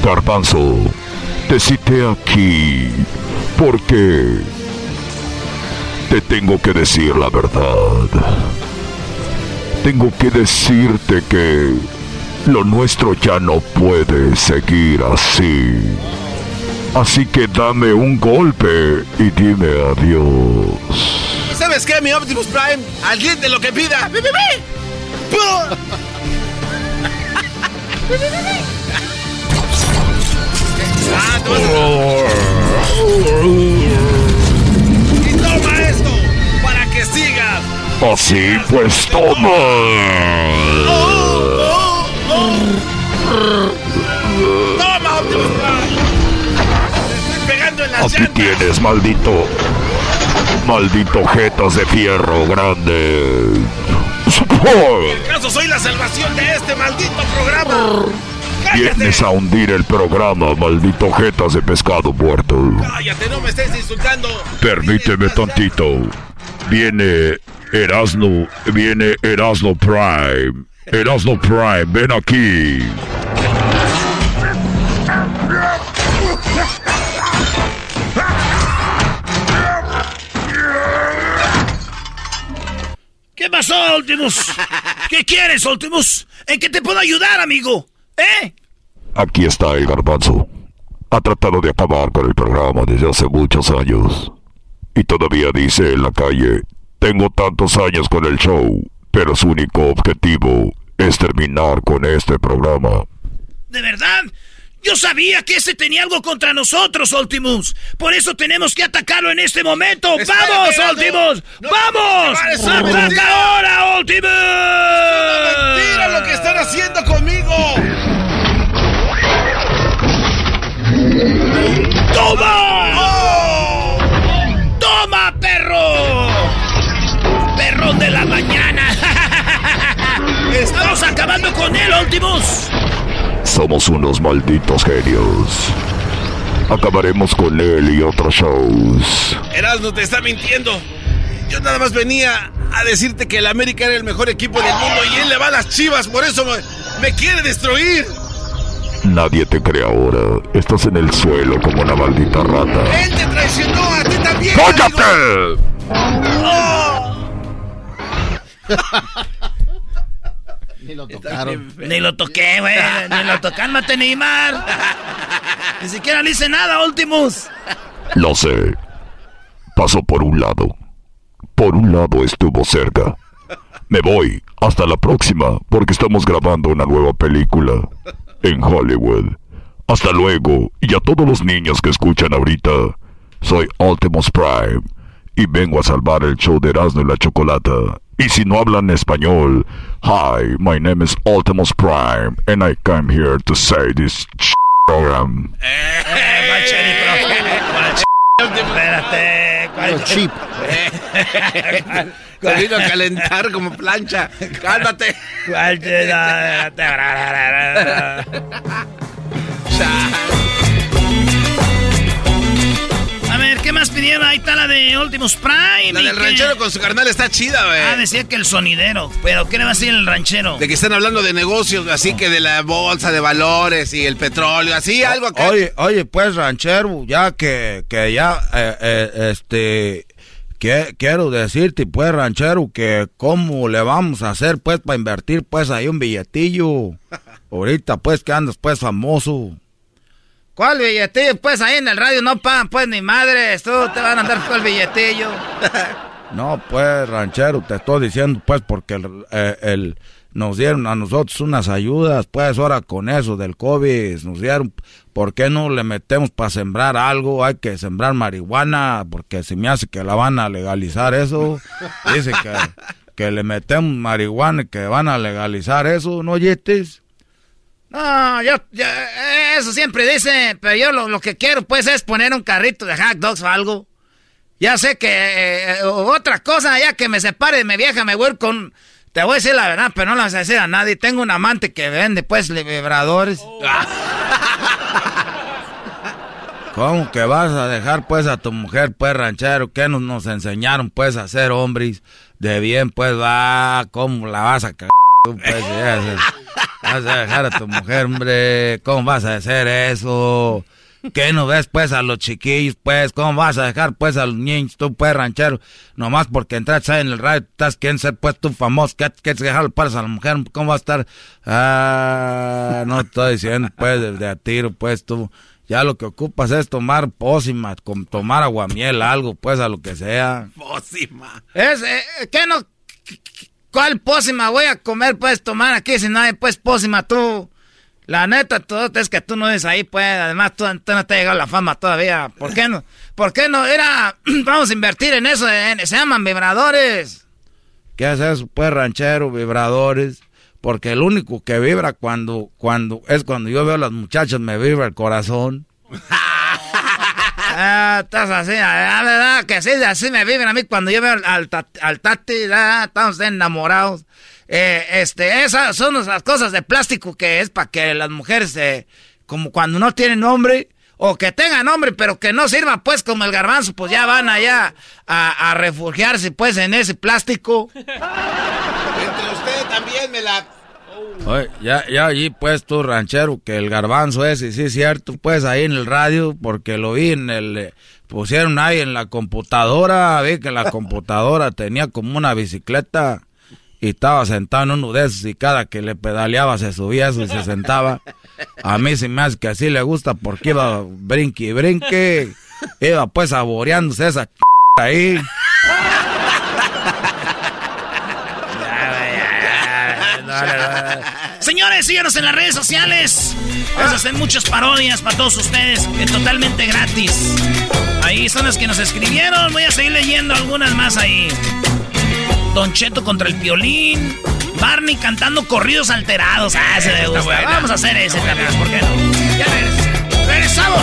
Garbanzo, te cité aquí porque te tengo que decir la verdad. Tengo que decirte que lo nuestro ya no puede seguir así. Así que dame un golpe y dime adiós. ¿Y sabes qué, mi Optimus Prime? Al cliente lo que pida. ¡Bi. *laughs* Ah, Y toma esto para que sigas. Así pues toma. Toma, Optimus Prime. Estoy pegando en las Aquí llantas. tienes, maldito. Maldito jetas de fierro grande. ¿Acaso soy la salvación de este maldito programa? Vienes a hundir el programa, maldito jetas de pescado muerto. Cállate, no me estés insultando. Permíteme tantito. Viene Erasno, viene Erasno Prime. Erasno Prime, ven aquí. ¿Qué pasó, Ultimus? ¿Qué quieres, Ultimus? ¿En qué te puedo ayudar, amigo? ¿Eh? Aquí está el garbanzo. Ha tratado de acabar con el programa desde hace muchos años. Y todavía dice en la calle, tengo tantos años con el show, pero su único objetivo es terminar con este programa. ¿De verdad? Yo sabía que ese tenía algo contra nosotros, Optimus. Por eso tenemos que atacarlo en este momento. ¡Vamos, Optimus! No, ¡Vamos! ¡Ataca ahora, Optimus! ¡Es mentira lo que están haciendo conmigo! ¡Toma! Perro! ¡Perro de la mañana! *laughs* ¡Estamos acabando con él, Optimus! Somos unos malditos genios. Acabaremos con él y otros shows. Erasmo te está mintiendo. Yo nada más venía a decirte que el América era el mejor equipo del mundo y él le va a las chivas, por eso me, me quiere destruir. Nadie te cree ahora. Estás en el suelo como una maldita rata. Él te traicionó, a ti también. ¡Cállate! ¡Oh! *laughs* Ni lo tocaron. Ni lo toqué, güey. Ni lo toqué, cálmate, Neymar. Ni siquiera le hice nada, Ultimus. Lo sé. Pasó por un lado. Por un lado estuvo cerca. Me voy. Hasta la próxima, porque estamos grabando una nueva película en Hollywood. Hasta luego. Y a todos los niños que escuchan ahorita, soy Ultimus Prime y vengo a salvar el show de Erasmo y la Chocolata. Y si no hablan español, hi, my name is Ultimus Prime and I came here to say this program. Espérate. ¿cuál- chip. *laughs* Te vino a calentar como plancha. Cálmate. ¿Cuál *laughs* ¿qué más pidieron? Ahí está la de Ultimus Prime. La ¿y del ranchero con su carnal está chida, güey. Ah, decía que el sonidero. ¿Pero qué le va a decir el ranchero? De que están hablando de negocios, así que de la bolsa de valores y el petróleo, así algo acá. Oye, oye, pues ranchero, ya que, que ya, eh, eh, este, que, quiero decirte, pues ranchero, que cómo le vamos a hacer, pues, para invertir, pues, ahí un billetillo. *laughs* Ahorita, pues, que andas, pues, famoso. ¿Cuál billetillo? Pues ahí en el radio no pagan, pues ni madres. Tú te van a andar con el billetillo. *laughs* No, pues, ranchero, te estoy diciendo, pues, porque el, eh, el- nos dieron a nosotros unas ayudas, pues, ahora con eso del COVID, nos dieron, ¿por qué no le metemos para sembrar algo? Hay que sembrar marihuana, porque se me hace que la van a legalizar eso. *laughs* Dice que, que le metemos marihuana y que van a legalizar eso, ¿no, Yetis? No, yo, yo- eso siempre dice, pero yo lo, lo que quiero pues es poner un carrito de hot dogs o algo. Ya sé que eh, otra cosa, ya que me separe de mi vieja, me voy a ir con... Te voy a decir la verdad, pero no la vas a decir a nadie. Tengo un amante que vende pues vibradores. *laughs* ¿Cómo que vas a dejar pues a tu mujer pues ranchero? ¿Qué nos, nos enseñaron pues a ser hombres de bien pues va? ¿Cómo la vas a cagar tú pues? *laughs* vas a dejar a tu mujer hombre? ¿Cómo vas a hacer eso? ¿Qué no ves pues a los chiquillos pues? ¿Cómo vas a dejar pues a los niños tú pues ranchero? Nomás porque entraste ahí en el radio, estás quien ser pues tú famoso, ¿qué quieres dejar pues a la mujer? ¿Cómo va a estar? Ah, no estoy diciendo pues de, de a tiro pues tú. Ya lo que ocupas es tomar pócima, com- tomar aguamiel, algo, pues, a lo que sea. Pócima. Es, eh, ¿qué no? ¿Cuál pócima voy a comer, pues, tomar aquí si hay, pues, pócima tú? La neta, tú, es que tú no eres ahí, pues, además tú, tú no te ha llegado la fama todavía. ¿Por qué no? ¿Por qué no? Era, *clears throat* vamos a invertir en eso, en- se llaman vibradores. ¿Qué es eso, pues, ranchero, vibradores? Porque el único que vibra cuando, cuando, es cuando yo veo a las muchachas, me vibra el corazón. *laughs* Ah, estás así, la verdad que sí, así me viven a mí cuando yo veo al, al tati, ah, estamos enamorados. Eh, este, esas son esas cosas de plástico que es para que las mujeres, eh, como cuando no tienen nombre, o que tengan nombre, pero que no sirva pues como el garbanzo, pues ya van allá a, a refugiarse pues en ese plástico. Entre usted también me la... Oye, ya, ya allí, pues, tú, ranchero, que el garbanzo ese, sí es cierto, pues, ahí en el radio, porque lo vi en el, eh, pusieron ahí en la computadora, vi que la computadora tenía como una bicicleta y estaba sentado en uno de esos y cada que le pedaleaba se subía eso y se sentaba. A mí se me hace que así le gusta porque iba brinque y brinque, iba pues saboreándose esa *laughs* ahí. *laughs* Señores, síganos en las redes sociales. Vamos a hacer muchas parodias para todos ustedes, que totalmente gratis. Ahí son las que nos escribieron. Voy a seguir leyendo algunas más ahí. Don Cheto contra el violín. Barney cantando corridos alterados. Ah, ese me gusta. buena. Vamos a hacer ese también, ¿por qué no? Ya regres- regresamos.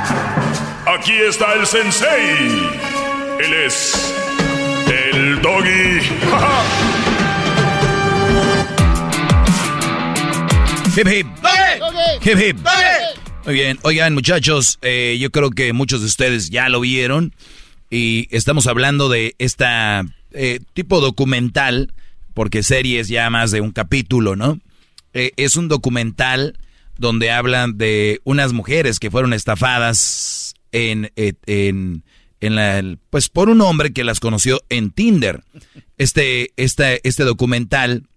Aquí está el sensei. Él es el doggy. *laughs* Hip hip. Hip hip. Muy bien, oigan muchachos, eh, yo creo que muchos de ustedes ya lo vieron y estamos hablando de esta eh, tipo documental, porque serie es ya más de un capítulo, ¿no? Eh, es un documental donde hablan de unas mujeres que fueron estafadas en, en, en la, pues por un hombre que las conoció en Tinder. Este, este, este documental,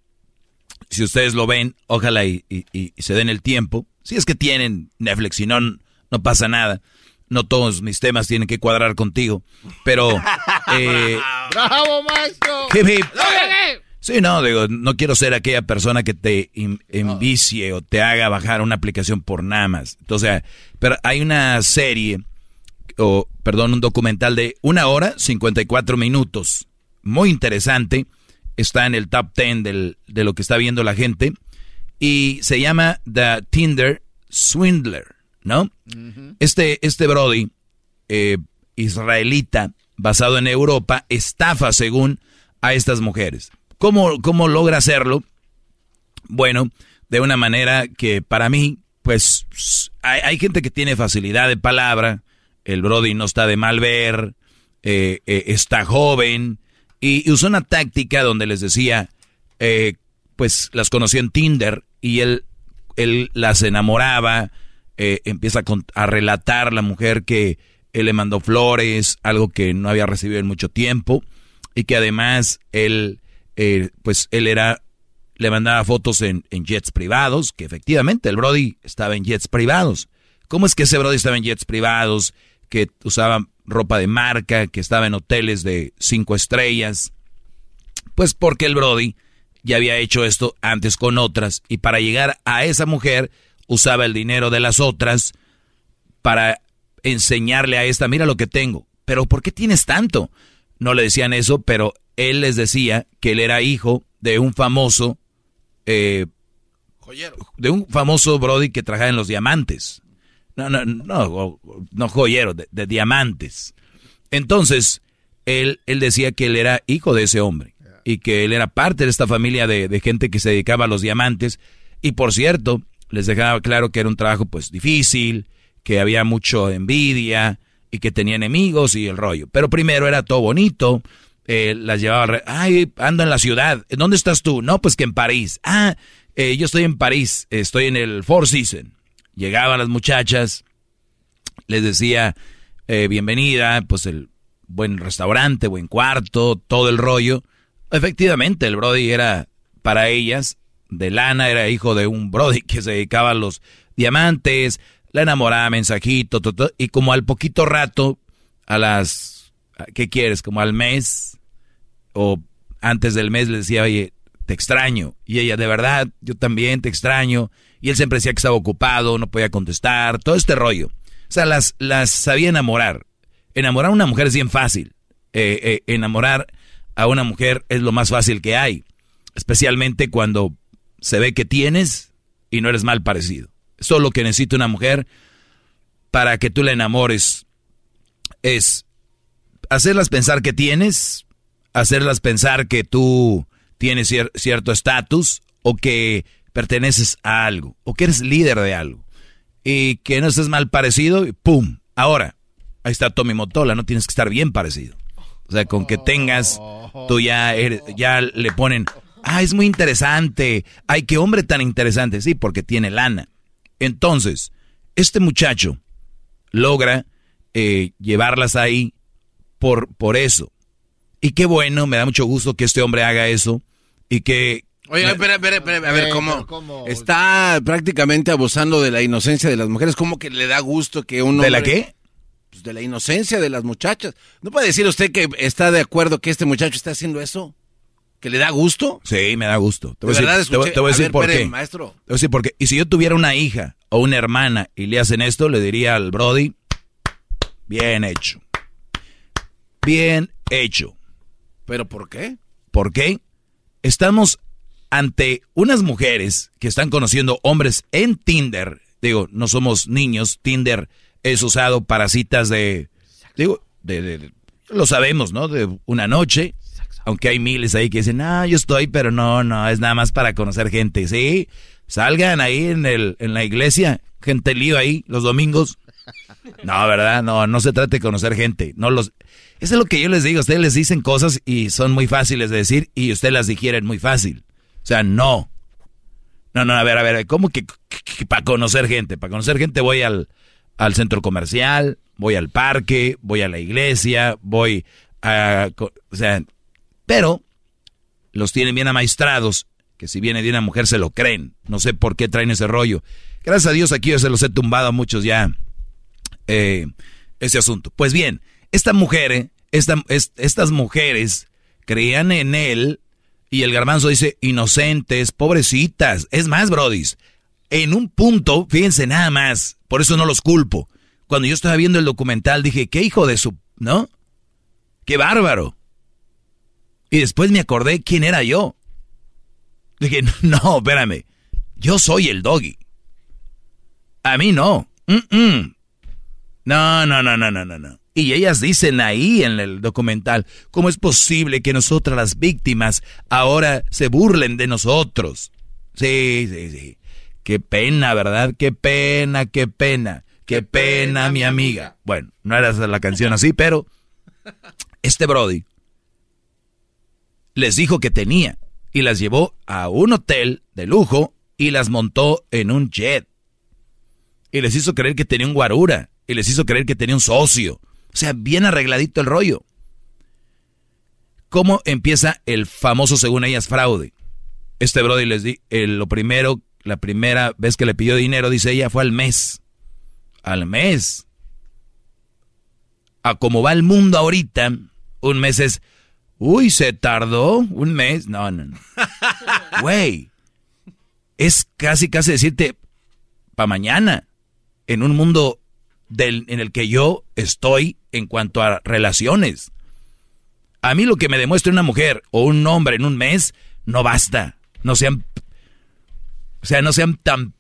si ustedes lo ven, ojalá y, y- y se den el tiempo. Si es que tienen Netflix, si no, no pasa nada. No todos mis temas tienen que cuadrar contigo. Pero, *laughs* eh, ¡Bravo, maestro! Hip, hip. Sí, no, digo, no quiero ser aquella persona que te envicie o te haga bajar una aplicación por nada más. Entonces, pero hay una serie, o perdón, un documental de una hora, 54 minutos. Muy interesante. Está en el top 10 del- de lo que está viendo la gente. Y se llama The Tinder Swindler, ¿no? Este, este Brody, eh, israelita, basado en Europa, estafa según a estas mujeres. ¿Cómo, cómo logra hacerlo? Bueno, de una manera que para mí, pues, hay, hay gente que tiene facilidad de palabra, el Brody no está de mal ver, eh, eh, está joven, y, usó una táctica donde les decía, eh, pues las conoció en Tinder y él, él las enamoraba, eh, empieza a, a relatar la mujer que él le mandó flores, algo que no había recibido en mucho tiempo, y que además él, pues él era, le mandaba fotos en, en jets privados, que efectivamente el Brody estaba en jets privados. ¿Cómo es que ese Brody estaba en jets privados, que usaba ropa de marca, que estaba en hoteles de cinco estrellas? Pues porque el Brody ya había hecho esto antes con otras y para llegar a esa mujer usaba el dinero de las otras para enseñarle a esta, mira lo que tengo. Pero ¿por qué tienes tanto? No le decían eso, pero él les decía que él era hijo de un famoso, eh, de un famoso Brody que trabajaba en los diamantes. No, no, no, no joyero, de, de diamantes. Entonces, él, él decía que él era hijo de ese hombre y que él era parte de esta familia de, de gente que se dedicaba a los diamantes. Y por cierto, les dejaba claro que era un trabajo pues difícil, que había mucho envidia y que tenía enemigos y el rollo. Pero primero era todo bonito, eh, las llevaba, ay, ando en la ciudad, ¿dónde estás tú? No, pues que en París. Ah, eh, yo estoy en París, estoy en el Four Seasons. Llegaban las muchachas, les decía, eh, bienvenida, pues el buen restaurante, buen cuarto, todo el rollo. Efectivamente, el Brody era para ellas de lana, era hijo de un Brody que se dedicaba a los diamantes, la enamoraba, mensajito, to, to, y como al poquito rato, a las, ¿qué quieres? Como al mes o antes del mes le decía, oye, te extraño. Y ella, de verdad, yo también te extraño. Y él siempre decía que estaba ocupado, no podía contestar, todo este rollo. O sea, las, las sabía enamorar. Enamorar a una mujer es bien fácil. Eh, eh, enamorar a una mujer es lo más fácil que hay. Especialmente cuando se ve que tienes y no eres mal parecido. Eso es lo que necesita una mujer para que tú la enamores. Es hacerlas pensar que tienes, hacerlas pensar que tú tienes cier- cierto estatus o que perteneces a algo o que eres líder de algo y que no estés mal parecido y ¡pum! Ahora, ahí está Tommy Motola, no tienes que estar bien parecido. O sea, con que tengas, tú ya, ya le ponen, ah, es muy interesante, ay, qué hombre tan interesante, sí, porque tiene lana. Entonces, este muchacho logra eh, llevarlas ahí por, por eso. Y qué bueno, me da mucho gusto que este hombre haga eso y que... Oye, espera, espera, espera, a ver, ¿cómo? Está prácticamente abusando de la inocencia de las mujeres. ¿Cómo que le da gusto que uno... ¿De la qué? pues, de la inocencia de las muchachas. ¿No puede decir usted que está de acuerdo que este muchacho está haciendo eso? ¿Que le da gusto? Sí, me da gusto. Te voy a decir, verdad, te voy- escuché- te voy a a decir ver, por espere, qué. maestro. Te voy a decir por qué. Y si yo tuviera una hija o una hermana y le hacen esto, le diría al Brody, bien hecho. Bien hecho. ¿Pero por qué? ¿Por qué? Estamos ante unas mujeres que están conociendo hombres en Tinder. Digo, no somos niños. Tinder es usado para citas de... Digo, de, de- lo sabemos, ¿no? De una noche. Aunque hay miles ahí que dicen, ah, yo estoy, pero no, no, es nada más para conocer gente. Sí, salgan ahí en, el, en la iglesia, gente lío ahí los domingos. No, ¿verdad? No, no se trate de conocer gente. No los... Eso es lo que yo les digo. Ustedes les dicen cosas y son muy fáciles de decir y ustedes las digieren muy fácil. O sea, no. No, no, a ver, a ver, ¿cómo que, para conocer gente? Para conocer gente voy al, al centro comercial, voy al parque, voy a la iglesia, voy a... O sea, pero los tienen bien amaestrados, que si viene de una mujer se lo creen. No sé por qué traen ese rollo. Gracias a Dios aquí yo se los he tumbado a muchos ya eh, ese asunto. Pues bien, esta mujer, eh, esta, es- estas mujeres creían en él y el garbanzo dice inocentes, pobrecitas. Es más, brodis, en un punto, fíjense nada más, por eso no los culpo. Cuando yo estaba viendo el documental dije, qué hijo de su, ¿no? Qué bárbaro. Y después me acordé quién era yo. Dije, *laughs* no, espérame, yo soy el doggy. A mí no. No, no, no, no, no, no, no. Y ellas dicen ahí en el documental, ¿cómo es posible que nosotras las víctimas ahora se burlen de nosotros? Sí, sí, sí. Qué pena, ¿verdad? Qué pena, qué pena. Qué pena, mi amiga. Bueno, no era la canción así, pero este Brody les dijo que tenía y las llevó a un hotel de lujo y las montó en un jet. Y les hizo creer que tenía un guarura. Y les hizo creer que tenía un socio. O sea, bien arregladito el rollo. ¿Cómo empieza el famoso, según ellas, fraude? Este Brody les di, eh, lo primero, la primera vez que le pidió dinero, dice ella, fue al mes. Al mes. A como va el mundo ahorita, un mes es, uy, se tardó un mes. No, no, no. *laughs* Güey, es casi, casi decirte, para mañana, en un mundo del, en el que yo estoy en cuanto a relaciones. A mí lo que me demuestre una mujer o un hombre en un mes no basta. No sean, o sea, no sean tan,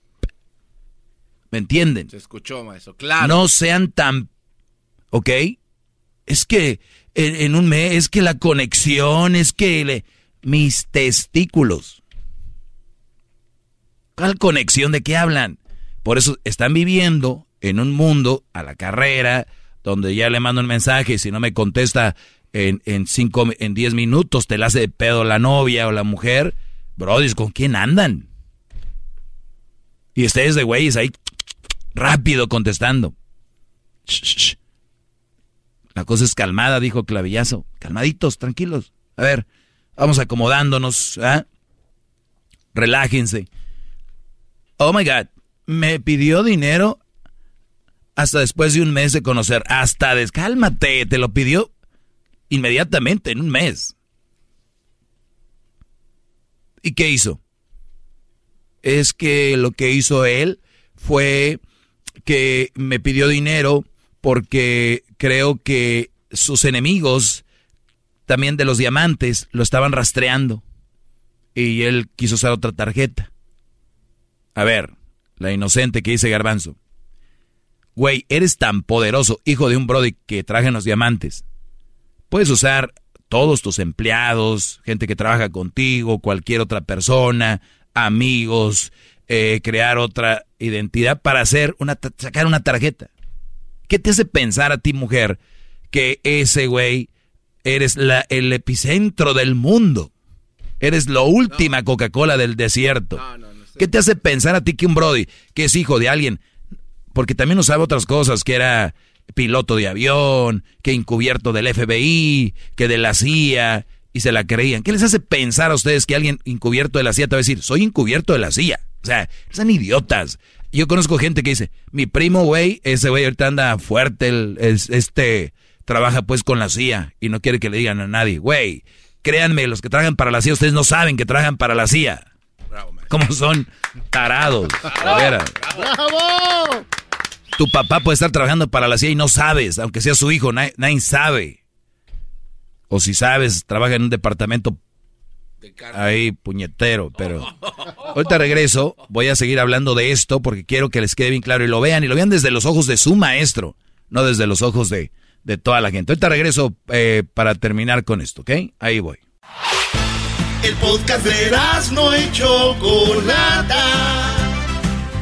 ¿me entienden? Se escuchó, maestro. Claro. No sean tan, ¿ok? Es que en, en un mes, es que la conexión, es que le- mis testículos. ¿Cuál conexión de qué hablan? Por eso están viviendo en un mundo a la carrera, donde ya le mando un mensaje y si no me contesta en, en cinco, en diez minutos te la hace de pedo la novia o la mujer. Brody, ¿con quién andan? Y ustedes de güeyes ahí rápido contestando. La cosa es calmada, dijo Clavillazo. Calmaditos, tranquilos. A ver, vamos acomodándonos. ¿ah? Relájense. Oh my God, me pidió dinero hasta después de un mes de conocer. Hasta des... Cálmate, te lo pidió inmediatamente, en un mes. ¿Y qué hizo? Es que lo que hizo él fue que me pidió dinero porque creo que sus enemigos, también de los diamantes, lo estaban rastreando. Y él quiso usar otra tarjeta. A ver, la inocente que dice Garbanzo. Güey, eres tan poderoso, hijo de un brody que traje en los diamantes. Puedes usar todos tus empleados, gente que trabaja contigo, cualquier otra persona, amigos, eh, crear otra identidad para hacer una sacar una tarjeta. ¿Qué te hace pensar a ti, mujer, que ese güey eres la, el epicentro del mundo? Eres la última Coca-Cola del desierto. ¿Qué te hace pensar a ti que un Brody, que es hijo de alguien, porque también no sabe otras cosas, que era piloto de avión, que encubierto del FBI, que de la CIA, y se la creían? ¿Qué les hace pensar a ustedes que alguien encubierto de la CIA te va a decir, soy encubierto de la CIA? O sea, son idiotas. Yo conozco gente que dice, mi primo, güey, ese güey ahorita anda fuerte, el, es, este, trabaja pues con la CIA y no quiere que le digan a nadie, güey, créanme, los que trabajan para la CIA, ustedes no saben que trabajan para la CIA. ¿Cómo son tarados? *laughs* ¡Bravo! Tu papá puede estar trabajando para la CIA y no sabes, aunque sea su hijo, nadie, nadie sabe. O si sabes, trabaja en un departamento ahí puñetero, pero *laughs* ahorita regreso, voy a seguir hablando de esto porque quiero que les quede bien claro y lo vean y lo vean desde los ojos de su maestro, no desde los ojos de, de toda la gente. Ahorita regreso eh, para terminar con esto, ¿ok? Ahí voy. El podcast de no y Chocolata.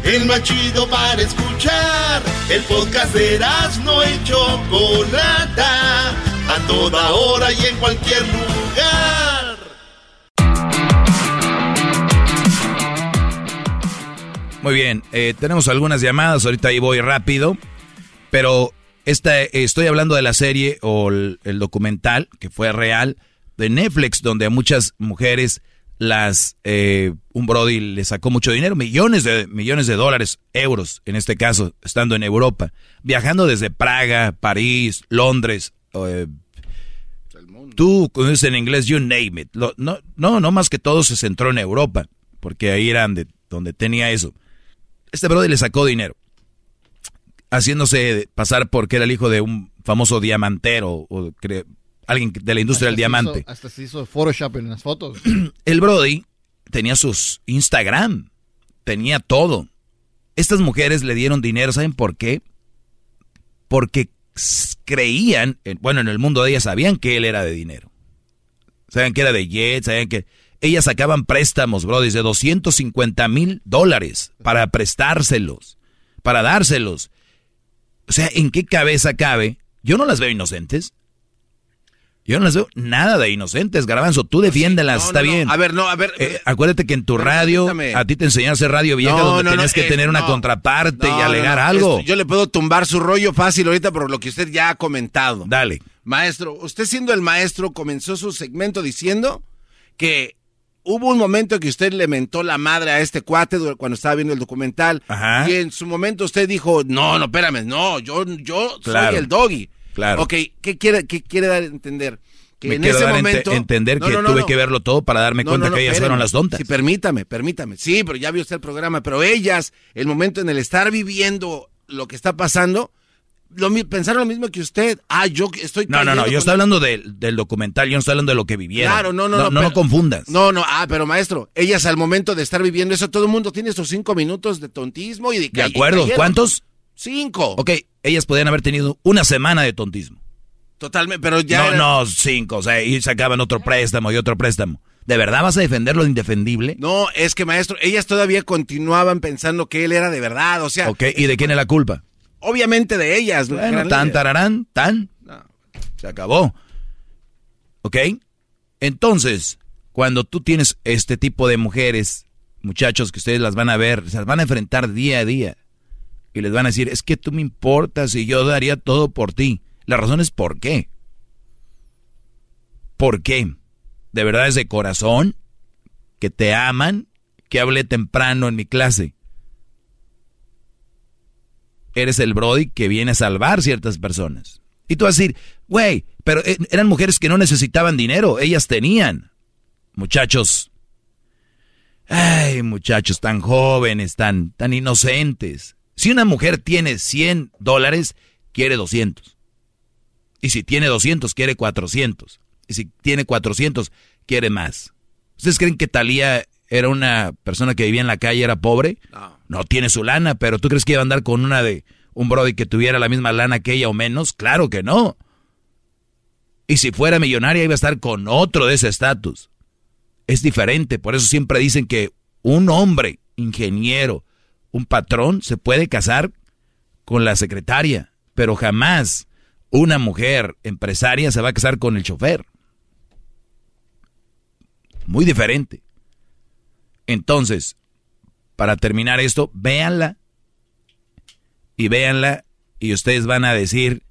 El más chido para escuchar. El podcast de no y Chocolata. A toda hora y en cualquier lugar. Muy bien, eh, tenemos algunas llamadas, ahorita ahí voy rápido, pero esta, estoy hablando de la serie o el, el documental que fue real de Netflix, donde a muchas mujeres las eh, un Brody le sacó mucho dinero, millones de millones de dólares, euros en este caso, estando en Europa, viajando desde Praga, París, Londres, eh, tú conoces en inglés you name it, Lo- no, no, no más que todo se centró en Europa, porque ahí eran de donde tenía eso. Este Brody le sacó dinero, haciéndose pasar porque era el hijo de un famoso diamantero o cre- alguien de la industria del Hasta diamante. hizo- hasta se hizo Photoshop en las fotos. *clears throat* El Brody tenía sus Instagram, tenía todo. Estas mujeres le dieron dinero, ¿saben por qué? Porque creían, en- bueno, en el mundo de ellas sabían que él era de dinero. Sabían que era de Jet, sabían que... Ellas sacaban préstamos, Brody, de 250 mil dólares para prestárselos, para dárselos. O sea, ¿en qué cabeza cabe? Yo no las veo inocentes. Yo no las veo nada de inocentes, Garbanzo. Tú defiéndelas, No, está no, bien. A ver, no, a ver. Eh, acuérdate que en tu radio, permítame. a ti te enseñaron a hacer radio vieja donde tenías que eh, tener una contraparte y alegar algo. esto- yo le puedo tumbar su rollo fácil ahorita por lo que usted ya ha comentado. Dale. Maestro, usted siendo el maestro comenzó su segmento diciendo que hubo un momento que usted le mentó la madre a este cuate cuando estaba viendo el documental. Ajá. Y en su momento usted dijo, no, no, espérame, no, yo, yo Claro. soy el doggy. Claro. Ok, ¿qué quiere, qué quiere dar a entender? Que Me en ese dar momento... entender No, que no, no, tuve que verlo todo para darme cuenta que ellas espérame. fueron las tontas. Sí, permítame, permítame. Sí, pero ya vio usted el programa. Pero ellas, el momento en el estar viviendo lo que está pasando, lo, pensaron lo mismo que usted. Ah, yo estoy No, no, no, yo estoy hablando del, del documental, yo no estoy hablando de lo que vivieron. Claro, no, no, no. no. No, pero- confundas. No, no, ah, pero maestro, ellas al momento de estar viviendo eso, todo el mundo tiene sus cinco minutos de tontismo y de De acuerdo, ¿cuántos? Cinco. Ok, ellas podían haber tenido una semana de tontismo. Totalmente, pero ya. no, era- no, cinco, o sea, y sacaban otro préstamo y otro préstamo. ¿De verdad vas a defender lo indefendible? No, es que maestro, ellas todavía continuaban pensando que él era de verdad, o sea. Ok, ¿y de quién es la culpa? Obviamente de ellas. la Bueno, tan, tararán, tan. Se acabó. ¿Ok? Entonces, cuando tú tienes este tipo de mujeres, muchachos que ustedes las van a ver, se las van a enfrentar día a día. Y les van a decir, es que tú me importas y yo daría todo por ti. La razón es por qué. ¿Por qué? ¿De verdad es de corazón? ¿Que te aman? Que hablé temprano en mi clase. Eres el Brody que viene a salvar ciertas personas. Y tú vas a decir, güey, pero eh, eran mujeres que no necesitaban dinero, ellas tenían. Muchachos, ay, muchachos tan jóvenes, tan, tan inocentes. Si una mujer tiene 100 dólares, quiere 200. Y si tiene 200, quiere 400. Y si tiene 400, quiere más. ¿Ustedes creen que Talía era una persona que vivía en la calle, era pobre? No. tiene su lana, pero ¿tú crees que iba a andar con una de un brody que tuviera la misma lana que ella o menos? Claro que no. Y si fuera millonaria iba a estar con otro de ese estatus. Es diferente, por eso siempre dicen que un hombre, ingeniero, un patrón, se puede casar con la secretaria, pero jamás una mujer empresaria se va a casar con el chofer. Muy diferente. Entonces, para terminar esto, véanla y véanla y ustedes van a decir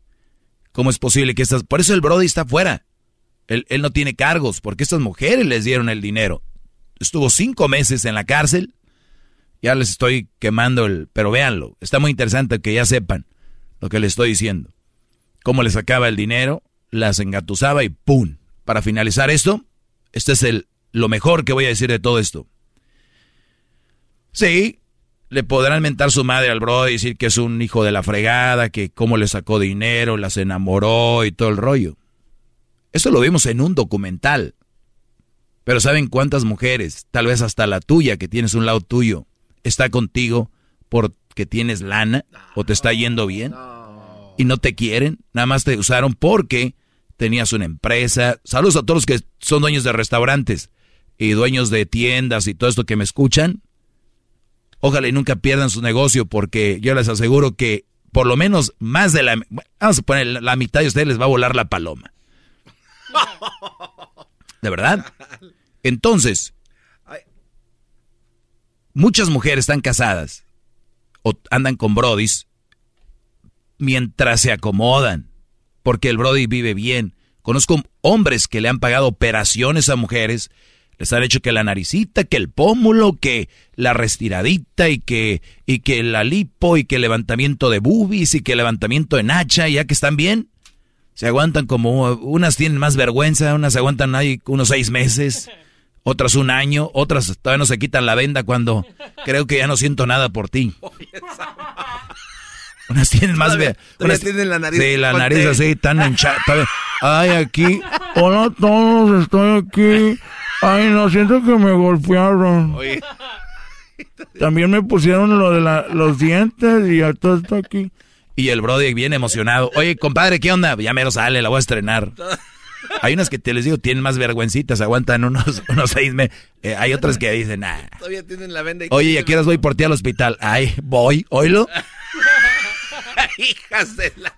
cómo es posible que estas... Por eso el Brody está fuera. Él, él no tiene cargos porque estas mujeres les dieron el dinero. Estuvo cinco meses en la cárcel Ya les estoy quemando el... Pero véanlo, está muy interesante que ya sepan lo que les estoy diciendo. Cómo les sacaba el dinero, las engatusaba y ¡pum! Para finalizar esto, este es el, lo mejor que voy a decir de todo esto. Sí, le podrán mentar su madre al bro y decir que es un hijo de la fregada, que cómo le sacó dinero, las enamoró y todo el rollo. Eso lo vimos en un documental. Pero ¿saben cuántas mujeres, tal vez hasta la tuya, que tienes un lado tuyo, está contigo porque tienes lana o te está yendo bien? Y no te quieren, nada más te usaron porque tenías una empresa. Saludos a todos los que son dueños de restaurantes y dueños de tiendas y todo esto que me escuchan. Ojalá y nunca pierdan su negocio porque yo les aseguro que por lo menos más de la... Vamos a poner la mitad de ustedes les va a volar la paloma. *laughs* ¿De verdad? Entonces, muchas mujeres están casadas o andan con brodis mientras se acomodan, porque el brody vive bien. Conozco hombres que le han pagado operaciones a mujeres, les han hecho que la naricita, que el pómulo, que la restiradita y que, y que la lipo y que levantamiento de boobies y que levantamiento en hacha, ya que están bien, se aguantan como, unas tienen más vergüenza, unas aguantan ahí unos seis meses, *laughs* otras un año, otras todavía no se quitan la venda cuando creo que ya no siento nada por ti. *laughs* Unas tienen más Todavía- unas- tienen la nariz Sí, la nariz así tan hinchada. Ay, aquí. Hola a todos, estoy aquí. Ay, no, siento que me golpearon. Oye, También me pusieron lo de la- los dientes y ya todo está aquí. Y el Brody bien emocionado. Oye, compadre, ¿qué onda? Ya mero sale, la voy a estrenar. *laughs* Hay unas que te les digo, tienen más vergüencitas, aguantan unos, *laughs* unos seis meses. hay otras que dicen, ah. todavía tienen la venda y Oye, ¿y a qué horas voy por ti al hospital? Ay, voy, oílo. *laughs* Hijas de la...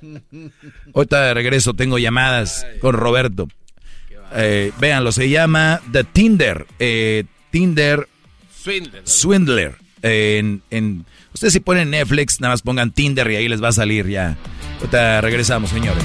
*laughs* Ahorita de regreso, tengo llamadas con Roberto. Eh, véanlo, se llama The Tinder. eh, Tinder Swindler. Swindler. Eh, en, en, ustedes si ponen Netflix, nada más pongan Tinder y ahí les va a salir ya. Ahorita regresamos, señores.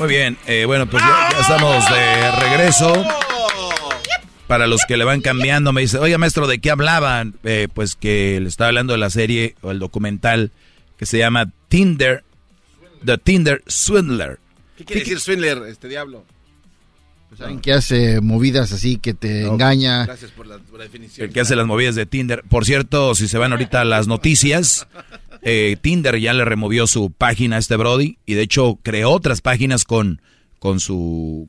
Muy bien, eh, bueno, pues ya, ya estamos de regreso. Para los que le van cambiando, me dice, oye maestro, ¿de qué hablaban? Eh, pues que le estaba hablando de la serie o el documental que se llama Tinder, The Tinder Swindler. ¿Qué quiere decir Swindler, este diablo? Saben que hace movidas así que te engaña. Gracias por la, por la definición. El que hace las movidas de Tinder. Por cierto, si se van ahorita a las noticias, eh, Tinder ya le removió su página a este Brody y de hecho creó otras páginas con, con su...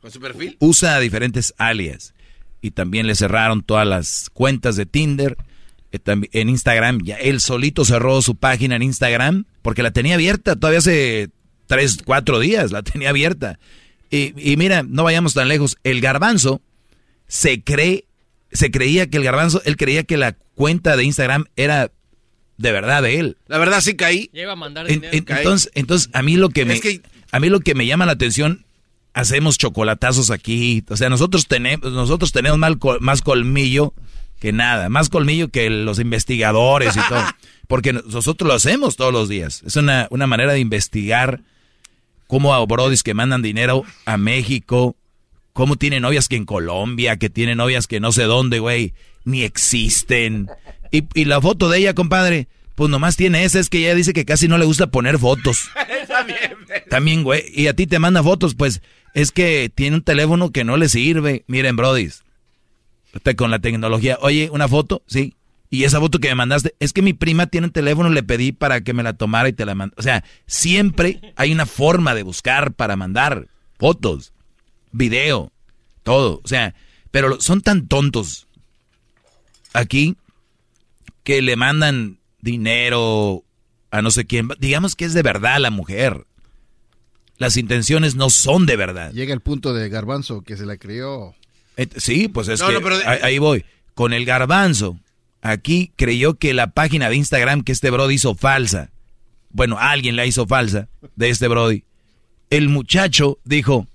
¿Con su perfil? Usa diferentes alias y también le cerraron todas las cuentas de Tinder. eh, En Instagram, ya él solito cerró su página en Instagram porque la tenía abierta todavía hace tres, cuatro días, la tenía abierta. Y, y mira, no vayamos tan lejos, el garbanzo se cree, se creía que el garbanzo, él creía que la cuenta de Instagram era de verdad de él. La verdad sí caí. Iba a mandar En- dinero. en- entonces, entonces a mí lo que me, Es que- a mí lo que me llama la atención, hacemos chocolatazos aquí, o sea, nosotros tenemos, nosotros tenemos mal col- más colmillo que nada, más colmillo que los investigadores y todo, *laughs* porque nosotros lo hacemos todos los días. Es una, una manera de investigar cómo a brodis que mandan dinero a México, cómo tienen novias que en Colombia, que tienen novias que no sé dónde, güey, ni existen. Y, y la foto de ella, compadre, pues nomás tiene esa, es que ella dice que casi no le gusta poner fotos. *laughs* También, güey, y a ti te manda fotos, pues es que tiene un teléfono que no le sirve. Miren, brodis, con la tecnología, oye, una foto, sí, Y esa foto que me mandaste, es que mi prima tiene un teléfono, le pedí para que me la tomara y te la mandó. O sea, siempre hay una forma de buscar para mandar fotos, video, todo. O sea, pero son tan tontos aquí que le mandan dinero a no sé quién. Digamos que es de verdad la mujer. Las intenciones no son de verdad. Llega el punto de garbanzo que se la crió. Eh, sí, pues es No, que no, pero- ahí, ahí voy. Con el garbanzo, aquí creyó que la página de Instagram que este Brody hizo falsa. Bueno, alguien la hizo falsa de este Brody. El muchacho dijo,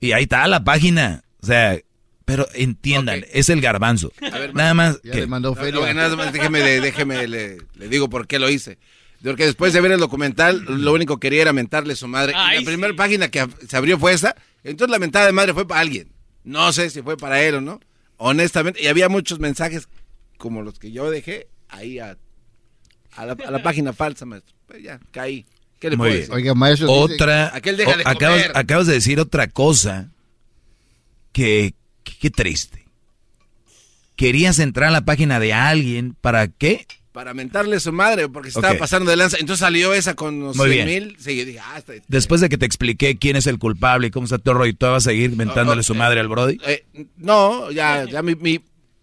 y ahí está la página. O sea, pero entiendan, es el garbanzo. A ver, Nada más Ya que... le mandó No, feria. no, nada más déjeme, le- déjeme le, le digo por qué lo hice. Porque después de ver el documental, lo único que quería era mentarle a su madre. y la primera página que se abrió fue esa. Entonces la mentada de madre fue para alguien. No sé si fue para él o no. Honestamente. Y había muchos mensajes como los que yo dejé ahí a, a la, a la página falsa, maestro. Pues ya, caí. ¿Qué le Muy puedo bien. decir? Oiga, maestro. dice- Otra... Aquel deja de acabas, acabas de decir otra cosa que... Qué triste. Querías entrar a la página de alguien, ¿para qué? Para mentarle a su madre, porque se estaba pasando de lanza. Entonces salió esa con los Muy 100 bien. mil. Sí, dije, ah, está- Después de que te expliqué quién es el culpable y cómo está todo rollo, ¿y tú vas a seguir mentándole su madre al Brody? Eh, no, ya, ya mi, mi-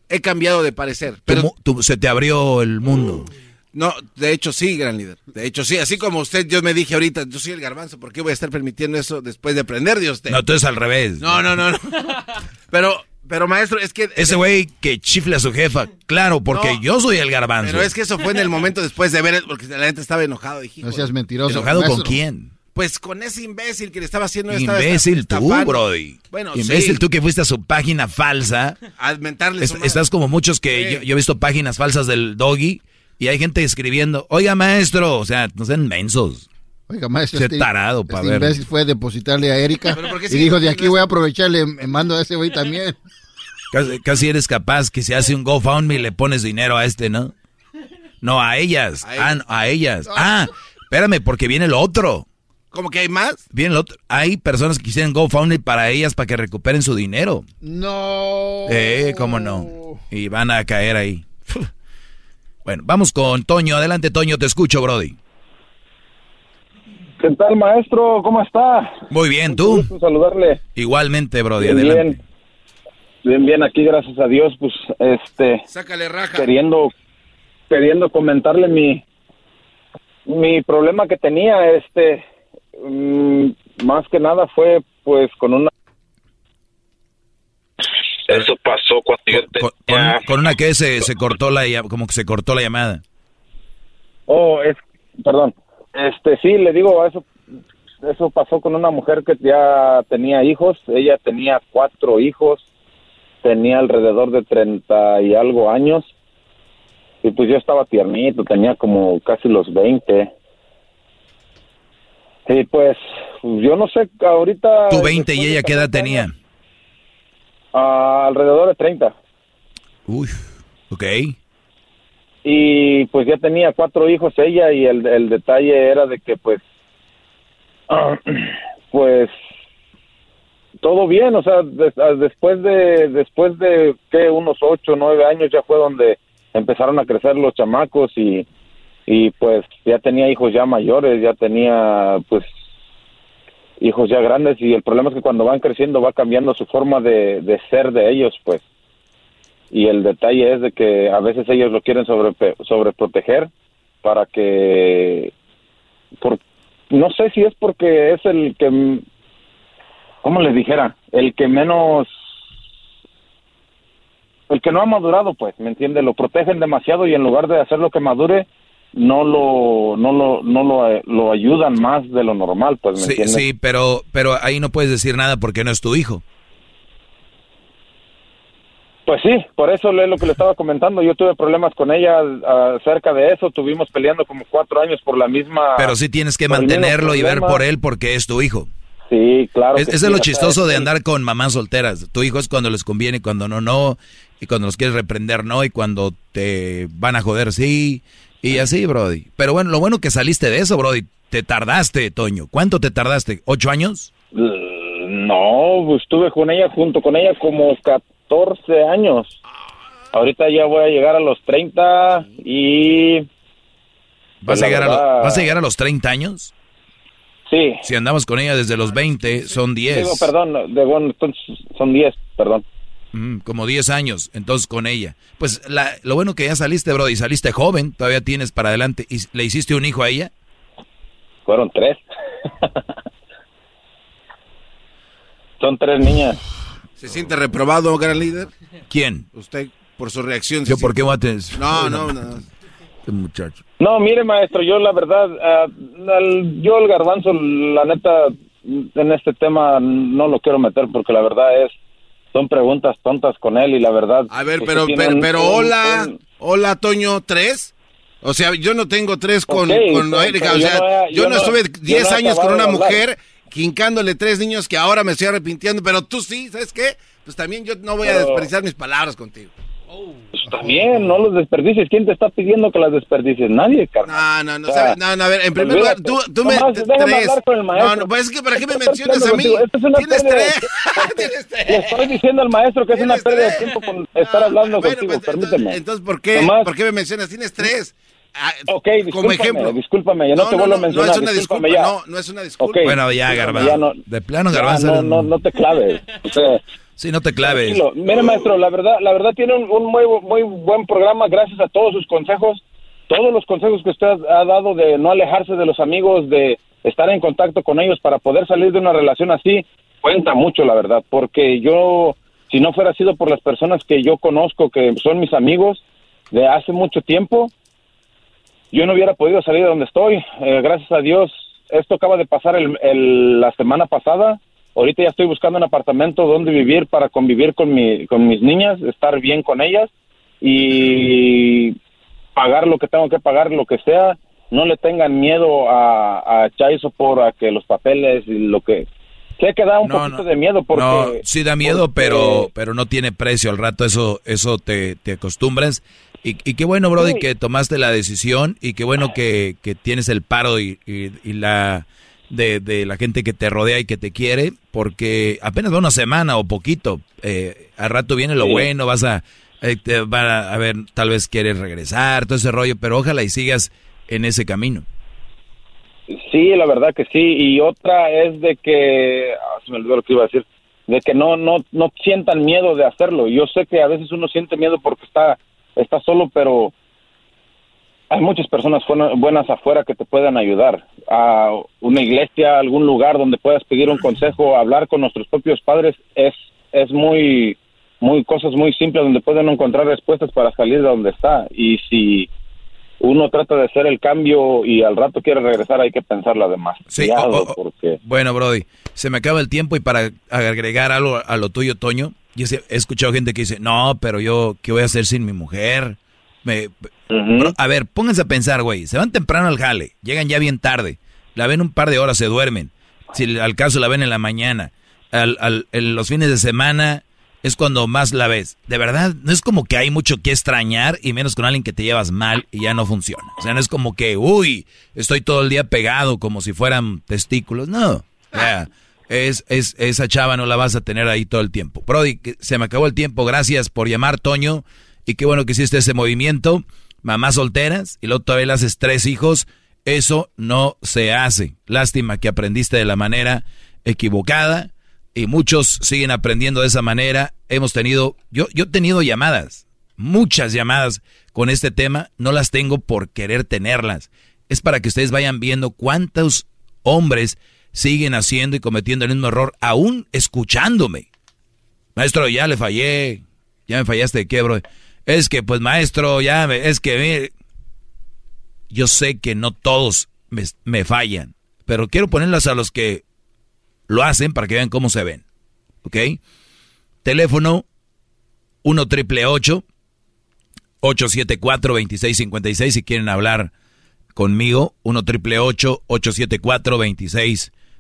he cambiado de parecer. Pero tu- se te abrió el mundo. No, de hecho sí, gran líder. De hecho sí, así como usted, yo me dije ahorita, yo soy el garbanzo, ¿por qué voy a estar permitiendo eso después de aprender de usted? No, tú es al revés. No, no, no, no. Pero, pero maestro, es que... Ese güey que chifle a su jefa, claro, porque No. yo soy el garbanzo. Pero es que eso fue en el momento después de ver, el- porque la gente estaba enojado. Dije, No "Hijo seas de-". mentiroso. ¿Enojado con quién? Pues con ese imbécil que le estaba haciendo estaba Imbécil esta- tú. Brody. Bueno, Imbécil sí. tú que fuiste a su página falsa. A mentarle Es- estás como muchos que Sí. yo, yo he visto páginas falsas del doggy y hay gente escribiendo, oiga maestro, o sea, no sean mensos. Oiga, maestro. Qué tarado este ver. imbécil fue a depositarle a Erika Pero ¿por qué y dijo, de aquí voy a aprovecharle, me mando a ese güey también. Casi, casi eres capaz que si hace un GoFundMe y le pones dinero a este, ¿no? No, a ellas. A Ah, ellas. no, a ellas. Ah, espérame, porque viene lo otro. ¿Cómo que hay más? Viene lo otro. Hay personas que quisieran GoFundMe para ellas para que recuperen su dinero. No. Eh, cómo no. Y van a caer ahí. *laughs* Bueno, vamos con Toño. Adelante, Toño, te escucho, Brody. ¿Qué tal, maestro? ¿Cómo está? Muy bien, ¿tú? Gusto saludarle. Igualmente, Brody, Bien, adelante. bien. Bien, bien, aquí gracias a Dios, pues, este, Sácale raja. queriendo, queriendo comentarle mi, mi problema que tenía, este, mm, más que nada fue, pues, con una... Eso pasó cuando yo Con, con- con una que se, se cortó la como que se cortó la llamada. Oh, es, perdón. Este, sí, le digo, eso, eso pasó con una mujer que ya tenía hijos. Ella tenía cuatro hijos, tenía alrededor de treinta y algo años. Y pues yo estaba tiernito, tenía como casi los veinte. Y pues, yo no sé, ahorita... Tú 20 y ella qué edad tenía. Ah, alrededor de treinta. Uy, ok. y pues ya tenía cuatro hijos ella y el, el detalle era de que pues *clears throat* pues todo bien o sea des- ah, después de después de que unos ocho nueve años ya fue donde empezaron a crecer los chamacos y y pues ya tenía hijos ya mayores ya tenía pues hijos ya grandes y el problema es que cuando van creciendo va cambiando su forma de, de ser de ellos pues. Y el detalle es de que a veces ellos lo quieren sobre sobreproteger para que por no sé si es porque es el que cómo les dijera el que menos el que no ha madurado pues me entiende lo protegen demasiado y en lugar de hacer lo que madure no lo no lo no lo, eh, lo ayudan más de lo normal pues me Sí, entiende sí, pero, pero ahí no puedes decir nada porque no es tu hijo. Pues sí, por eso es lo que le estaba comentando. Yo tuve problemas con ella acerca de eso. Tuvimos peleando como cuatro años por la misma. Pero sí tienes que mantenerlo y ver por él porque es tu hijo. Sí, claro. Es- que eso sí, es lo chistoso de andar con mamás solteras. Tu hijo es cuando les conviene y cuando no, no. Y cuando los quieres reprender, no. Y cuando te van a joder, sí. Y así, Brody. Pero bueno, lo bueno que saliste de eso, Brody. Te tardaste, Toño. ¿Cuánto te tardaste? ¿Ocho años? No, pues estuve con ella junto con ella como 14 años. ahorita ya voy a llegar a los 30 y... ¿Vas, pues, a la llegar a lo- verdad- ¿Vas a llegar a los 30 años? Sí. Si andamos con ella desde los 20, son 10. Digo, perdón, de, bueno, entonces son 10, perdón. Mm, como 10 años, entonces con ella. Pues la- lo bueno que ya saliste, bro, y saliste joven, todavía tienes para adelante. ¿Y le hiciste un hijo a ella? Fueron tres. Son tres niñas. ¿Se siente reprobado, gran líder? ¿Quién? Usted, por su reacción. ¿Yo por qué voy a tener- No, *laughs* no, no. Este muchacho. No, mire, maestro, yo la verdad, ah, al- yo el garbanzo, la neta, en este tema no lo quiero meter porque la verdad es, son preguntas tontas con él y la verdad... A ver, pero, pero, un- pero un- hola, un- hola, Toño, ¿tres? O sea, yo no tengo tres con, Ok, con pero- Erika, pero o yo sea, no yo, no no- estuve yo 10 no he años con una mujer quincándole tres niños que ahora me estoy arrepintiendo, pero tú sí, ¿sabes qué? Pues también yo no voy a desperdiciar mis palabras contigo. Pues bien, no los desperdicies. ¿Quién te está pidiendo que las desperdicies? Nadie, carnal. No, no, no, O no, no, a ver, en primer lugar, tú, tú me... Tres. hablar con el maestro. No, no, pues es que ¿para qué me mencionas a mí? es una Tienes pérdida de- *laughs* tres. Le estoy diciendo al maestro que es una pérdida de tiempo con estar hablando Bueno, contigo, pues, permíteme. Entonces, ¿por qué, ¿por qué me mencionas? Tienes tres. Ah, Ok, como discúlpame, ejemplo. discúlpame, ya no, te vuelvo a mencionar. No es una disculpa, ya. no, no es una disculpa. Bueno, ya, Garbanzo. no- de plano, Garbanzo. No, no, no te claves. O sea, Sí, no te claves. Tranquilo. Mire, maestro, la verdad, la verdad tiene un, un muy, muy buen programa. Gracias a todos sus consejos, todos los consejos que usted ha dado de no alejarse de los amigos, de estar en contacto con ellos para poder salir de una relación así, cuenta mucho, la verdad. Porque yo, si no fuera sido por las personas que yo conozco, que son mis amigos de hace mucho tiempo, yo no hubiera podido salir de donde estoy. Eh, gracias a Dios, esto acaba de pasar el- el- la semana pasada. Ahorita ya estoy buscando un apartamento donde vivir para convivir con, mi, con mis niñas, estar bien con ellas y pagar lo que tengo que pagar, lo que sea. No le tengan miedo a, a Chaizo por a que los papeles y lo que... Sé que da un No, poquito de miedo porque... No, sí da miedo, porque- pero pero no tiene precio. Al rato eso eso te, te acostumbras. Y, y qué bueno, Brody, Sí. que tomaste la decisión y qué bueno que, que tienes el paro y, y- y la de, de la gente que te rodea y que te quiere, porque apenas va una semana o poquito. Eh, al rato viene lo Sí. bueno, vas a, eh, te van a, a ver, tal vez quieres regresar, todo ese rollo, pero ojalá y sigas en ese camino. Sí, la verdad que sí. Y otra es de que, ah, se me olvidó lo que iba a decir, de que no, no, no sientan miedo de hacerlo. Yo sé que a veces uno siente miedo porque está, está solo, pero hay muchas personas buenas afuera que te puedan ayudar. A una iglesia, algún lugar donde puedas pedir un consejo, hablar con nuestros propios padres es, es muy, muy cosas muy simples donde pueden encontrar respuestas para salir de donde está. Y si uno trata de hacer el cambio y al rato quiere regresar, hay que pensarlo además. Sí, Cuidado, o- o- porque Bueno, Brody, se me acaba el tiempo y para agregar algo a lo tuyo, Toño, yo he escuchado gente que dice, no, pero yo, ¿qué voy a hacer sin mi mujer? Me, a ver, pónganse a pensar, güey, se van temprano al jale, llegan ya bien tarde, la ven un par de horas, se duermen, si al caso la ven en la mañana, al, al- en los fines de semana es cuando más la ves. De verdad, no es como que hay mucho que extrañar y menos con alguien que te llevas mal y ya no funciona. O sea, no es como que, uy, estoy todo el día pegado como si fueran testículos. No. O sea, es, es, esa chava no la vas a tener ahí todo el tiempo. Brody, se me acabó el tiempo. Gracias por llamar, Toño. Y qué bueno que hiciste ese movimiento. Mamás solteras y luego todavía le haces tres hijos. Eso no se hace. Lástima que aprendiste de la manera equivocada y muchos siguen aprendiendo de esa manera. Hemos tenido, yo, yo he tenido llamadas, muchas llamadas con este tema, no las tengo por querer tenerlas. Es para que ustedes vayan viendo cuántos hombres siguen haciendo y cometiendo el mismo error, aún escuchándome. Maestro, ya le fallé. Ya me fallaste de qué, bro. Es que, pues, maestro, ya me, es que yo sé que no todos me, me fallan, pero quiero ponerlas a los que lo hacen para que vean cómo se ven. ¿Ok? Teléfono 1 triple 874 2656 si quieren hablar conmigo. 1 triple 874 2656